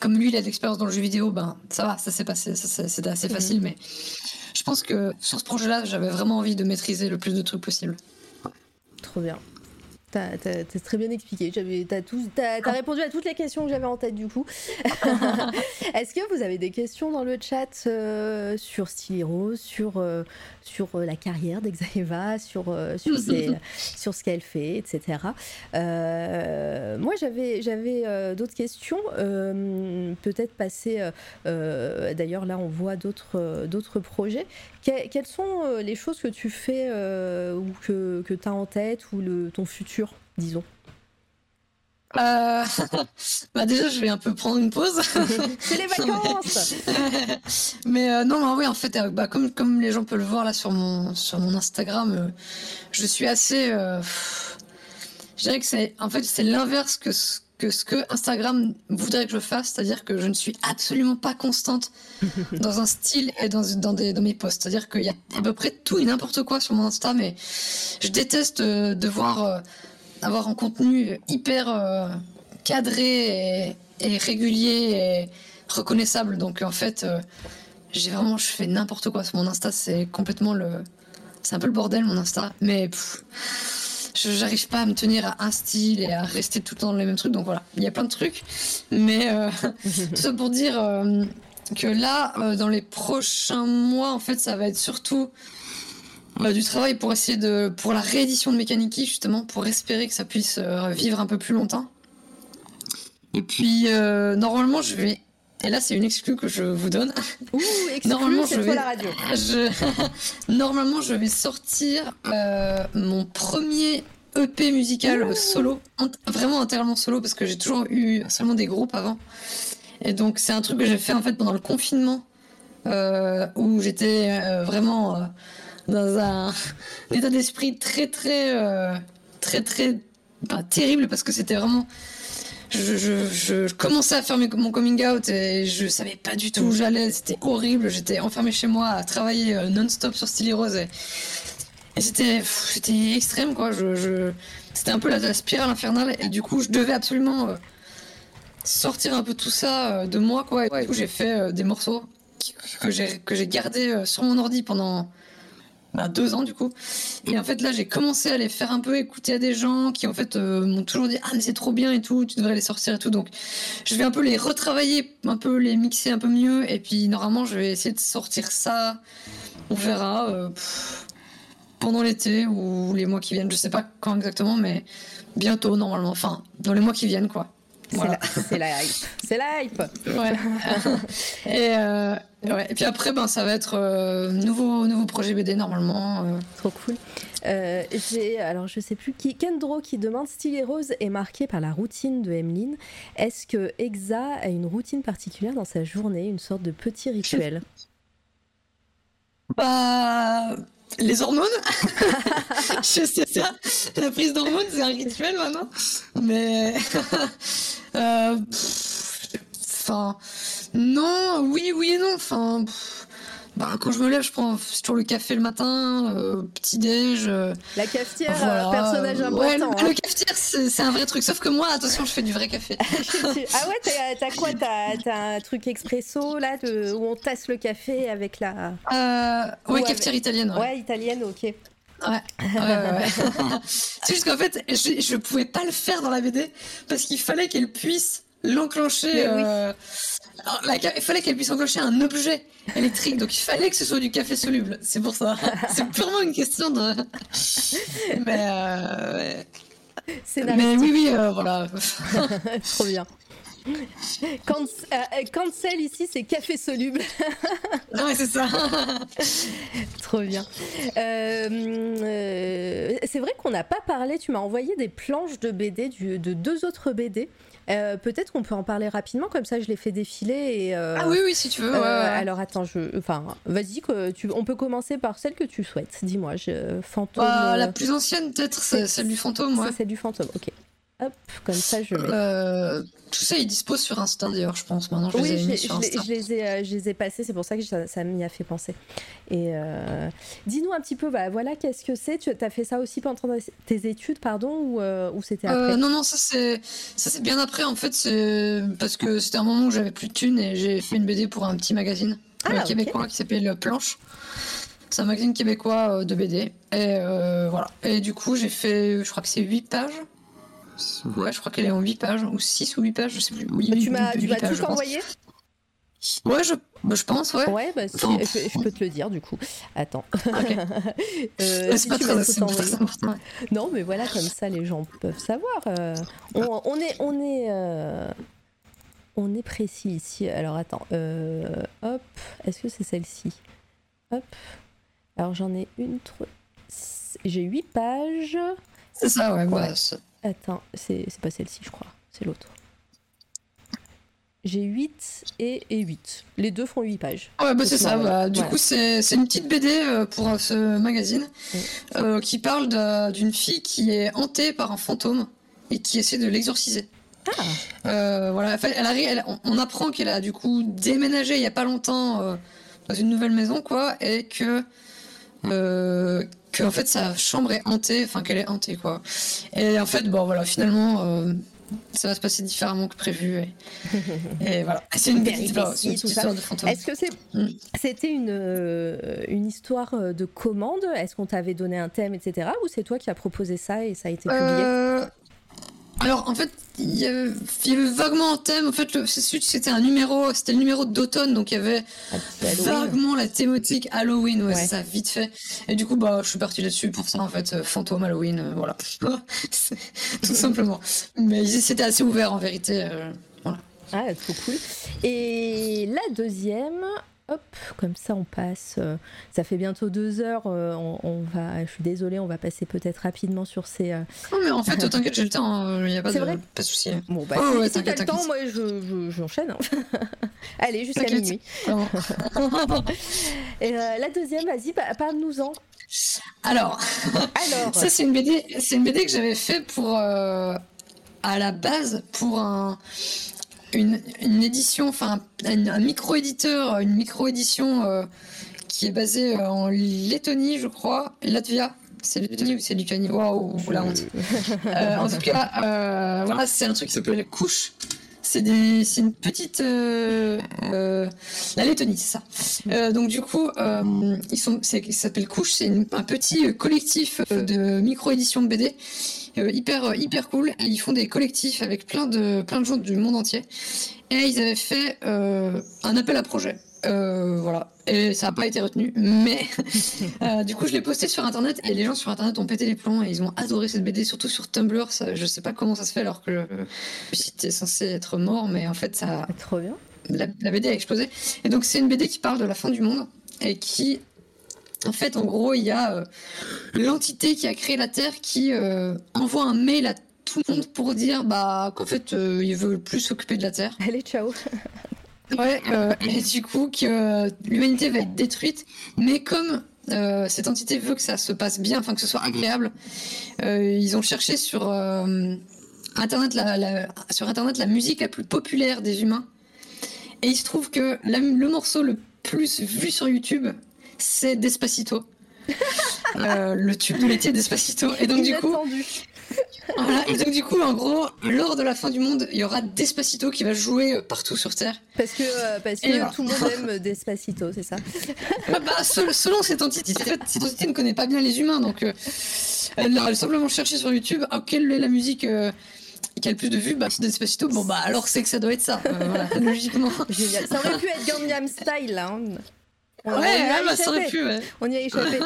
comme lui, il a de l'expérience dans le jeu vidéo, ben ça va, ça s'est passé, c'était assez facile. Mais je pense que sur ce projet-là, j'avais vraiment envie de maîtriser le plus de trucs possible. Trop bien. T'as très bien expliqué. T'as as, as, répondu à toutes les questions que j'avais en tête du coup. Est-ce que vous avez des questions dans le chat euh, sur Stylero, sur, euh, sur euh, la carrière d'Exaeva, sur, sur, sur ce qu'elle fait, etc. moi, j'avais d'autres questions. Peut-être passer. D'ailleurs, là, on voit d'autres projets. quelles sont les choses que tu fais ou que, que tu as en tête ou le, ton futur disons? Euh, bah déjà, je vais un peu prendre une pause. C'est les vacances. Mais euh, non, oui, en fait, euh, bah, comme comme les gens peuvent le voir là sur mon sur mon Instagram, je suis assez. je dirais que c'est en fait c'est l'inverse que ce que ce que Instagram voudrait que je fasse, c'est-à-dire que je ne suis absolument pas constante dans un style et dans dans des dans mes posts. C'est-à-dire qu'il y a à peu près tout et n'importe quoi sur mon Insta, mais je déteste de voir avoir un contenu hyper euh, cadré et, régulier et reconnaissable. Donc en fait, euh, j'ai vraiment, je fais n'importe quoi sur mon Insta. C'est complètement le, c'est un peu le bordel mon Insta. Mais je j'arrive pas à me tenir à un style et à rester tout le temps dans les mêmes trucs. Donc voilà, il y a plein de trucs. Mais euh, tout ça pour dire que là, dans les prochains mois, en fait, ça va être surtout bah, du travail pour essayer de pour la réédition de Mechaniki justement pour espérer que ça puisse euh, vivre un peu plus longtemps. Et puis euh, normalement je vais et là c'est une exclue que je vous donne. Ouh, normalement je vais la radio. normalement je vais sortir euh, mon premier EP musical solo, vraiment entièrement solo parce que j'ai toujours eu seulement des groupes avant. Et donc c'est un truc que j'ai fait en fait pendant le confinement où j'étais vraiment dans un, état d'esprit très très euh, très très pas terrible parce que c'était vraiment je, je, je, commençais à faire mon coming out et je savais pas du tout où j'allais. C'était horrible. J'étais enfermé chez moi à travailler euh, non-stop sur Stylie Rose et, c'était c'était extrême quoi. Je c'était un peu la, spirale infernale. Et du coup je devais absolument euh, sortir un peu tout ça de moi quoi. Et du coup j'ai fait des morceaux que j'ai que j'ai gardé sur mon ordi pendant bah, deux ans du coup. Et en fait là j'ai commencé à les faire un peu écouter à des gens qui en fait euh, m'ont toujours dit ah mais c'est trop bien et tout, tu devrais les sortir et tout. Donc je vais un peu les retravailler, un peu les mixer un peu mieux et puis normalement je vais essayer de sortir ça. On verra euh, pendant l'été ou les mois qui viennent, je sais pas quand exactement mais bientôt normalement, enfin dans les mois qui viennent quoi. C'est la, hype. C'est la hype. et, euh, et, puis après, ben, ça va être euh, nouveau, nouveau projet BD normalement. Euh. Trop cool. J'ai, alors je sais plus qui, Kendro qui demande Style Rose est marqué par la routine de Emeline. Est-ce que Exa a une routine particulière dans sa journée, une sorte de petit rituel? Bah les hormones Je sais ça. La prise d'hormones, c'est un rituel maintenant. Mais. Euh, enfin. non, oui, oui et non. Enfin. Bah, quand je me lève, je prends toujours le café le matin, euh, petit déj. Euh, la cafetière, personnage important. Ouais, le, hein. cafetière, c'est un vrai truc. Sauf que moi, attention, je fais du vrai café. ah ouais, t'as quoi? T'as un truc expresso là où on tasse le café avec la. Euh, ouais, cafetière italienne. Ouais. italienne, ok. Ouais. ouais, c'est juste qu'en fait, je, je pouvais pas le faire dans la BD parce qu'il fallait qu'elle puisse l'enclencher. Euh, il fallait qu'elle puisse enclencher un objet électrique, donc il fallait que ce soit du café soluble. C'est pour ça. C'est purement une question de. Mais, euh, Mais oui, oui, euh, voilà. Trop bien. Quand, cancel ici, c'est café soluble. ouais, c'est ça. Trop bien. c'est vrai qu'on n'a pas parlé, tu m'as envoyé des planches de BD de deux autres BD. Euh, peut-être qu'on peut en parler rapidement, comme ça je les fais défiler. Et, euh, ah oui, oui, si tu veux. Euh, alors attends, je, enfin, vas-y, tu, on peut commencer par celle que tu souhaites. Dis-moi, je, fantôme. Bah, la plus ancienne, peut-être, c'est celle du fantôme. C'est celle du fantôme, ok. Hop, comme ça je mets. tout ça, il dispose sur Insta d'ailleurs, je pense. Maintenant, je les ai mis sur Insta. Je, les ai, je les ai passés, c'est pour ça que ça, m'y a fait penser. Et dis-nous un petit peu, bah, voilà, qu'est-ce que c'est? Tu as fait ça aussi pendant tes études, pardon, ou, ou c'était après? Non, non, ça c'est ça c'est bien après en fait, c'est parce que c'était un moment où j'avais plus de thunes et j'ai fait une BD pour un petit magazine ah, québécois qui s'appelle Planche. C'est un magazine québécois de BD. Et voilà. Et du coup, j'ai fait, je crois que c'est 8 pages. Ouais, je crois qu'elle est en 8 pages, ou 6 ou 8 pages, je sais plus. Oui, tu m'as tout envoyé Ouais, je, bah, je pense, ouais. Ouais, bah, si, je, peux te le dire du coup. Attends. euh, c'est pas très, important. Non, mais voilà, comme ça, les gens peuvent savoir. Euh, on, on, est, on est, euh, on est précis ici. Alors attends, euh, hop, est-ce que c'est celle-ci? Hop. Alors j'en ai une. J'ai 8 pages. C'est ça, ouais. ouais. Attends, c'est pas celle-ci, je crois. C'est l'autre. J'ai 8 et, et 8. Les deux font 8 pages. Ouais, bah c'est ça. Bah, du coup, c'est une petite BD euh, pour euh, ce magazine euh, qui parle d'une fille qui est hantée par un fantôme et qui essaie de l'exorciser. Ah. voilà, elle arrive, on apprend qu'elle a du coup déménagé il y a pas longtemps dans une nouvelle maison, quoi, et que que en fait sa chambre est hantée, enfin qu'elle est hantée, quoi. Et en fait, bon voilà, finalement ça va se passer différemment que prévu. Et, voilà. C'est une belle histoire, de fantôme. Est-ce que mm. c'était une, euh, une histoire euh, de commande? Est-ce qu'on t'avait donné un thème, etc. Ou c'est toi qui as proposé ça et ça a été publié? Euh, alors en fait, il y, avait, vaguement un thème. En fait, c'était un numéro, c'était le numéro d'automne, donc il y avait vaguement la thématique Halloween, ouais, ça vite fait. Et du coup, bah, je suis partie là-dessus pour ça en fait, euh, fantôme Halloween, euh, voilà, tout simplement. Mais c'était assez ouvert en vérité. Euh, voilà. Ah, trop cool. Et la deuxième, Hop, comme ça on passe. Euh, ça fait bientôt deux heures. Euh, on, va, je suis désolée, on va passer peut-être rapidement sur ces. Euh, non mais en fait, t'inquiète, j'ai le temps. Il n'y a pas de, pas de souci. Bon bah oh, si, t'as le temps, moi je, j'enchaîne. Hein. Allez, jusqu'à minuit. Et la deuxième, vas-y, parle-nous-en. Alors, Alors, ça c'est une BD, c'est une BD que j'avais fait pour à la base pour un une, édition, enfin un, micro-éditeur, une micro-édition euh, qui est basée euh, en Lettonie, je crois, Latvia. C'est Lettonie ou c'est Lituanie? Waouh, la honte. Euh, en tout cas, voilà, c'est un truc qui s'appelle Couche. C'est une petite la Lettonie, c'est ça. donc du coup, ils sont, ça s'appelle Couche. C'est un petit collectif de micro-édition de BD euh, hyper euh, hyper cool. ils font des collectifs avec plein de plein de gens du monde entier. Et ils avaient fait euh, un appel à projet. voilà. Et ça n'a pas été retenu. Mais du coup, je l'ai posté sur Internet et les gens sur Internet ont pété les plombs et ils ont adoré cette BD, surtout sur Tumblr. Ça, je sais pas comment ça se fait alors que le site est censé être mort, mais en fait, ça. Trop bien. La, la BD a explosé. Et donc, c'est une BD qui parle de la fin du monde et qui en fait, en gros, il y a euh, l'entité qui a créé la Terre qui euh, envoie un mail à tout le monde pour dire bah qu'en fait euh, il veut plus s'occuper de la Terre. Allez, ciao. ouais, et du coup que l'humanité va être détruite, mais comme cette entité veut que ça se passe bien, enfin que ce soit agréable, ils ont cherché sur internet la, sur internet la musique la plus populaire des humains, et il se trouve que le morceau le plus vu sur YouTube c'est Despacito. Euh, le tube de l'été Despacito. Et donc, du coup. voilà, et donc du coup, en gros, lors de la fin du monde, il y aura Despacito qui va jouer partout sur Terre. Parce que, euh, parce que tout le monde aime Despacito, c'est ça? Bah, bah selon, cette entité, cette entité ne connaît pas bien les humains, donc euh, elle a simplement cherché sur YouTube oh, quelle est la musique qui a le plus de vues, bah, c'est Despacito. Bon, bah alors c'est que ça doit être ça, voilà, logiquement. Génial. Ça aurait pu être Gangnam Style, là. Hein. On ouais, bah, ça aurait pu, ouais. On y a échappé.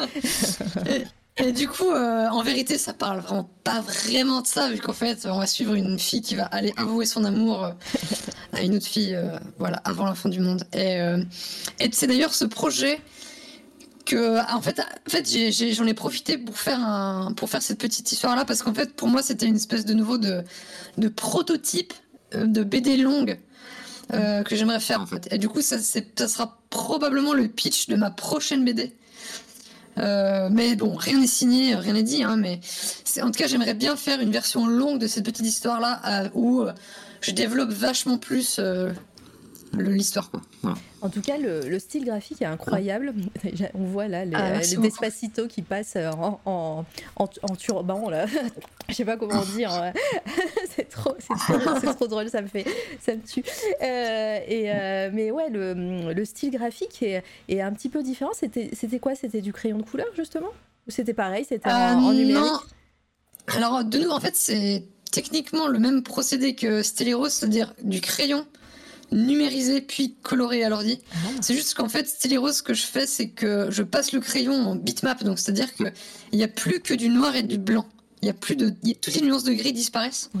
et, du coup, euh, en vérité, ça parle vraiment pas vraiment de ça, vu qu'en fait, on va suivre une fille qui va aller avouer son amour euh, à une autre fille, euh, voilà, avant la fin du monde. Et, et c'est d'ailleurs ce projet que, en fait, en fait, j'en ai, profité pour faire un, pour faire cette petite histoire là, parce qu'en fait, pour moi, c'était une espèce de nouveau de, de prototype de BD longue euh, que j'aimerais faire en fait. Et du coup, ça, ça sera probablement le pitch de ma prochaine BD. Euh, mais bon, rien n'est signé, rien n'est dit, hein, mais en tout cas, j'aimerais bien faire une version longue de cette petite histoire-là euh, où je développe vachement plus l'histoire quoi. En tout cas, le, style graphique est incroyable. On voit là les, ah, Despacito qui passent en, en, en, turban là. Je sais pas comment dire. c'est trop, c'est trop, drôle, ça me fait, ça me tue. Euh, et euh, mais ouais, le, le style graphique est, est, un petit peu différent. C'était, quoi? C'était du crayon de couleur justement? Ou c'était pareil C'était en, euh, numérique? Alors de nous, en fait, c'est techniquement le même procédé que Stellero, c'est-à-dire du crayon numérisé puis coloré à l'ordi. Ah. C'est juste qu'en fait, Stellero, ce que je fais, c'est que je passe le crayon en bitmap, donc c'est-à-dire qu'il n'y a plus que du noir et du blanc il y a plus de toutes les nuances de gris disparaissent.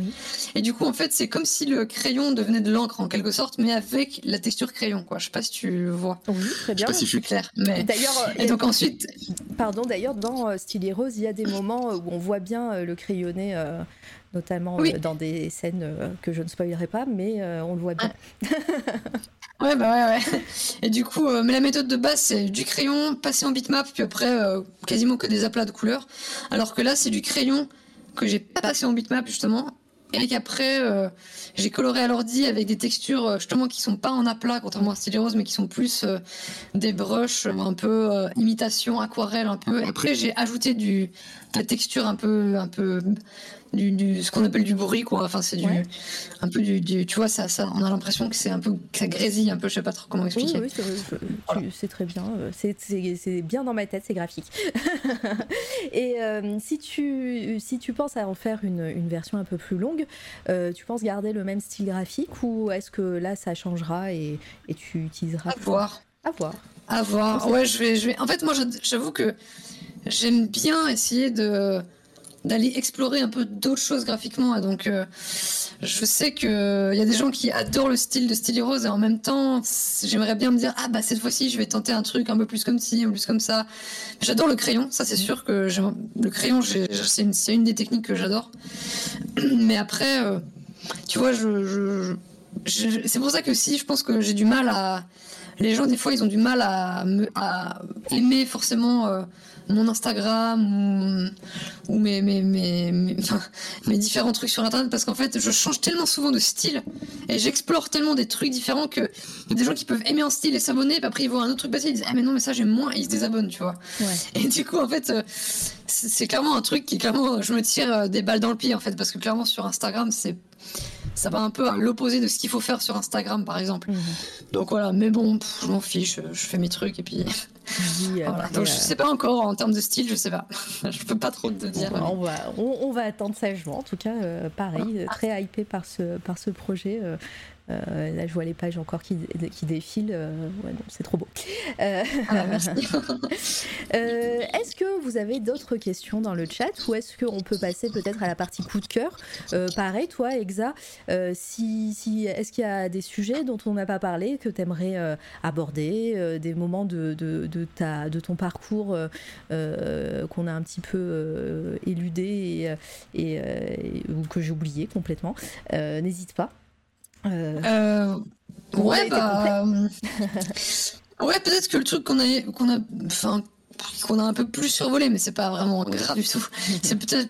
Et du coup, en fait, c'est comme si le crayon devenait de l'encre en quelque sorte, mais avec la texture crayon. Quoi. Je sais pas si tu vois. Oui, très bien. Je sais pas si je suis clair. Mais d'ailleurs, et donc ensuite. Pardon. D'ailleurs, dans euh, Style Rose, il y a des moments où on voit bien euh, le crayonné. Euh, notamment dans des scènes que je ne spoilerai pas, mais on le voit bien. Ouais, bah ouais, ouais. Et du coup, mais la méthode de base, c'est du crayon passé en bitmap, puis après, quasiment que des aplats de couleurs. Alors que là, c'est du crayon que j'ai pas passé en bitmap justement et qu'après euh, j'ai coloré à l'ordi avec des textures euh, justement qui sont pas en aplat contrairement à Style Rose mais qui sont plus euh, des brushes un peu imitation aquarelle un peu après j'ai ajouté du la texture un peu un peu du, ce qu'on appelle du bruit quoi. Enfin c'est du un peu du, tu vois ça, ça on a l'impression que c'est un peu que ça grésille un peu je sais pas trop comment expliquer. oui, oui c'est très bien euh, c'est bien dans ma tête c'est graphique. Et euh, si tu si tu penses à en faire une, une version un peu plus longue euh, tu penses garder le même style graphique ou est-ce que là ça changera et, et tu utiliseras à voir. À voir. À voir. Ouais je vais je vais en fait moi j'avoue que j'aime bien essayer de d'aller explorer un peu d'autres choses graphiquement. Donc, euh, je sais que il y a des gens qui adorent le style de Styli Rose et en même temps, j'aimerais bien me dire ah bah cette fois-ci, je vais tenter un truc un peu plus comme ci, un peu plus comme ça. J'adore le crayon, ça c'est sûr que le crayon, c'est une, une, des techniques que j'adore. Mais après, euh, tu vois, c'est pour ça que si je pense que j'ai du mal à les gens des fois ils ont du mal à, à aimer forcément euh, mon Instagram ou, mes, mes, mes, mes, différents trucs sur Internet parce qu'en fait, je change tellement souvent de style et j'explore tellement des trucs différents que y a des gens qui peuvent aimer un style et s'abonner, puis après ils voient un autre truc passer, ils disent Ah, mais non, mais ça j'aime moins, et ils se désabonnent, tu vois. Et du coup, en fait, euh, c'est clairement un truc qui, clairement, je me tire euh, des balles dans le pied en fait parce que clairement sur Instagram, c'est ça va un peu à l'opposé de ce qu'il faut faire sur Instagram, par exemple. Mhm. Donc voilà, mais bon, je m'en fiche, je fais mes trucs et puis. voilà. Donc je euh, sais pas encore en termes de style, je sais pas. je peux pas trop te dire. On va, on, va attendre sagement. En tout cas, euh, pareil, très hypé par ce, par ce projet. Euh, euh, là, je vois les pages encore qui, qui défilent. Euh, c'est trop beau. Euh, ah, est-ce que vous avez d'autres questions dans le chat ou est-ce qu'on peut passer peut-être à la partie coup de cœur? Pareil, toi, Exa, si, si, est-ce qu'il y a des sujets dont on n'a pas parlé que tu aimerais aborder, des moments de, de, de, ta, de ton parcours qu'on a un petit peu éludé et, ou que j'ai oublié complètement? N'hésite pas. Euh, euh, ouais, bah. ouais, peut-être que le truc qu'on a, qu'on a, enfin, qu'on a un peu plus survolé, mais c'est pas vraiment grave du tout. C'est peut-être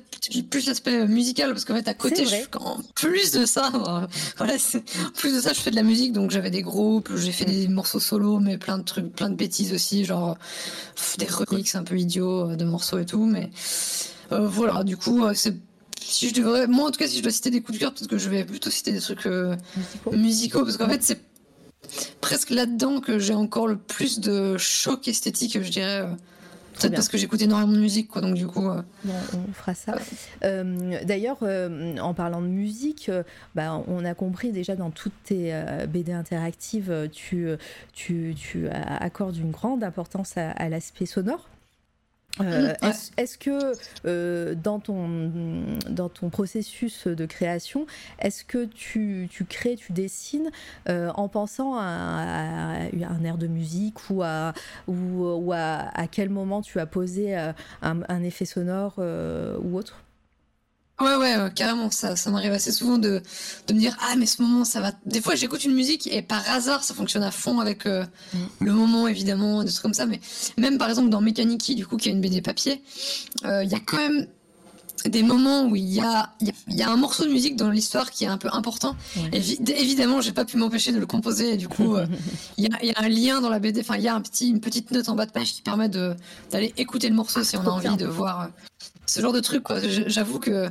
plus l'aspect musical, parce qu'en fait, à côté, je, en plus de ça, voilà, en plus de ça, je fais de la musique, donc j'avais des groupes, j'ai fait des morceaux solo, mais plein de trucs, plein de bêtises aussi, genre des remixes un peu idiots euh, de morceaux et tout, mais voilà, du coup, c'est si je devrais, moi en tout cas, si je dois citer des coups de cœur, peut-être que je vais plutôt citer des trucs euh, musicaux. parce qu'en fait, c'est presque là-dedans que j'ai encore le plus de choc esthétique, je dirais. Euh, peut-être parce que j'écoute énormément de musique, quoi, donc du coup. Euh, on fera ça. D'ailleurs, en parlant de musique, bah, on a compris déjà dans toutes tes BD interactives, tu, tu, tu, accordes une grande importance à l'aspect sonore. Euh, est-ce que euh, dans, ton, dans ton processus de création, est-ce que tu, tu, crées, tu dessines euh, en pensant à, un air de musique ou à, ou, à, quel moment tu as posé un effet sonore ou autre? Ouais, ouais, carrément, ça, ça m'arrive assez souvent de, de me dire, ah, mais ce moment, ça va. Des fois, j'écoute une musique et par hasard, ça fonctionne à fond avec euh, mm. le moment, évidemment, des trucs comme ça. Mais même, par exemple, dans Mechaniki, du coup, qui a une BD papier, euh, il y a quand même des moments où il y a, il y a un morceau de musique dans l'histoire qui est un peu important. évidemment, j'ai pas pu m'empêcher de le composer. Et du coup, euh, il, y a, un lien dans la BD. Enfin, il y a un petit, une petite note en bas de page qui permet d'aller écouter le morceau si on a envie de voir euh, ce genre de truc. J'avoue que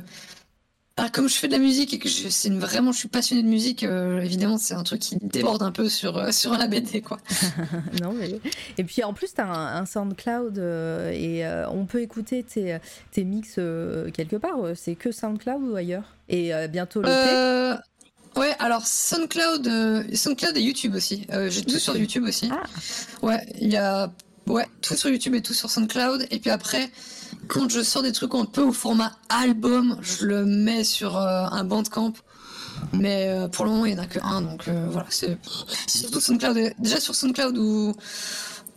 ah, comme je fais de la musique et que je, c'est vraiment, je suis passionné de musique, euh, évidemment, c'est un truc qui déborde un peu sur, euh, sur la BD, quoi. non, mais... Et puis en plus, tu as un, SoundCloud euh, et on peut écouter tes, tes mix quelque part. C'est que SoundCloud ou ailleurs? Et bientôt le Ouais, alors SoundCloud, SoundCloud et YouTube aussi. J'ai tout sur YouTube aussi. Ah. Ouais, il y a ouais, tout sur YouTube et tout sur SoundCloud. Et puis après, quand je sors des trucs un peu au format album, je le mets sur euh, un bandcamp. Mais euh, pour le moment, il n'y en a que un, donc euh, voilà, c'est surtout SoundCloud. Déjà sur SoundCloud ou,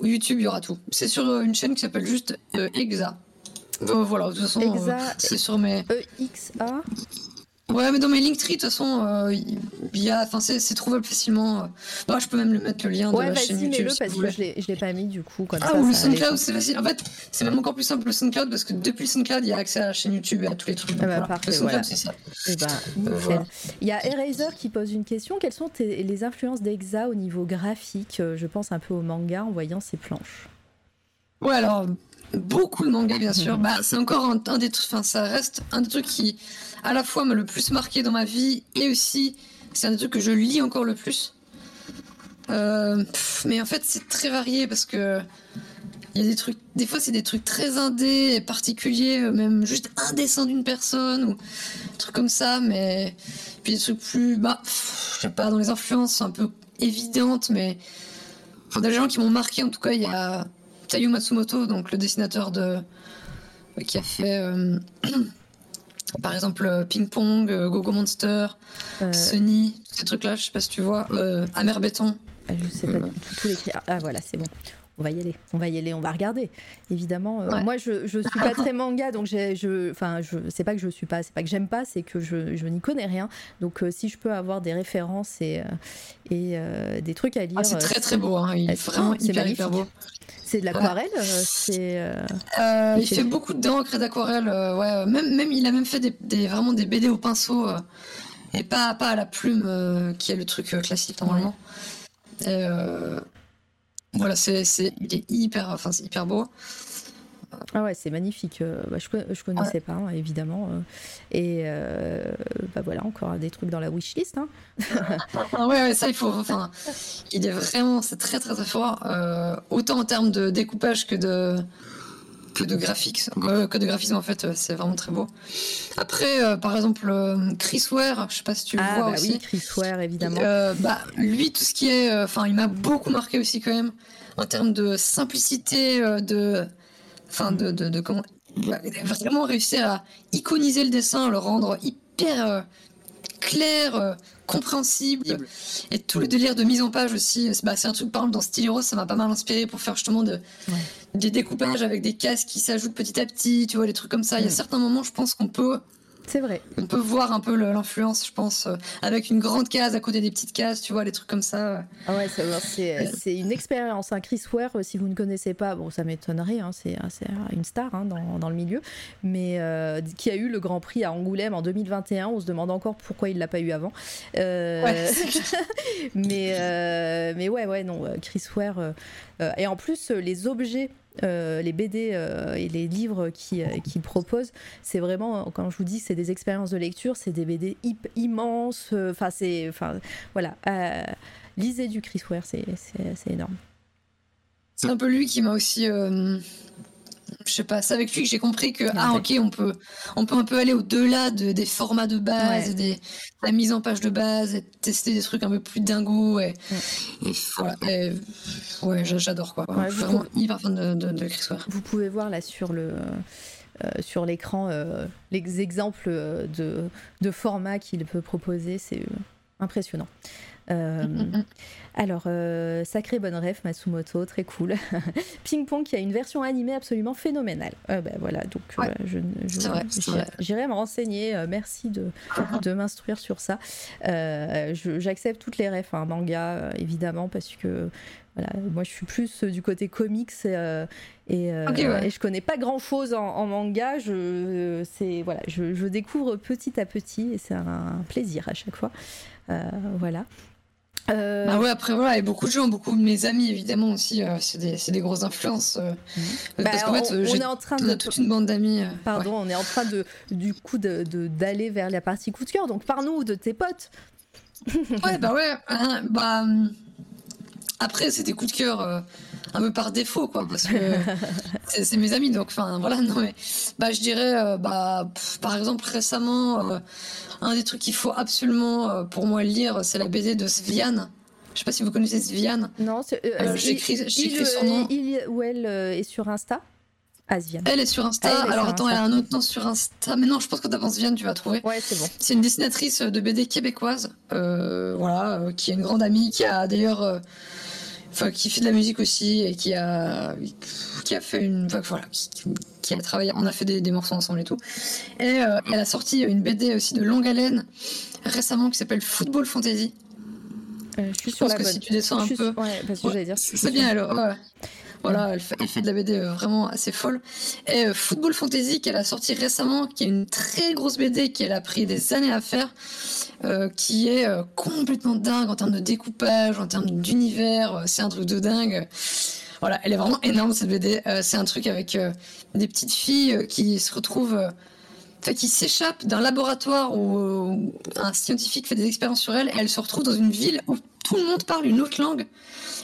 YouTube, il y aura tout. C'est sur une chaîne qui s'appelle juste Exa. voilà, de toute façon, c'est sur mes. E-X-A Ouais, mais dans mes Linktree, de toute façon, euh, il y a, enfin, c'est trouvable facilement. Bah, je peux même le mettre le lien de la chaîne YouTube. parce que je l'ai pas mis du coup. ah, ou le SoundCloud, c'est facile. En fait, c'est même encore plus simple le SoundCloud parce que depuis le SoundCloud, il y a accès à la chaîne YouTube et à tous les trucs. Ah bah, parfait, le SoundCloud, c'est ça. Et eh bah, euh, Il y a Eraser qui pose une question. Quelles sont les influences d'Exa au niveau graphique? Euh, Je pense un peu au manga en voyant ces planches. Ouais, alors beaucoup de manga bien sûr. Bah, c'est encore un, un des trucs. Enfin, ça reste un des trucs qui à la fois m'a le plus marqué dans ma vie et aussi c'est un des trucs que je lis encore le plus. Euh, mais en fait, c'est très varié parce que il y a des trucs, des fois c'est des trucs très indés, particuliers, même juste un dessin d'une personne ou des trucs comme ça, mais puis des trucs plus, bah, je sais pas, dans les influences un peu évidentes, mais enfin, des gens qui m'ont marqué en tout cas, il y a Tayo Matsumoto, donc le dessinateur de qui a fait euh, par exemple euh, Ping Pong, euh, Gogo Monster, euh... Sunny, ces trucs-là, je sais pas si tu vois, Amer Béton. Ah, je sais pas, tous les Ah voilà, c'est bon. On va y aller, on va y aller, on va regarder. Évidemment, moi je, je suis pas très manga, donc je, enfin, je, c'est pas que je suis pas, c'est pas que j'aime pas, c'est que je, je n'y connais rien. Donc si je peux avoir des références et, et des trucs à lire. Ah, c'est très très beau, hein. il est vraiment hyper, hyper beau. C'est de l'aquarelle C'est. Euh, euh, il fait beaucoup d'encre et d'aquarelle. Euh, ouais, même, même, il a même fait des, vraiment des BD au pinceau et pas, pas à la plume qui est le truc classique normalement. voilà, c'est, il est hyper, enfin, c'est hyper beau. Ah ouais, c'est magnifique. Euh, bah, je, je connaissais pas, hein, évidemment. Euh. Et euh, bah voilà, encore des trucs dans la wishlist. Hein. ah ouais, ouais, ça, il faut. Enfin, il est vraiment, c'est très, très, très fort. autant en termes de découpage que de que de graphiques, que de graphisme en fait, c'est vraiment très beau. Après, par exemple, Chris Ware, je sais pas si tu le ah, vois bah aussi. Oui, Chris Ware, évidemment. bah, lui, tout ce qui est, enfin, il m'a beaucoup marqué aussi quand même en termes de simplicité, de enfin de, de, de comment vraiment réussir à iconiser le dessin, le rendre hyper euh, clair, euh, compréhensible, et tout le délire de mise en page aussi. Bah, c'est un truc par exemple dans Style ça m'a pas mal inspiré pour faire justement de, des découpages avec des cases qui s'ajoutent petit à petit, tu vois, les trucs comme ça. Il y a certains moments, je pense qu'on peut c'est vrai. On peut voir un peu l'influence, je pense, euh, avec une grande case à côté des petites cases, tu vois, les trucs comme ça. Ah ouais, c'est une expérience. hein. Chris Ware, euh, si vous ne connaissez pas, bon, ça m'étonnerait, hein, c'est une star hein, dans, dans, le milieu, mais euh, qui a eu le Grand Prix à Angoulême en 2021. On se demande encore pourquoi il l'a pas eu avant. ouais. mais, mais ouais, ouais, non, Chris Ware. et en plus, les objets euh, les BD euh, et les livres qui, euh, qui proposent, c'est vraiment, quand je vous dis c'est des expériences de lecture, c'est des BD immenses. Enfin, c'est. Enfin, voilà. lisez du Chris Ware, c'est énorme. C'est un peu lui qui m'a aussi je sais pas, c'est avec lui que j'ai compris que ah ok on peut on peut un peu aller au-delà de, des formats de base, des la mise en page de base, et tester des trucs un peu plus dingos et, voilà. ouais, j'adore quoi. je suis vraiment hyper fan de, de, Chris Ware. Vous pouvez voir là sur le euh, sur l'écran euh, les exemples de, de formats qu'il peut proposer, c'est impressionnant. Euh. Alors, euh, sacré bonne rêve, Matsumoto, très cool. Ping Pong qui a une version animée absolument phénoménale. ben voilà, donc je, j'irai me renseigner. merci de, de m'instruire sur ça. j'accepte toutes les rêves, hein, manga évidemment, parce que voilà, moi je suis plus du côté comics et, et, je connais pas grand chose en, manga. Je, c'est, voilà, je, je, découvre petit à petit et c'est un plaisir à chaque fois. voilà. Euh... Bah ouais, après voilà, et beaucoup de gens, beaucoup de mes amis évidemment aussi, euh, c'est des, des, grosses influences. Euh, bah, parce qu'en fait, on, est en train de toute une bande d'amis. Euh, Pardon, on est en train de du coup de d'aller vers la partie coup de cœur. Donc par-nous de tes potes. ouais, bah ouais. Hein, bah après, c'était coup de cœur un peu par défaut, quoi, parce que c'est mes amis, donc enfin voilà. Non mais, bah je dirais, bah par exemple récemment un des trucs qu'il faut absolument euh, pour moi lire, c'est la BD de Sviane. Je sais pas si vous connaissez Sviane. Non, euh, euh, j'ai écrit, son nom. Il, où elle est sur Insta ah, Elle est sur Insta. Alors attends, elle a un autre nom sur Insta. Mais non, je pense que d'avance Sviane, tu vas trouver. Ouais, c'est bon. C'est une dessinatrice de BD québécoise, voilà, qui est une grande amie, qui a d'ailleurs, enfin, qui fait de la musique aussi et qui a, qui a fait une, voilà, qui a travaillé, on a fait des, morceaux ensemble et tout. Et euh, elle a sorti une BD aussi de longue haleine récemment qui s'appelle Football Fantasy. Euh, je suis sur pense que si tu descends un peu, ouais, parce que dire. C'est bien alors. Voilà, elle fait, de la BD euh, vraiment assez folle. Et Football Fantasy qu'elle a sorti récemment, qui est une très grosse BD qu'elle a pris des années à faire, qui est complètement dingue en termes de découpage, en termes d'univers. C'est un truc de dingue. Voilà, elle est vraiment énorme cette BD. Euh, c'est un truc avec euh, des petites filles euh, qui se retrouvent, qui s'échappent d'un laboratoire où un scientifique fait des expériences sur elles et elles se retrouvent dans une ville où tout le monde parle une autre langue.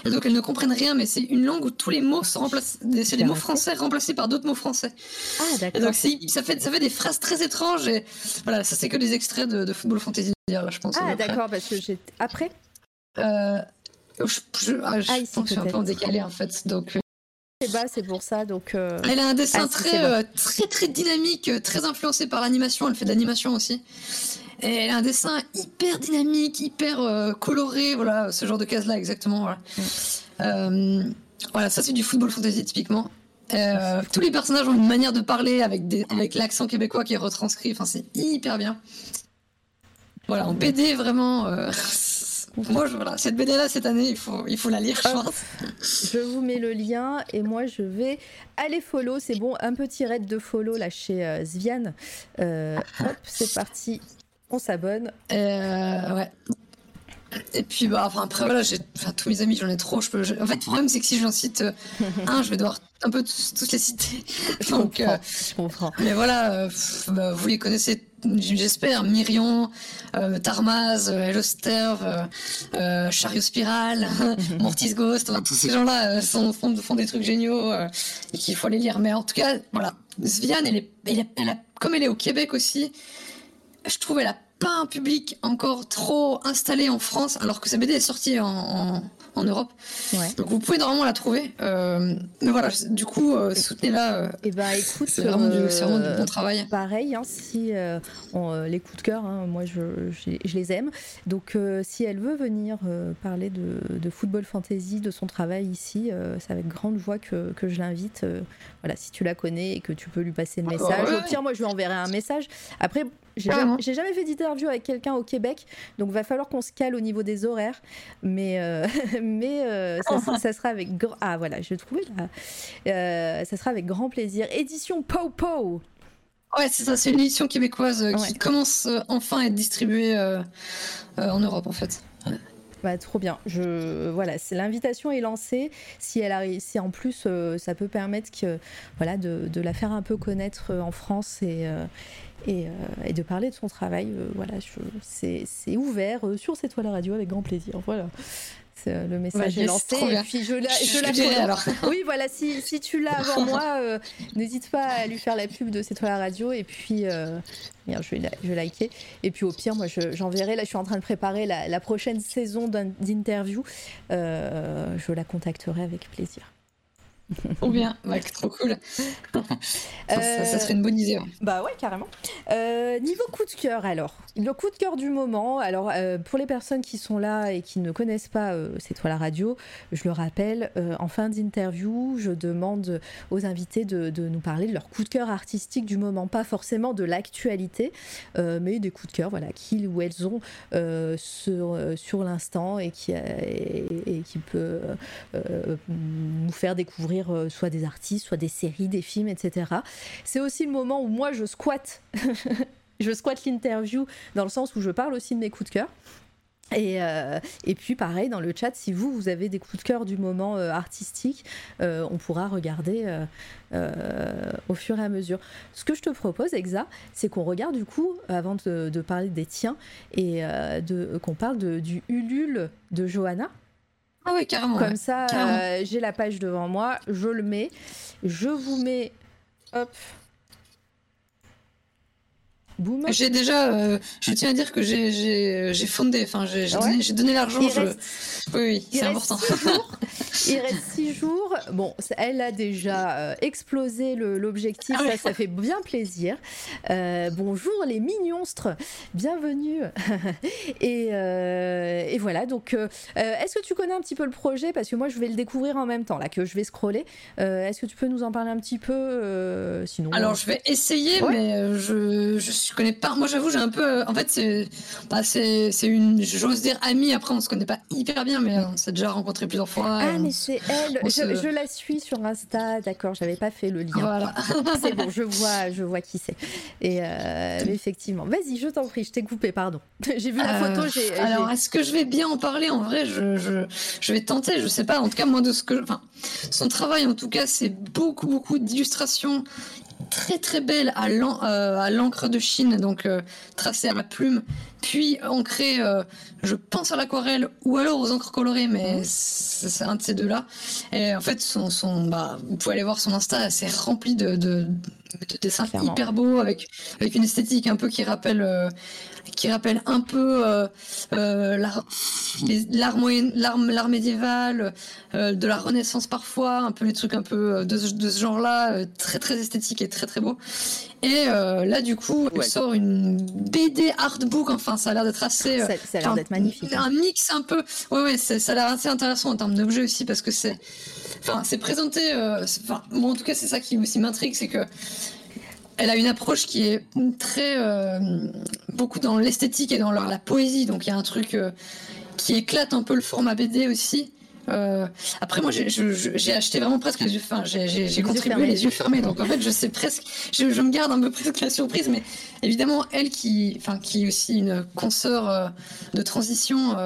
Et donc elles ne comprennent rien, mais c'est une langue où tous les mots sont remplacés, c'est des mots français remplacés par d'autres mots français. Ah d'accord. donc ça fait, ça fait des phrases très étranges et voilà, ça c'est que des extraits de, Football Fantasy, je pense. Ah d'accord, parce que j'ai après? Je, ah, je, ah, pense que je suis un peu en décalé en fait. Donc, euh, bas, c'est pour ça. Donc, euh, Elle a un dessin ah, très, euh, très, très dynamique, très influencé par l'animation. Elle fait de l'animation aussi. Et elle a un dessin hyper dynamique, hyper coloré. Voilà, ce genre de case-là, exactement. Voilà. Mm. voilà, ça c'est du football fantasy typiquement. tous les personnages ont une manière de parler avec, des, avec l'accent québécois qui est retranscrit. Enfin, c'est hyper bien. Voilà, en BD, vraiment, moi, voilà, cette BD-là, cette année, il faut, il faut la lire, je pense. Je vous mets le lien et moi, je vais aller follow. C'est bon, un petit raid de follow là chez euh, Zvian. Euh, hop, c'est parti. On s'abonne. Euh, ouais. Et puis, bah, enfin, après, voilà, j'ai, enfin, tous mes amis, j'en ai trop. Je peux, En fait, le problème, c'est que si j'en cite un, je vais devoir un peu tous, tous les citer. Donc, je comprends. Mais voilà, bah, vous les connaissez j'espère, Myrion, euh, Tarmaz, euh, Eloster, euh, euh, Chariot Spiral, Mortis Ghost, tous ces gens-là font, font, des trucs géniaux et qu'il faut les lire. Mais en tout cas, voilà, Svian, elle est, elle comme elle est au Québec aussi, je trouve elle a pas un public encore trop installé en France, alors que sa BD est sortie en en Europe. Donc vous pouvez normalement la trouver. Euh, mais voilà, du coup, euh, soutenez-la. et euh, eh ben écoute, c'est vraiment, du, bon travail. Pareil, hein, si on, les coups de cœur, hein, moi je, je, les aime. Donc si elle veut venir parler de, football fantasy, de son travail ici, c'est avec grande joie que, que je l'invite. voilà, si tu la connais et que tu peux lui passer le ah, message. Au pire, moi je lui enverrai un message. Après, j'ai jamais, fait d'interview avec quelqu'un au Québec, donc va falloir qu'on se cale au niveau des horaires. Mais, euh, mais euh, ça, sera avec grand... ah voilà, je là. Euh, ça sera avec grand plaisir. Édition Po Po. Ouais, c'est ça, c'est une édition québécoise qui commence enfin à être distribuée en Europe en fait. Bah, trop bien. Je, voilà, l'invitation est lancée. Si, elle a, si en plus ça peut permettre que, voilà, de, de, la faire un peu connaître en France et, euh, et, de parler de son travail. Euh, voilà, c'est ouvert euh, sur cette toile radio avec grand plaisir. Voilà. Le message est lancé et puis je la, je, alors. Oui, voilà, si, si tu l'as avant moi, n'hésite pas à lui faire la pub de cette toile radio et puis je vais, je vais liker. Et puis au pire, moi j'enverrai. là, je suis en train de préparer la, la prochaine saison d'interview. je la contacterai avec plaisir. Trop bien, trop cool. ça, serait une bonne idée. Bah ouais, carrément. niveau coup de cœur, alors. Le coup de cœur du moment, alors pour les personnes qui sont là et qui ne connaissent pas C'est toi la radio, je le rappelle, en fin d'interview, je demande aux invités de, de, nous parler de leur coup de cœur artistique du moment, pas forcément de l'actualité, mais des coups de cœur, voilà, qu'ils ou elles ont sur, sur l'instant et qui, et, qui peut nous faire découvrir euh, soit des artistes, soit des séries, des films, etc. C'est aussi le moment où moi je squatte, je squatte l'interview dans le sens où je parle aussi de mes coups de cœur. Et, euh, et, puis pareil dans le chat, si vous, vous avez des coups de cœur du moment euh, artistique, on pourra regarder au fur et à mesure. Ce que je te propose, Exa, c'est qu'on regarde du coup, avant de, parler des tiens, et qu'on parle de, du Ulule de Johanna. Ah oui, carrément. Comme ça, euh, j'ai la page devant moi, je le mets. Je vous mets, hop, j'ai déjà, euh, je tiens à dire que j'ai fondé, enfin j'ai donné, l'argent. Oui, oui, c'est important. il reste six jours. Bon, elle a déjà euh, explosé l'objectif, ah ça, ça fait bien plaisir. Euh, bonjour les mignonstres, bienvenue. et, et, voilà, donc est-ce que tu connais un petit peu le projet? Parce que moi je vais le découvrir en même temps, là, que je vais scroller. est-ce que tu peux nous en parler un petit peu Sinon. Alors je vais essayer, mais je, je suis je connais pas. Moi, j'avoue, j'ai un peu. En fait, c'est, bah, c'est, une, j'ose dire amie. Après, on se connaît pas hyper bien, mais on s'est déjà rencontré plusieurs fois. Ah, mais c'est elle. Je, la suis sur Insta. D'accord, j'avais pas fait le lien. Voilà. c'est bon, je vois, je vois qui c'est. Et euh, effectivement, vas-y, je t'en prie, je t'ai coupé, pardon. j'ai vu la photo. J'ai, alors, est-ce que je vais bien en parler En vrai, je, je, je vais tenter. Je sais pas. En tout cas, moi, de ce que, enfin, son travail, en tout cas, c'est beaucoup, beaucoup d'illustrations très très belle euh, à l'encre de Chine, donc euh, tracée à la plume, puis ancrée, euh, je pense à l'aquarelle ou alors aux encres colorées, mais mhm. c'est un de ces deux-là. Et en fait, son, son, bah, vous pouvez aller voir son Insta, c'est rempli de, de, de dessins hyper beaux avec, avec une esthétique un peu qui rappelle qui rappelle un peu euh, euh, l'art médiévale, euh, de la Renaissance parfois, un peu les trucs un peu de, ce genre-là, très très esthétique et très très beau. Et là, du coup, elle sort une BD artbook. Enfin, ça a l'air d'être assez. ça, a l'air d'être magnifique. Un mix un peu. Ouais, ouais, ça a l'air assez intéressant en termes d'objet aussi parce que c'est. Enfin, c'est présenté. Enfin, moi, en tout cas, c'est ça qui aussi m'intrigue, c'est que elle a une approche qui est très euh, beaucoup dans l'esthétique et dans la, poésie. Donc il y a un truc euh, qui éclate un peu le format BD aussi. Euh, après, moi, j'ai acheté vraiment presque les yeux, enfin, j'ai contribué les yeux fermés. Donc, en fait, je sais presque, je, me garde un peu presque la surprise, mais évidemment, elle qui, enfin, qui est aussi une consoeur de transition,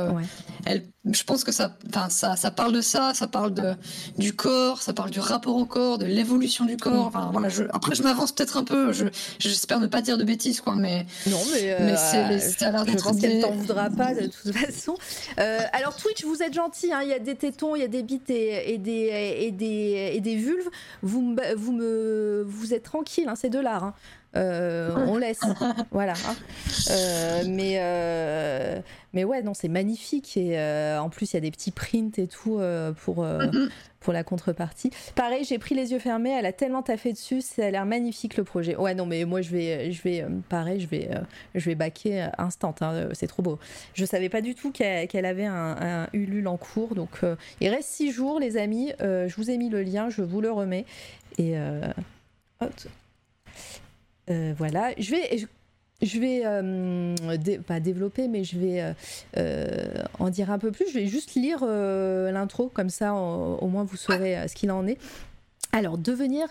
elle je pense que ça, ça, ça parle de ça, ça parle de, du corps, ça parle du rapport au corps, de l'évolution du corps. Enfin, voilà, je, après, je m'avance peut-être un peu. j'espère ne pas dire de bêtises, quoi. Mais non, mais, euh, ça a l'air Je pense qu'elle t'en voudra pas de toute façon. Euh, alors Twitch, vous êtes gentil. Hein, il y a des tétons, il y a des bites et, des et des et des vulves. Vous vous me vous êtes tranquille. Hein, c'est de l'art. Hein. Euh, on laisse. voilà. Euh, mais, euh, mais ouais, non, c'est magnifique. Et en plus, il y a des petits prints et tout pour, mm-hmm. pour la contrepartie. Pareil, j'ai pris les yeux fermés. Elle a tellement taffé dessus. Ça a l'air magnifique le projet. Ouais, non, mais moi, je vais, je vais pareil, je vais, je vais baquer instant. Hein. c'est trop beau. Je savais pas du tout qu'elle avait un, un, Ulule en cours. Donc, il reste six jours, les amis. je vous ai mis le lien. Je vous le remets. Et. Hop. Euh, voilà, je vais, je, vais euh, pas développer, mais je vais euh, en dire un peu plus. Je vais juste lire l'intro, comme ça au moins vous saurez ce qu'il en est. Alors, devenir,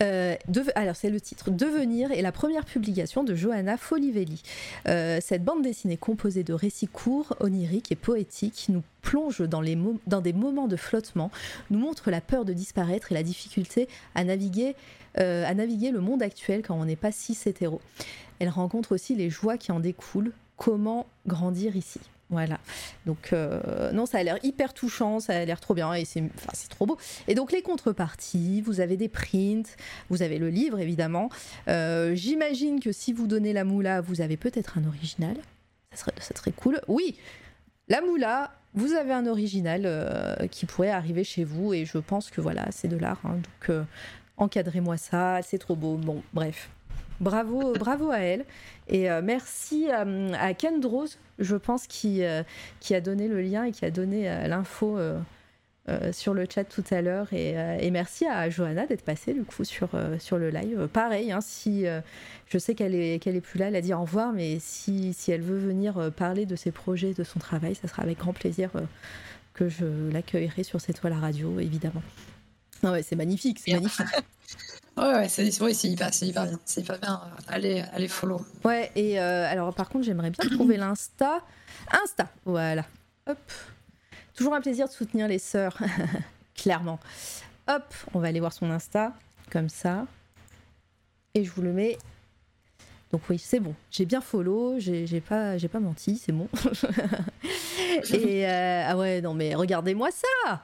alors c'est le titre, Devenir est la première publication de Johanna Folivelli. cette bande dessinée composée de récits courts, oniriques et poétiques nous plonge dans, les des moments de flottement, nous montre la peur de disparaître et la difficulté à naviguer euh, à naviguer le monde actuel quand on n'est pas si hétéro. Elle rencontre aussi les joies qui en découlent, comment grandir ici? Voilà. Donc, euh, non, ça a l'air hyper touchant, ça a l'air trop bien et c'est enfin, trop beau. Et donc, les contreparties, vous avez des prints, vous avez le livre évidemment. Euh, j'imagine que si vous donnez la moula, vous avez peut-être un original. Ça serait, ça serait cool. Oui, la moula, vous avez un original euh, qui pourrait arriver chez vous et je pense que voilà, c'est de l'art. Hein. donc encadrez-moi ça, c'est trop beau. Bon, bref. Bravo, bravo à elle. Et euh, merci à Ken je pense, qui, qui a donné le lien et qui a donné l'info sur le chat tout à l'heure. Et, merci à Johanna d'être passée du coup sur, sur le live. pareil, hein, si je sais qu'elle est, qu'elle est plus là, elle a dit au revoir, mais si, si elle veut venir euh, parler de ses projets, de son travail, ça sera avec grand plaisir euh, que je l'accueillerai sur cette toile à radio, évidemment. Ouais, c'est magnifique, c'est magnifique. Ouais, ouais c'est hyper, hyper, bien. C'est hyper bien. Euh, allez, allez follow. Ouais, et alors par contre, j'aimerais bien trouver l'Insta. Insta, voilà. Hop. Toujours un plaisir de soutenir les sœurs, clairement. Hop, on va aller voir son Insta, comme ça. Et je vous le mets donc oui, c'est bon. J'ai bien follow, j'ai pas, pas menti, c'est bon. et euh, ah ouais, non mais regardez-moi ça.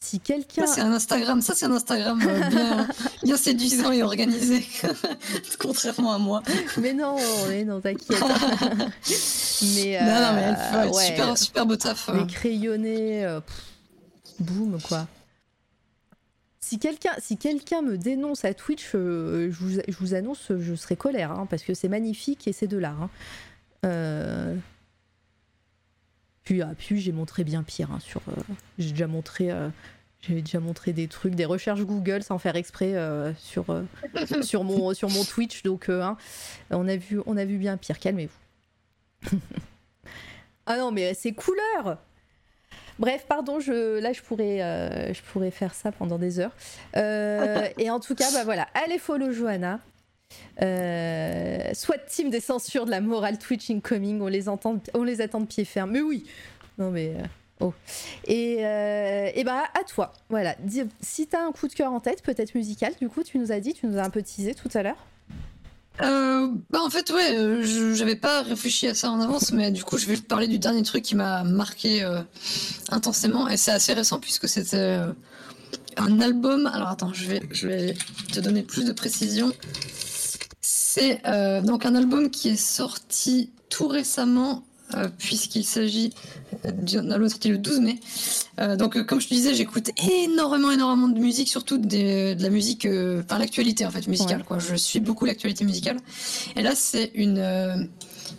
Si quelqu'un. c'est un Instagram, ça c'est un Instagram euh, bien, bien, séduisant et organisé, contrairement à moi. Mais non, mais non, t'inquiète. mais non, non, mais elle fait super, super beau taf. Les crayonnés, euh, boum quoi si quelqu'un si quelqu'un me dénonce à Twitch, euh, je, vous, je, vous, annonce, je serai colère, hein, parce que c'est magnifique et c'est de l'art. Hein. Euh, puis, ah, puis j'ai montré bien pire. Hein, sur, euh, j'ai déjà montré. j'ai déjà montré des trucs, des recherches Google sans faire exprès sur, sur, mon, sur mon Twitch. Donc, on, a vu, on a vu bien pire. Calmez-vous. ah non, mais c'est couleur Bref, pardon, je, là je pourrais, euh, je pourrais faire ça pendant des heures. Euh, et en tout cas, bah voilà, allez follow Johanna. Euh, soit team des censures de la morale Twitch incoming, on les, entend, on les attend de pied ferme. Mais oui, non mais. oh. Et, et bah à toi, voilà. si t'as un coup de cœur en tête, peut-être musical, du coup, tu nous as dit, tu nous as un peu teasé tout à l'heure. Euh, bah en fait ouais, euh, j'avais pas réfléchi à ça en avance, mais du coup je vais te parler du dernier truc qui m'a marqué euh, intensément et c'est assez récent puisque c'était euh, un album. Alors attends, je vais je vais te donner plus de précision. C'est donc un album qui est sorti tout récemment euh, puisqu'il s'agit d'un album sorti le 12 mai. Euh, donc, euh, comme je te disais, j'écoute énormément, énormément de musique, surtout de, la musique, enfin l'actualité en fait musicale. Quoi. Je suis beaucoup l'actualité musicale. Et là, c'est une,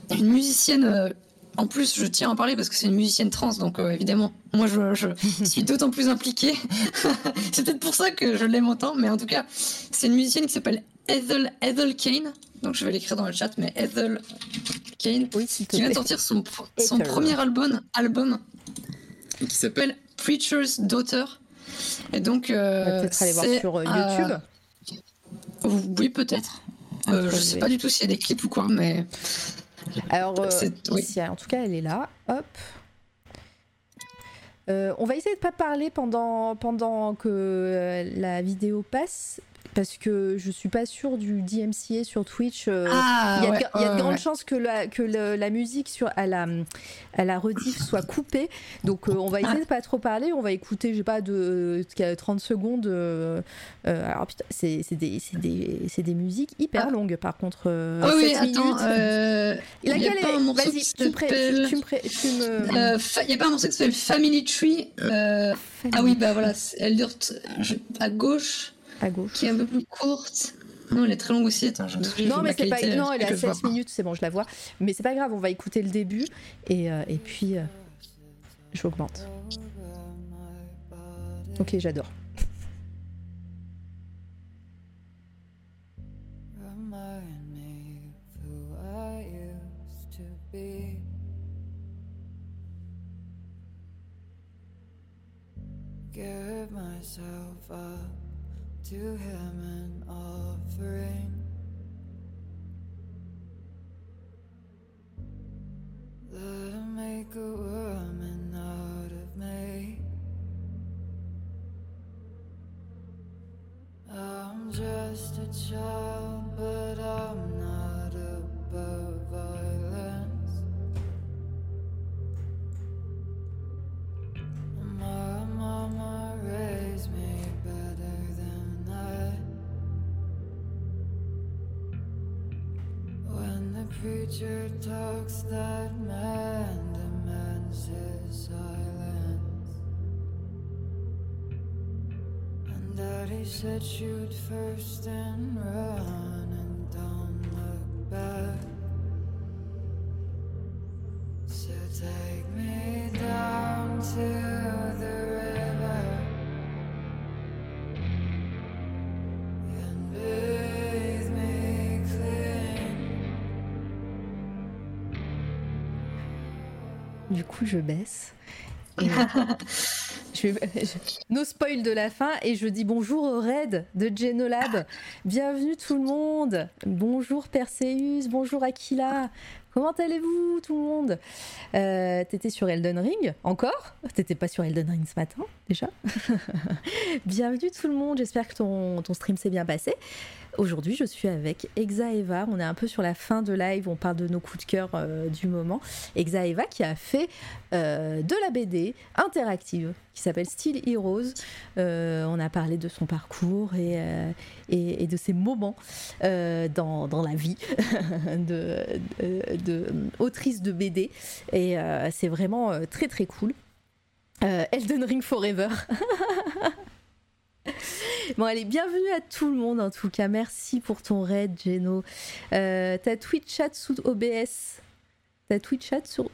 une musicienne. en plus, je tiens à en parler parce que c'est une musicienne trans, donc évidemment, moi je, je suis d'autant plus impliquée. c'est peut-être pour ça que je l'aime autant, mais en tout cas, c'est une musicienne qui s'appelle Ethel, Ethel Kane. Donc je vais l'écrire dans le chat, mais Ethel Kane, qui vient de sortir son, son premier album, album qui s'appelle Preacher's Daughter. Et donc, euh, peut-être aller voir sur euh, YouTube. oui, peut-être. Euh, je sais pas du tout s'il y a des clips ou quoi, mais. Alors, en tout cas, elle est là. Hop. on va essayer de pas parler pendant, pendant que la vidéo passe parce que je suis pas sûre du DMCA sur Twitch. Euh, ah, il y a, de, grandes chances que la, que la musique sur, à, la, à la rediff soit coupée. Donc euh, on va essayer de pas trop parler. On va écouter, j'ai pas, de, 30 secondes. Euh, alors putain, c'est des, des, des, musiques hyper ah. longues par contre. Oh, oui, attends. Laquelle est Vas-y, tu, me. Il n'y a pas un morceau qui s'appelle Family Tree. Ah oui, bah voilà, elle dure à gauche à gauche. Qui est un peu plus courte. Non, elle est très longue aussi. Attends, non, mais c'est pas. Non, elle est à 7 minutes, c'est bon, je la vois. Mais c'est pas grave, on va écouter le début et, euh, et puis euh, j'augmente. Ok, j'adore. Give myself up. To him an offering. Let him make a woman out of me. I'm just a child, but I'm not above violence. My mama raised me. Preacher talks that man demands his silence. And that he said shoot first and run and don't look back. So take me down to the Du coup, je baisse. Et je No spoil de la fin et je dis bonjour au raid de Genolab. Bienvenue tout le monde. Bonjour Perseus, bonjour Aquila. Comment allez-vous tout le monde? Euh, T'étais sur Elden Ring encore? T'étais pas sur Elden Ring ce matin déjà? Bienvenue tout le monde, j'espère que ton, stream s'est bien passé. Aujourd'hui, je suis avec Exa Eva. On est un peu sur la fin de live. On parle de nos coups de cœur euh, du moment. Exa Eva qui a fait euh, de la BD interactive qui s'appelle Steel Heroes. Euh, on a parlé de son parcours et, euh, de ses moments euh, dans, la vie de, de, autrice de BD. Et c'est vraiment très très cool. Elden Ring Forever. Bon, allez, bienvenue à tout le monde en tout cas. Merci pour ton raid, Geno. Euh, T'as Twitch chat sous OBS. T'as Twitch chat sur.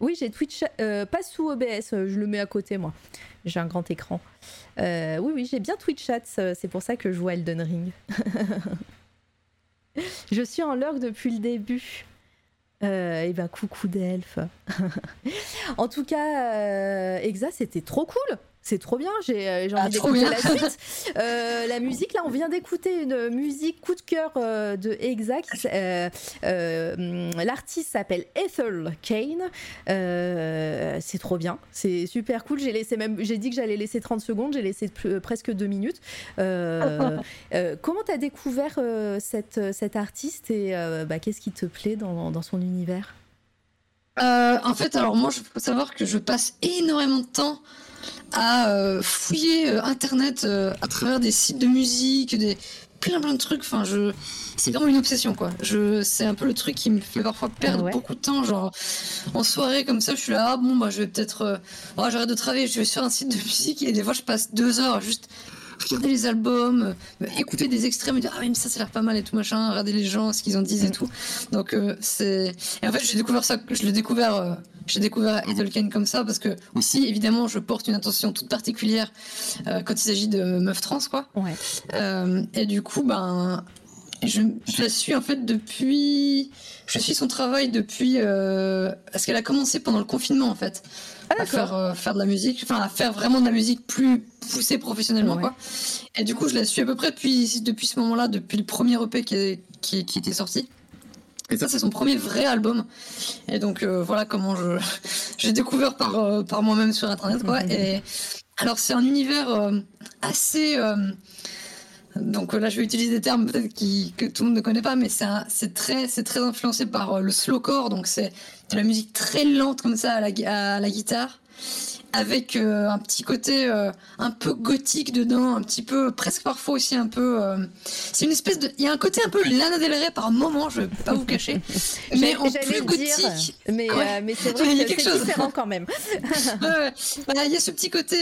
Oui, j'ai Twitch euh, pas sous OBS, euh, je le mets à côté moi. J'ai un grand écran. Euh, oui, oui, j'ai bien Twitch chat, c'est pour ça que je vois Elden Ring. je suis en lurk depuis le début. Euh, et ben coucou d'elfe. en tout cas, Exa, c'était trop cool. C'est trop bien, j'ai euh, Ah, envie trop d'écouter la suite. Euh, la musique, là, on vient d'écouter une musique coup de cœur euh, de Exa. euh, L'artiste s'appelle Ethel Kane. C'est trop bien, c'est super cool. J'ai laissé même, j'ai dit que j'allais laisser 30 secondes, j'ai laissé plus- presque 2 minutes. Comment t'as découvert cette, cette artiste et bah, qu'est-ce qui te plaît dans, dans son univers? En fait, alors moi, il faut savoir que je passe énormément de temps à euh, fouiller euh, Internet euh, à travers des sites de musique, des plein plein de trucs. Enfin, je, c'est vraiment une obsession, quoi. Je, c'est un peu le truc qui me fait parfois perdre Ouais. beaucoup de temps. Genre, en soirée comme ça, je suis là, ah bon, bah, je vais peut-être, oh, j'arrête de travailler, je vais sur un site de musique et des fois, je passe deux heures juste regarder les albums, euh, écouter des extraits, me dire ah mais ça ça a l'air pas mal et tout machin, regarder les gens ce qu'ils en disent et tout. Donc euh, c'est et en fait j'ai découvert ça, je l'ai découvert, euh, j'ai découvert Ethel Kane comme ça parce que aussi évidemment je porte une attention toute particulière euh, quand il s'agit de meufs trans quoi. Ouais. Et du coup ben je, je la suis en fait depuis, je suis son travail depuis euh, parce qu'elle a commencé pendant le confinement en fait Ah, à faire, euh, faire de la musique, enfin à faire vraiment de la musique plus poussée professionnellement Ouais. quoi. Et du coup je la suis à peu près depuis, depuis ce moment-là, depuis le premier EP qui, est- qui, qui était sorti. Et ça c'est son premier vrai album. Et donc euh, voilà comment je j'ai découvert par, euh, par moi-même sur internet quoi. Et alors c'est un univers euh, assez donc là, je vais utiliser des termes peut-être qui, que tout le monde ne connaît pas, mais c'est très, très influencé par le slowcore, donc c'est de la musique très lente comme ça à la, gui- à la guitare, avec euh, un petit côté euh, un peu gothique dedans, un petit peu presque parfois aussi un peu. euh, c'est une espèce de, il y a un côté un peu Lana Del Rey par moment, je vais pas vous cacher, mais en plus le dire, gothique. mais, Ouais. mais c'est vrai que quelque c'est différent quand même. Ouais. Bah, Il y a ce petit côté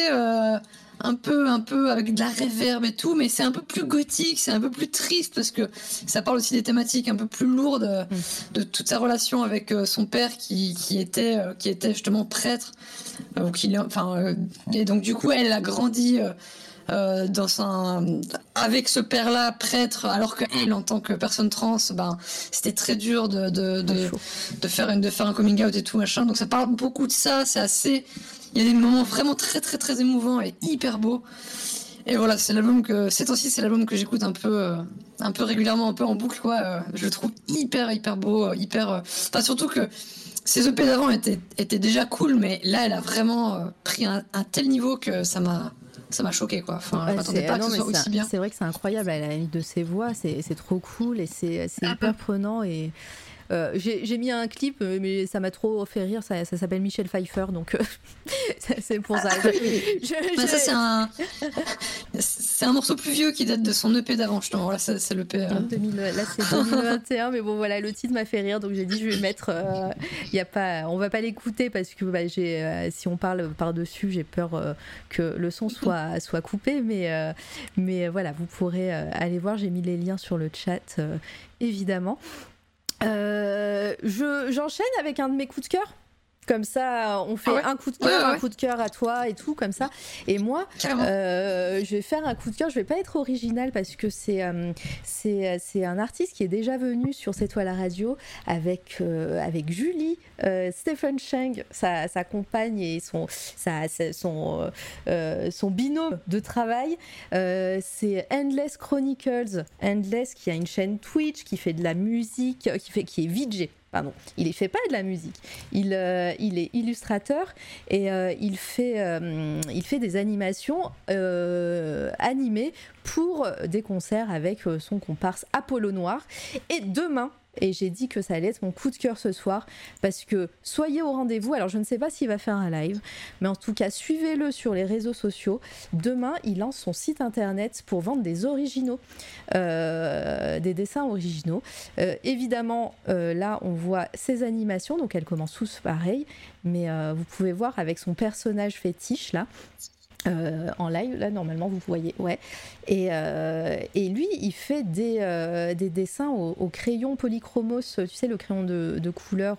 un peu, un peu avec de la réverb et tout, mais c'est un peu plus gothique, c'est un peu plus triste parce que ça parle aussi des thématiques un peu plus lourdes euh, de toute sa relation avec euh, son père qui, qui était, euh, qui était justement prêtre, ou qui, enfin, euh, et donc du coup elle a grandi. Euh, dans un avec ce père-là prêtre alors qu'elle en tant que personne trans ben c'était très dur de de, de, faire une, de faire un coming out et tout machin. Donc ça parle beaucoup de ça c'est assez il y a des moments vraiment très très très émouvants et hyper beaux. Et voilà c'est l'album que c'est l'album que j'écoute un peu euh, un peu régulièrement un peu en boucle quoi Euh, je le trouve hyper hyper beau hyper enfin surtout que ses EP d'avant étaient, étaient déjà cool mais là elle a vraiment pris un, un tel niveau que ça m'a ça m'a choqué quoi. Enfin Ouais, c'est- pas ah que non, ce mais soit c'est- aussi bien. C'est vrai que c'est incroyable, elle a une de ses voix, c'est trop cool et c'est c'est hyper prenant et j'ai mis un clip, mais ça m'a trop fait rire. Ça, ça s'appelle Michel Pfeiffer, donc c'est pour ça. Bah, ça c'est un, morceau plus vieux qui date de son EP d'avant, justement. Là, c'est l'EP. là, c'est 2021, mais bon, voilà, le titre m'a fait rire, donc j'ai dit je vais mettre. Il y a pas, on va pas l'écouter parce que bah, j'ai, si on parle par dessus, j'ai peur que le son soit soit coupé, mais mais voilà, vous pourrez aller voir. J'ai mis les liens sur le chat, évidemment. Je, j'enchaîne avec un de mes coups de cœur? Comme ça, on fait ah un coup de cœur, un coup de cœur à toi et tout, comme ça. Et moi, euh, je vais faire un coup de cœur. Je vais pas être original parce que c'est euh, c'est c'est un artiste qui est déjà venu sur cette toile à radio avec euh, avec Julie, Stephen Chang, sa, sa, compagne et son sa, son son binôme de travail. c'est Endless Chronicles. Endless qui a une chaîne Twitch, qui fait de la musique, qui fait qui est VJ il ne fait pas de la musique. Il, euh, est illustrateur et euh, euh, il fait des animations animées pour des concerts avec son comparse Apollo Noir. Et demain, et j'ai dit que ça allait être mon coup de cœur ce soir parce que soyez au rendez-vous. Alors je ne sais pas s'il va faire un live, mais en tout cas suivez-le sur les réseaux sociaux. Demain, il lance son site internet pour vendre des originaux, euh, des dessins originaux. Euh, évidemment, euh, là on voit ses animations, donc elles commencent tous pareil, mais vous pouvez voir avec son personnage fétiche là. Euh, en live, là normalement vous voyez, ouais. Et, euh, et lui, il fait des, euh, des dessins au, crayon polychromos, tu sais, le crayon de, de couleur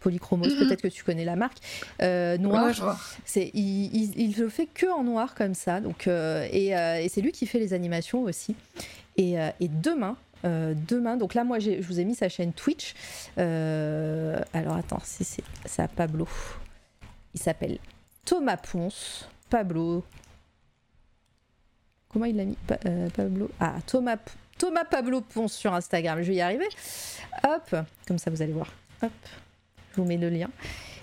polychromos, mhm. peut-être que tu connais la marque, noir. c'est, il, il, le fait que en noir comme ça, donc, et, et c'est lui qui fait les animations aussi. Et, et demain, demain, donc là moi je vous ai mis sa chaîne Twitch. alors attends, si c'est ça Pablo. Il s'appelle Thomas Ponce. Pablo. Comment il l'a mis euh, Pablo? Ah, Thomas, Thomas Pablo Ponce sur Instagram. Je vais y arriver. Hop, comme ça vous allez voir. Hop, je vous mets le lien.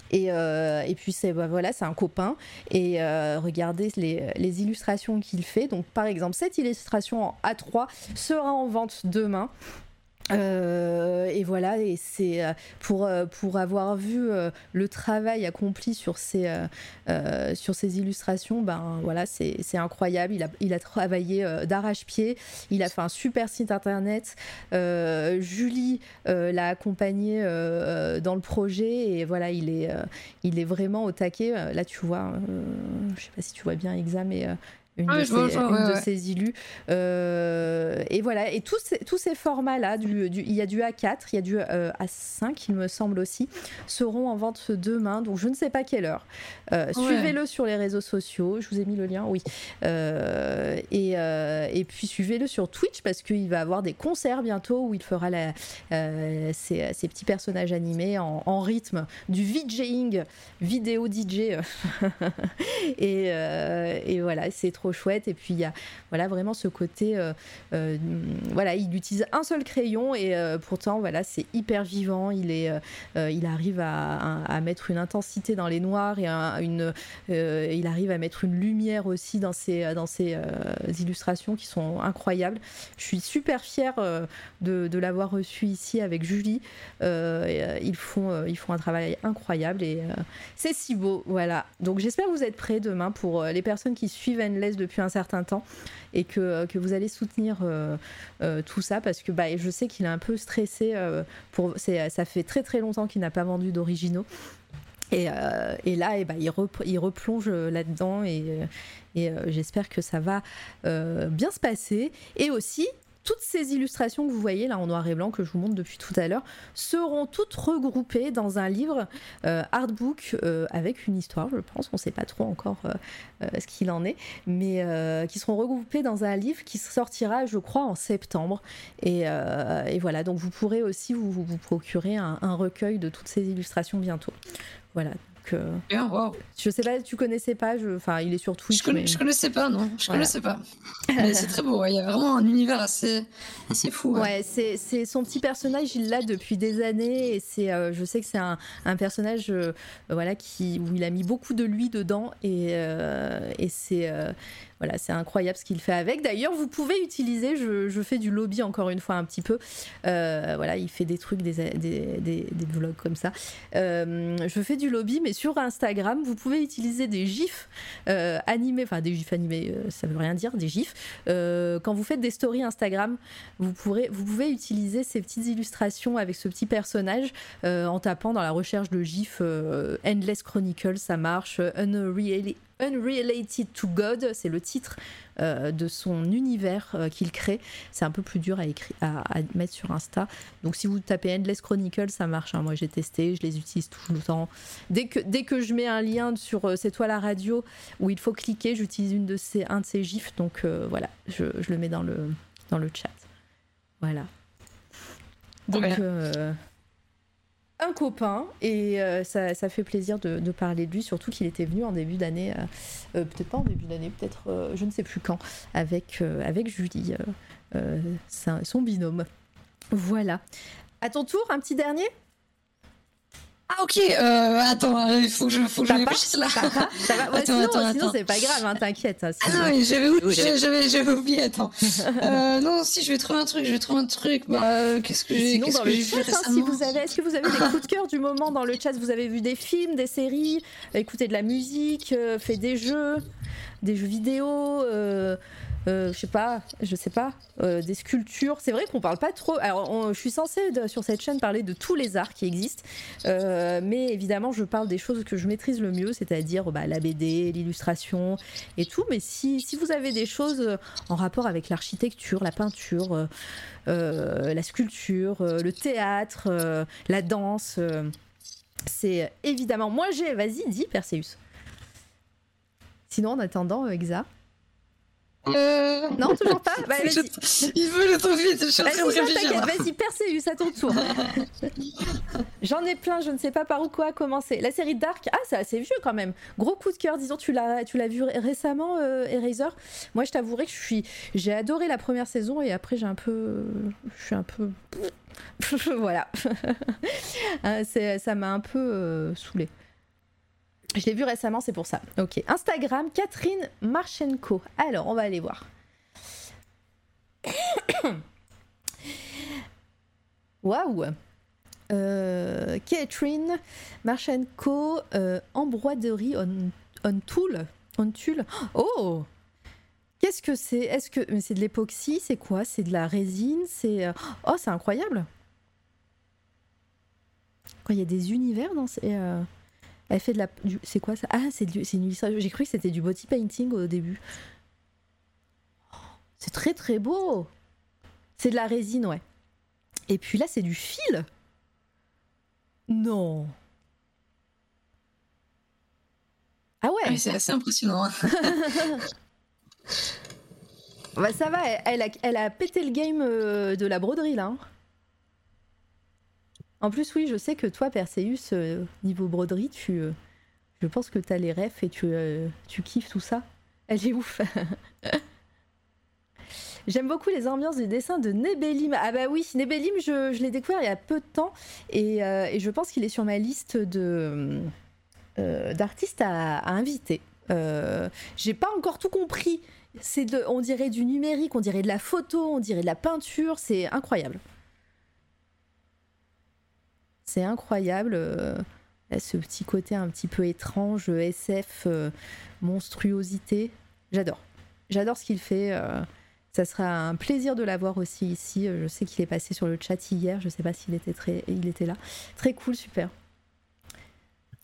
Et, euh, puis c'est bah, voilà, c'est un copain. Et euh, regardez les, les illustrations qu'il fait. Donc par exemple, cette illustration en A3 sera en vente demain. Euh, et voilà, et c'est euh, pour, euh, pour avoir vu le travail accompli sur ces, sur ces illustrations, ben voilà, c'est incroyable. Il a, il a travaillé d'arrache-pied, il a fait un super site internet. Julie l'a accompagné dans le projet et voilà, il est, il est vraiment au taquet. Là, tu vois, je sais pas si tu vois bien Exa, mais une, de, ces, élus. Euh, et voilà, et tous ces, tous ces formats-là, du, il y a du A4, il y a du euh, A5, il me semble aussi, seront en vente demain, donc je ne sais pas quelle heure. Euh, suivez-le sur les réseaux sociaux, je vous ai mis le lien, oui. et, et puis suivez-le sur Twitch parce qu'il va avoir des concerts bientôt où il fera la, ses, petits personnages animés en, en rythme, du VJing, vidéo DJ. et, et voilà, c'est trop chouette. Et puis il y a voilà vraiment ce côté, euh, euh, voilà, il utilise un seul crayon et euh, pourtant voilà c'est hyper vivant. Il est, il arrive à, mettre une intensité dans les noirs et une, il arrive à mettre une lumière aussi dans ses dans ses illustrations qui sont incroyables. Je suis super fière de, l'avoir reçu ici avec Julie. ils font ils font un travail incroyable et c'est si beau. Voilà. Donc j'espère que vous êtes prêts demain pour les personnes qui suivent depuis un certain temps et que, que vous allez soutenir euh, euh, tout ça parce que bah, je sais qu'il est un peu stressé. Euh, pour, ça fait très très longtemps qu'il n'a pas vendu d'originaux. Et, et, là, et eh bah, il, il, replonge là-dedans et, et j'espère que ça va bien se passer. Et aussi, toutes ces illustrations que vous voyez là en noir et blanc que je vous montre depuis tout à l'heure seront toutes regroupées dans un livre euh, artbook euh, avec une histoire, je pense. On ne sait pas trop encore euh, ce qu'il en est, mais qui seront regroupées dans un livre qui sortira, je crois, en septembre. Et, voilà, donc vous pourrez aussi vous, procurer un, recueil de toutes ces illustrations bientôt. Voilà, euh, je sais pas, tu connaissais pas, enfin il est sur Twitch. Je, connais, connaissais pas, non, je connaissais pas. Mais c'est très beau, il y a vraiment un univers assez, assez fou. Ouais, c'est son petit personnage, il l'a depuis des années et c'est, euh, je sais que c'est un, un, personnage, euh, voilà, qui où il a mis beaucoup de lui dedans et, et c'est Voilà, c'est incroyable ce qu'il fait avec. D'ailleurs, vous pouvez utiliser, je, fais du lobby encore une fois un petit peu. Euh, voilà, il fait des trucs, des, des, vlogs comme ça. Euh, je fais du lobby, mais sur Instagram, vous pouvez utiliser des gifs euh, animés, enfin des gifs animés, ça veut rien dire, des gifs. quand vous faites des stories Instagram, vous, vous pouvez utiliser ces petites illustrations avec ce petit personnage en tapant dans la recherche de gifs Endless Chronicles, ça marche, Unreal Unrelated to God, c'est le titre euh, de son univers euh, qu'il crée. C'est un peu plus dur à, écrire, à, mettre sur Insta. Donc si vous tapez Endless Chronicle, ça marche. Hein. Moi j'ai testé, je les utilise tout le temps. Dès que, dès que je mets un lien sur euh, C'est toi la radio où il faut cliquer, j'utilise une de ces, un de ces gifs. Donc voilà, je, le mets dans le, dans le chat. Voilà. Donc un copain et euh, ça, fait plaisir de, parler de lui, surtout qu'il était venu en début d'année, euh, euh, peut-être pas en début d'année, peut-être je ne sais plus quand, avec, avec Julie, son binôme. Voilà. À ton tour, un petit dernier? Ah ok, euh, attends, hein, il faut que je, faut que je réfléchisse là. Ça va attends, sinon, attends, sinon c'est pas grave, hein, t'inquiète. Hein, ah non, j'avais, j'avais, oublié, attends. euh, non, si je vais trouver un truc, je vais trouver un truc. Bah, qu'est-ce que j'ai, qu'est-ce que j'ai fait récemment si vous avez, Est-ce que vous avez des coups de cœur du moment dans le chat? Vous avez vu des films, des séries, écouté de la musique, euh, fait des jeux, des jeux vidéo euh, je sais pas, je sais pas, euh, des sculptures. C'est vrai qu'on parle pas trop. Alors, je suis censée sur cette chaîne parler de tous les arts qui existent, euh, mais évidemment, je parle des choses que je maîtrise le mieux, c'est-à-dire bah, la BD, l'illustration et tout. Mais si, si, vous avez des choses en rapport avec l'architecture, la peinture, la sculpture, le théâtre, la danse, c'est évidemment. Moi, j'ai. Vas-y, dis, Perseus. Sinon, en attendant, Exa. Euh... Non, toujours pas bah, Il veut le je suis Vas-y, Perseus, à ton tour. J'en ai plein, je ne sais pas par où quoi commencer. La série Dark, ah, c'est assez vieux quand même. Gros coup de cœur, disons, tu l'as, tu l'as vu récemment, euh, Eraser? Moi, je t'avouerai que je suis, j'ai adoré la première saison et après, j'ai un peu, je suis un peu, voilà. Hein, ça m'a un peu euh, saoulé. Je l'ai vu récemment, c'est pour ça. Ok. Instagram, Catherine Marchenko. Alors, on va aller voir. Waouh euh, Catherine Marchenko, euh, embroiderie on, tool. On tulle. Oh Qu'est-ce que c'est? Est-ce que c'est de l'époxy? C'est quoi? C'est de la résine? C'est euh, oh, c'est incroyable. Quoi, il y a des univers dans ces. Euh, elle fait de la. C'est quoi ça? Ah, c'est une illustration. J'ai cru que c'était du body painting au début. c'est très très beau. C'est de la résine, ouais. Et puis là, c'est du fil. Non. Ah ouais. Ah c'est assez impressionnant. Bah ça va, elle, a, elle, a, pété le game euh, de la broderie là. Hein. En plus, oui, je sais que toi, Perseus, euh, niveau broderie, tu, euh, je pense que tu as les refs et tu, euh, tu kiffes tout ça. Elle est ouf. J'aime beaucoup les ambiances du dessin de Nebelim. Ah bah oui, Nebelim, je, je l'ai découvert il y a peu de temps et, et je pense qu'il est sur ma liste d'artistes à, à, inviter. J'ai pas encore tout compris. C'est on dirait du numérique, on dirait de la photo, on dirait de la peinture. C'est incroyable. C'est incroyable. Euh, ce petit côté un petit peu étrange, SF, euh, monstruosité. J'adore. J'adore ce qu'il fait. Euh, ça sera un plaisir de l'avoir aussi ici. Je sais qu'il est passé sur le chat hier. Je sais pas s'il était, très... Il était là. Très cool, super.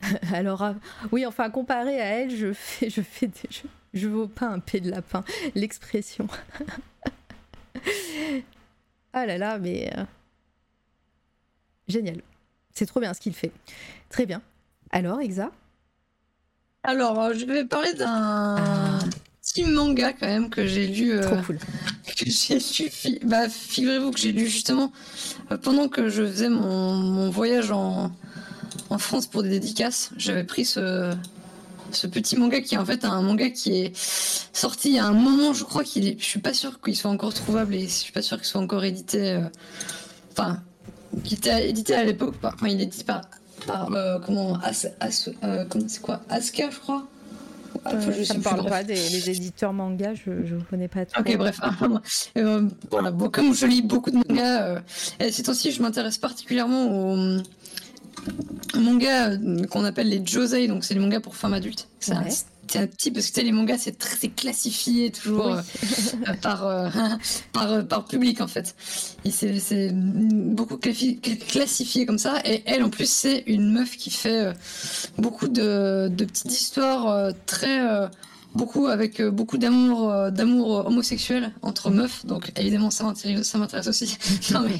Alors, oui, enfin, comparé à elle, je fais, je fais des, je, vaux pas un paix de lapin. L'expression. ah là là, mais génial. C'est trop bien ce qu'il fait. Très bien. Alors, Exa? Alors, euh, je vais parler d'un ah. petit manga quand même que j'ai lu. Euh, trop cool. Que j'ai lu. Bah, figurez-vous que j'ai lu justement euh, pendant que je faisais mon, voyage en, en France pour des dédicaces. J'avais pris ce, ce petit manga qui est en fait un manga qui est sorti il y a un moment, je crois qu'il est, je suis pas sûr qu'il soit encore trouvable et je suis pas sûr qu'il soit encore édité. Enfin, qui était édité à l'époque par, il est édité par, par euh, comment, As, As, euh, comment c'est quoi, Aska, je crois, Euh, ça me parle pas des les éditeurs manga, je ne connais pas trop. Ok, bref. euh, voilà, bon, comme je lis beaucoup de mangas, euh, et ces temps-ci, je m'intéresse particulièrement aux, mangas euh, qu'on appelle les josei, donc c'est les mangas pour femmes adultes. C'est un, un, petit parce que tu sais, les mangas c'est classifié toujours euh, par, euh, par, par public en fait. C'est beaucoup classifié comme ça. Et elle en plus c'est une meuf qui fait beaucoup de, de petites histoires très beaucoup avec euh, beaucoup d'amour euh, d'amour homosexuel entre meufs. Donc évidemment ça m'intéresse ça m'intéresse aussi. Non, mais,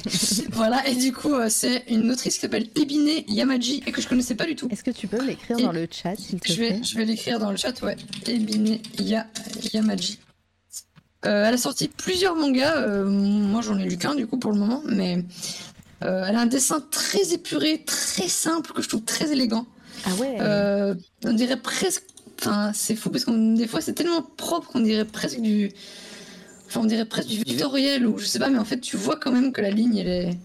voilà. Et du coup euh, c'est une autrice qui s'appelle Ebine Yamaji et que je connaissais pas du tout. Est-ce que tu peux l'écrire dans le chat s'il te je vais je vais l'écrire dans le chat ouais. Ebine ya Yamaji. Elle a sorti plusieurs mangas. Moi j'en ai lu qu'un du coup pour le moment. Mais elle a un dessin très épuré très simple que je trouve très élégant. Ah ouais. On dirait presque Enfin, c'est fou parce que des fois c'est tellement propre qu'on dirait presque du. Enfin, on dirait presque du tutoriel ou je sais pas, mais en fait tu vois quand même que la ligne elle est,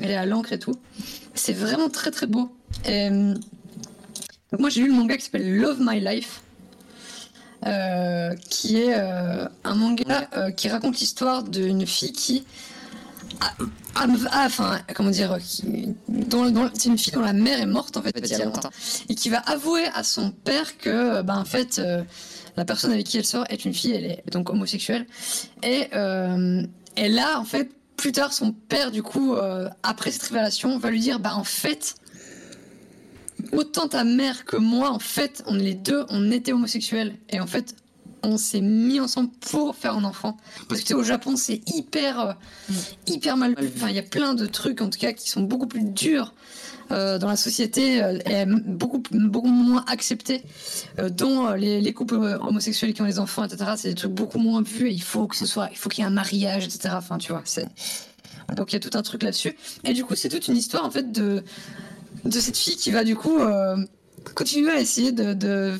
elle est à l'encre et tout. C'est vraiment très très beau. Euh, donc moi j'ai lu le manga qui s'appelle Love My Life. Euh, qui est euh, un manga qui raconte l'histoire d'une fille qui enfin, comment dire, c'est une fille dont la mère est morte en fait il y a longtemps, et qui va avouer à son père que, ben en fait, euh, la personne avec qui elle sort est une fille, elle est donc homosexuelle, et euh, et là en fait, plus tard, son père du coup, euh, après cette révélation, va lui dire, bah en fait, autant ta mère que moi, en fait, on les deux, on était homosexuels, et en fait, on s'est mis ensemble pour faire un enfant. Parce que au Japon, c'est hyper, euh, hyper mal. Enfin, il y a plein de trucs, en tout cas, qui sont beaucoup plus durs euh, dans la société euh, et beaucoup, beaucoup moins acceptés, dont les, couples homosexuels qui ont des enfants, etc. C'est des trucs beaucoup moins vus et il faut que ce soit, il faut qu'il y ait un mariage, etc. Enfin, tu vois, c'est. Donc il y a tout un truc là-dessus. Et du coup, c'est toute une histoire en fait de de cette fille qui va du coup continuer à essayer de, de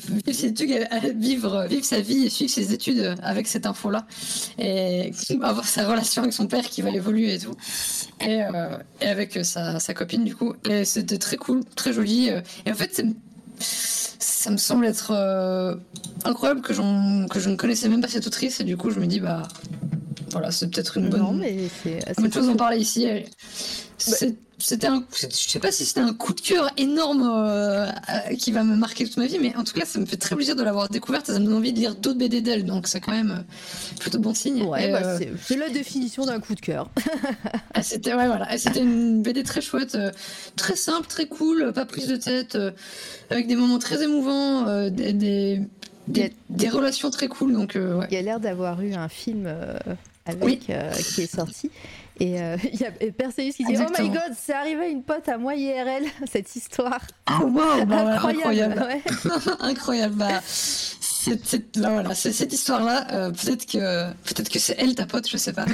vivre, vivre, sa vie et suivre ses études avec cette info-là. Et avoir sa relation avec son père qui va évoluer et tout. Et, euh, et avec sa, sa, copine, du coup. Et c'était très cool, très joli. Et en fait, ça me semble être euh, incroyable que, que je ne connaissais même pas cette autrice. Et du coup, je me dis, bah. Voilà, c'est peut-être une bonne, non, mais bonne chose d'en parler ici. Bah, c'était un, je sais pas si c'était un coup de cœur énorme euh, euh, qui va me marquer toute ma vie, mais en tout cas, ça me fait très plaisir de l'avoir découverte. Ça me donne envie de lire d'autres BD d'elle, donc c'est quand même euh, plutôt bon signe. Ouais, bah, c'est la définition d'un coup de cœur. Ah, c'était ouais, voilà, c'était une BD très chouette, très simple, très cool, pas prise de tête, avec des moments très émouvants, des, des, des, relations très cool. Donc, ouais. Il y a l'air d'avoir eu un film avec qui est sorti. Et euh, il y a Perseus qui dit Oh my god, c'est arrivé une pote à moi IRL, cette histoire. Ah, wow, bah incroyable. incroyable. Bah, voilà, cette histoire-là, euh, peut-être que, peut que c'est elle ta pote, je sais pas.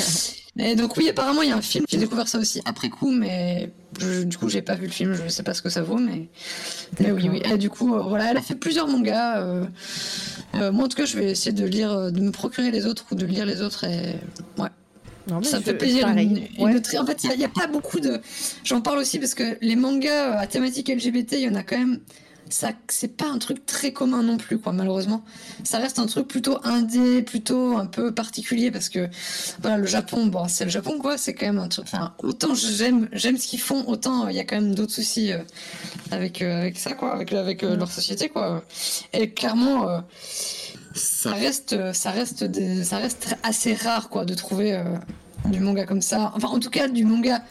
et donc, oui, apparemment, il y a un film. J'ai découvert ça aussi après coup, mais du coup, j'ai pas vu le film, je sais pas ce que ça vaut, mais, mais oui, oui. Et du coup, euh, voilà, elle a fait plusieurs mangas. moi, en tout cas, je vais essayer de lire, de me procurer les autres ou de lire les autres. Et ouais ça me fait plaisir. En fait, il n'y a, pas beaucoup de. J'en parle aussi parce que les mangas à thématique LGBT, il y en a quand même. Ça, c'est pas un truc très commun non plus, quoi, malheureusement. Ça reste un truc plutôt indé, plutôt un peu particulier parce que, voilà, le Japon, bon, c'est le Japon, quoi, c'est quand même un truc. Enfin, autant j'aime, j'aime ce qu'ils font, autant il y a quand même d'autres soucis euh, avec, euh, avec ça, quoi, avec, avec euh, leur société, quoi. Et clairement, ça reste, ça reste, ça reste assez rare quoi de trouver euh, du manga comme ça. Enfin, en tout cas, du manga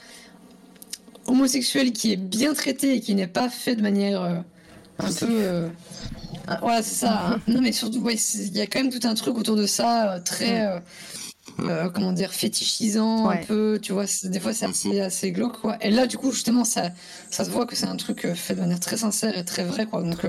homosexuel qui est bien traité et qui n'est pas fait de manière euh, un peu. Euh, voilà, c'est ça. Hein. Non, mais surtout, il y a quand même tout un truc autour de ça très. comment dire, fétichisant un peu, tu vois, des fois c'est assez, assez glauque, quoi. Et là, du coup, justement, ça, ça se voit que c'est un truc fait de manière très sincère et très vrai, quoi. Donc,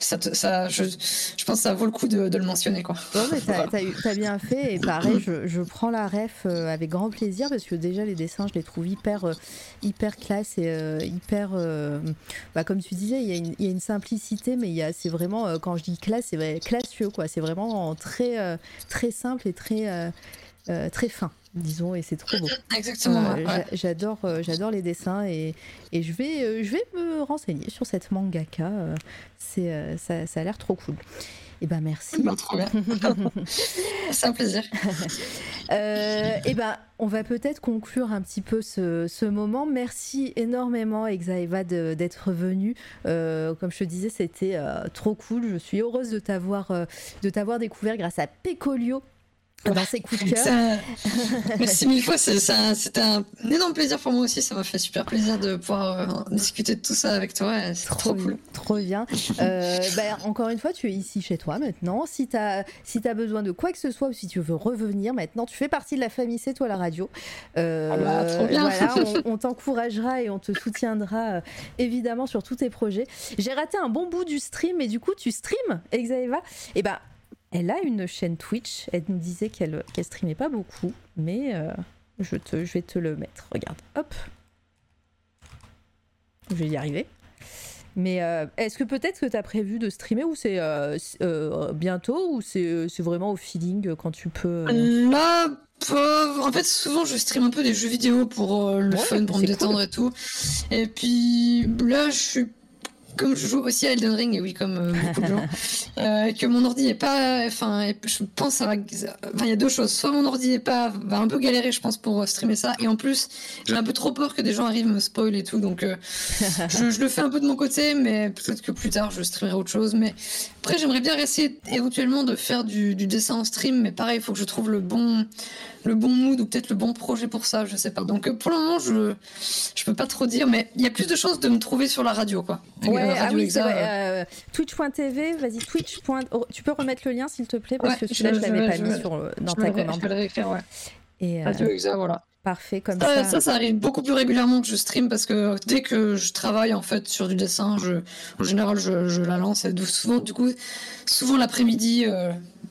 ça, ça je, je, pense que ça vaut le coup de, de le mentionner. Quoi. Ouais, mais t'as, as, bien fait, et pareil, je, je, prends la ref euh, avec grand plaisir parce que déjà les dessins, je les trouve hyper, euh, hyper classe et euh, hyper. bah, comme tu disais, il y, a une, il y, a une simplicité, mais y a, c'est vraiment, quand je dis classe, c'est vrai, classieux, quoi. C'est vraiment très, très simple et très, très fin disons, et c'est trop beau. Exactement. J'adore, j'adore les dessins et, et je vais, je vais me renseigner sur cette mangaka. c'est, ça, ça, a l'air trop cool. Eh ben merci. Bah, trop bien. C'est un plaisir. Euh, eh ben, on va peut-être conclure un petit peu ce, moment. Merci énormément, Exaeva, d'être venu. Euh, comme je te disais, c'était euh, trop cool. Je suis heureuse de t'avoir de t'avoir découvert grâce à Pecolio dans ses coups de cœur. Merci mille fois, c'était un, énorme plaisir pour moi aussi, ça m'a fait super plaisir de pouvoir euh, discuter de tout ça avec toi, c'est trop, cool. Trop bien. Euh, bah, encore une fois, tu es ici chez toi maintenant, si tu as, si as besoin de quoi que ce soit ou si tu veux revenir maintenant, tu fais partie de la famille C'est toi la radio. Euh, ah bah, trop bien. Voilà, on, t'encouragera et on te soutiendra évidemment sur tous tes projets. J'ai raté un bon bout du stream et du coup tu streams, Exaeva. Et eh ben elle a une chaîne Twitch. Elle nous disait qu'elle qu streamait pas beaucoup, mais euh, je, te, je vais te le mettre. Regarde, hop. Je vais y arriver. Mais euh, est-ce que peut-être que tu as prévu de streamer ou c'est euh, bientôt ou c'est vraiment au feeling quand tu peux Là, en fait, souvent je stream un peu des jeux vidéo pour le fun, pour me détendre et tout. Et puis là, je suis comme je joue aussi à Elden Ring, et oui, comme euh, beaucoup de gens, euh, que mon ordi est pas. Enfin, je pense. Enfin, il y a deux choses. Soit mon ordi est pas, va un peu galérer, je pense, pour euh, streamer ça, et en plus, j'ai un peu trop peur que des gens arrivent me spoil et tout, donc je, je, le fais un peu de mon côté, mais peut-être que plus tard je streamerai autre chose. Mais après, j'aimerais bien essayer éventuellement de faire du, du dessin en stream, mais pareil, il faut que je trouve le bon le bon mood ou peut-être le bon projet pour ça, je sais pas. Donc euh, pour le moment, je je peux pas trop dire, mais il y a plus de chances de me trouver sur la radio, quoi. Ouais, ah oui, c'est vrai. Euh, Twitch.tv, vas-y, Twitch. Oh, tu peux remettre le lien, s'il te plaît, parce que celui-là, je, l'avais pas mis sur, dans ta commande. Je vais le faire, ouais. Et, euh, radio Exa, voilà. Parfait, comme ça. Ça, ça arrive beaucoup plus régulièrement que je stream parce que dès que je travaille en fait sur du dessin, je, en général, je, je la lance. Et souvent, du coup, souvent l'après-midi,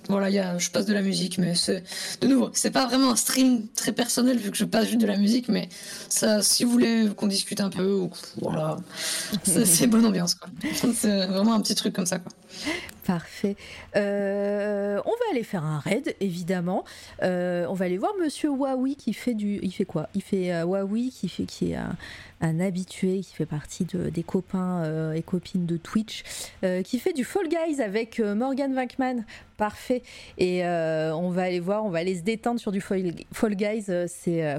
voilà, y a, je passe de la musique, mais c'est de nouveau, c'est pas vraiment un stream très personnel vu que je passe juste de la musique, mais ça, si vous voulez qu'on discute un peu, voilà, c'est bonne ambiance. C'est vraiment un petit truc comme ça. Quoi. Parfait. Euh, on va aller faire un raid, évidemment. Euh, on va aller voir Monsieur Huawei qui fait du, il fait quoi? Il fait euh, Huawei qui fait qui est un habitué qui fait partie de, des copains euh, et copines de Twitch, euh, qui fait du Fall Guys avec euh, Morgan Wankman. Parfait. Et on va aller voir, on va aller se détendre sur du Fall, Guys. c'est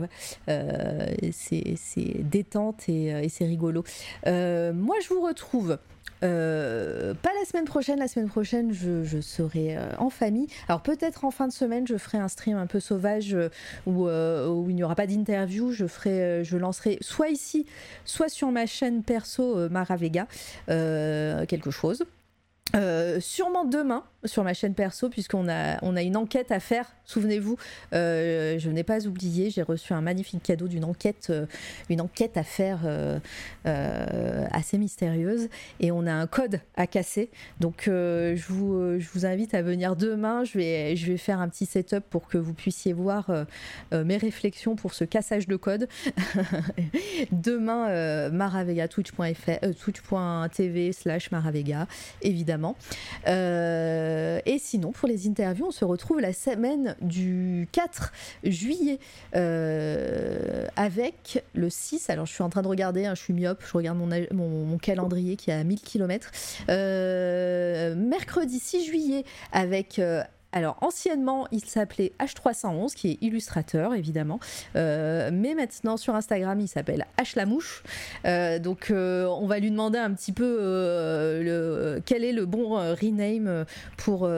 détente et c'est rigolo. moi, je vous retrouve euh, pas la semaine prochaine, la semaine prochaine je, serai euh, en famille. Alors peut-être en fin de semaine je ferai un stream un peu sauvage euh, où, où, il n'y aura pas d'interview. Je je lancerai soit ici, soit sur ma chaîne perso Mara Vega quelque chose. sûrement demain, sur ma chaîne perso puisqu'on a, on a une enquête à faire. Souvenez-vous, euh, je n'ai pas oublié, j'ai reçu un magnifique cadeau d'une enquête, euh, une enquête à faire euh, assez mystérieuse et on a un code à casser. Donc je, vous, invite à venir demain. Je vais, je vais faire un petit setup pour que vous puissiez voir mes réflexions pour ce cassage de code. demain, maravega, twitch.tv twitch slash maravega, évidemment. Et sinon, pour les interviews, on se retrouve la semaine du 4 juillet euh, avec le 6. Alors, je suis en train de regarder, hein, je suis myope, je regarde mon, mon, calendrier qui est à 1000 km. Euh, mercredi 6 juillet avec alors anciennement, il s'appelait H311, qui est illustrateur évidemment, euh, mais maintenant sur Instagram, il s'appelle H la mouche. Euh, donc euh, on va lui demander un petit peu quel est le bon rename pour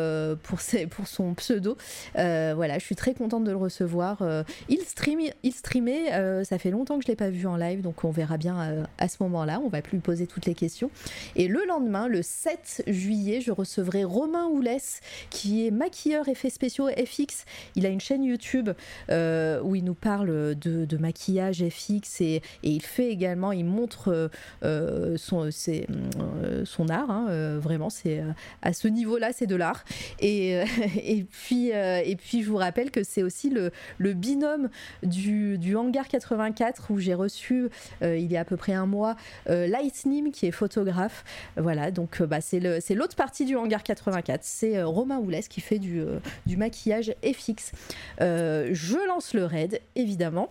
pour, pour son pseudo. voilà, je suis très contente de le recevoir. il stream, il streamait, ça fait longtemps que je l'ai pas vu en live, donc on verra bien à ce moment-là. On va plus lui poser toutes les questions. Et le lendemain, le 7 juillet, je recevrai Romain Oulès, qui est maquilleur effets spéciaux FX. Il a une chaîne YouTube euh, où il nous parle de, maquillage FX et, il fait également, il montre euh, son, son art. Hein, vraiment, c'est à ce niveau-là, c'est de l'art. Et, et, puis, et puis, je vous rappelle que c'est aussi le, binôme du, du, Hangar 84 où j'ai reçu il y a à peu près un mois Lightning qui est photographe. Voilà, donc bah, c'est l'autre partie du Hangar 84. C'est Romain Oulès qui fait du euh, du, maquillage FX. Euh, je lance le raid, évidemment.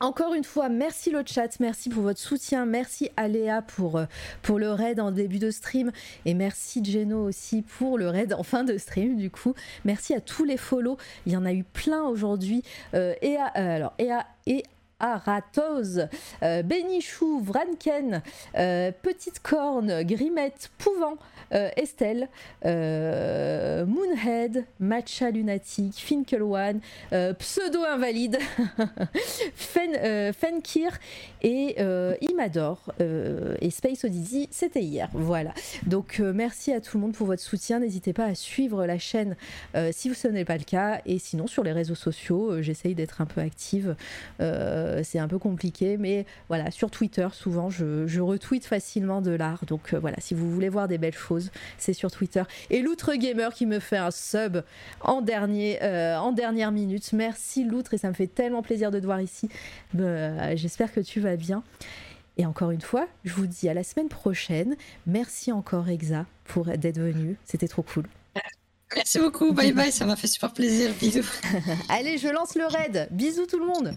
Encore une fois, merci le chat, merci pour votre soutien, merci à Léa pour, euh, pour le raid en début de stream et merci Geno aussi pour le raid en fin de stream du coup. Merci à tous les follow, il y en a eu plein aujourd'hui. Et à, Aratos, euh, Benichou, Vranken, euh, Petite Corne, Grimette, Pouvant, euh, Estelle, euh, Moonhead, Matcha Lunatic, Finkelwan, Pseudo Invalide, Fen, Fenkir et Imador et Space Odyssey, c'était hier. Voilà. Donc merci à tout le monde pour votre soutien. N'hésitez pas à suivre la chaîne si ce n'est pas le cas. Et sinon, sur les réseaux sociaux, j'essaye d'être un peu active. C'est un peu compliqué, mais voilà, sur Twitter, souvent, je, je retweet facilement de l'art. Donc euh, voilà, si vous voulez voir des belles choses, c'est sur Twitter. Et Loutre Gamer qui me fait un sub en, dernier, euh, en dernière minute. Merci Loutre, et ça me fait tellement plaisir de te voir ici. J'espère que tu vas bien. Et encore une fois, je vous dis à la semaine prochaine. Merci encore Exa pour d'être venu. C'était trop cool. Merci beaucoup, bye bye, ça m'a fait super plaisir, bisous. Allez, je lance le raid. Bisous tout le monde.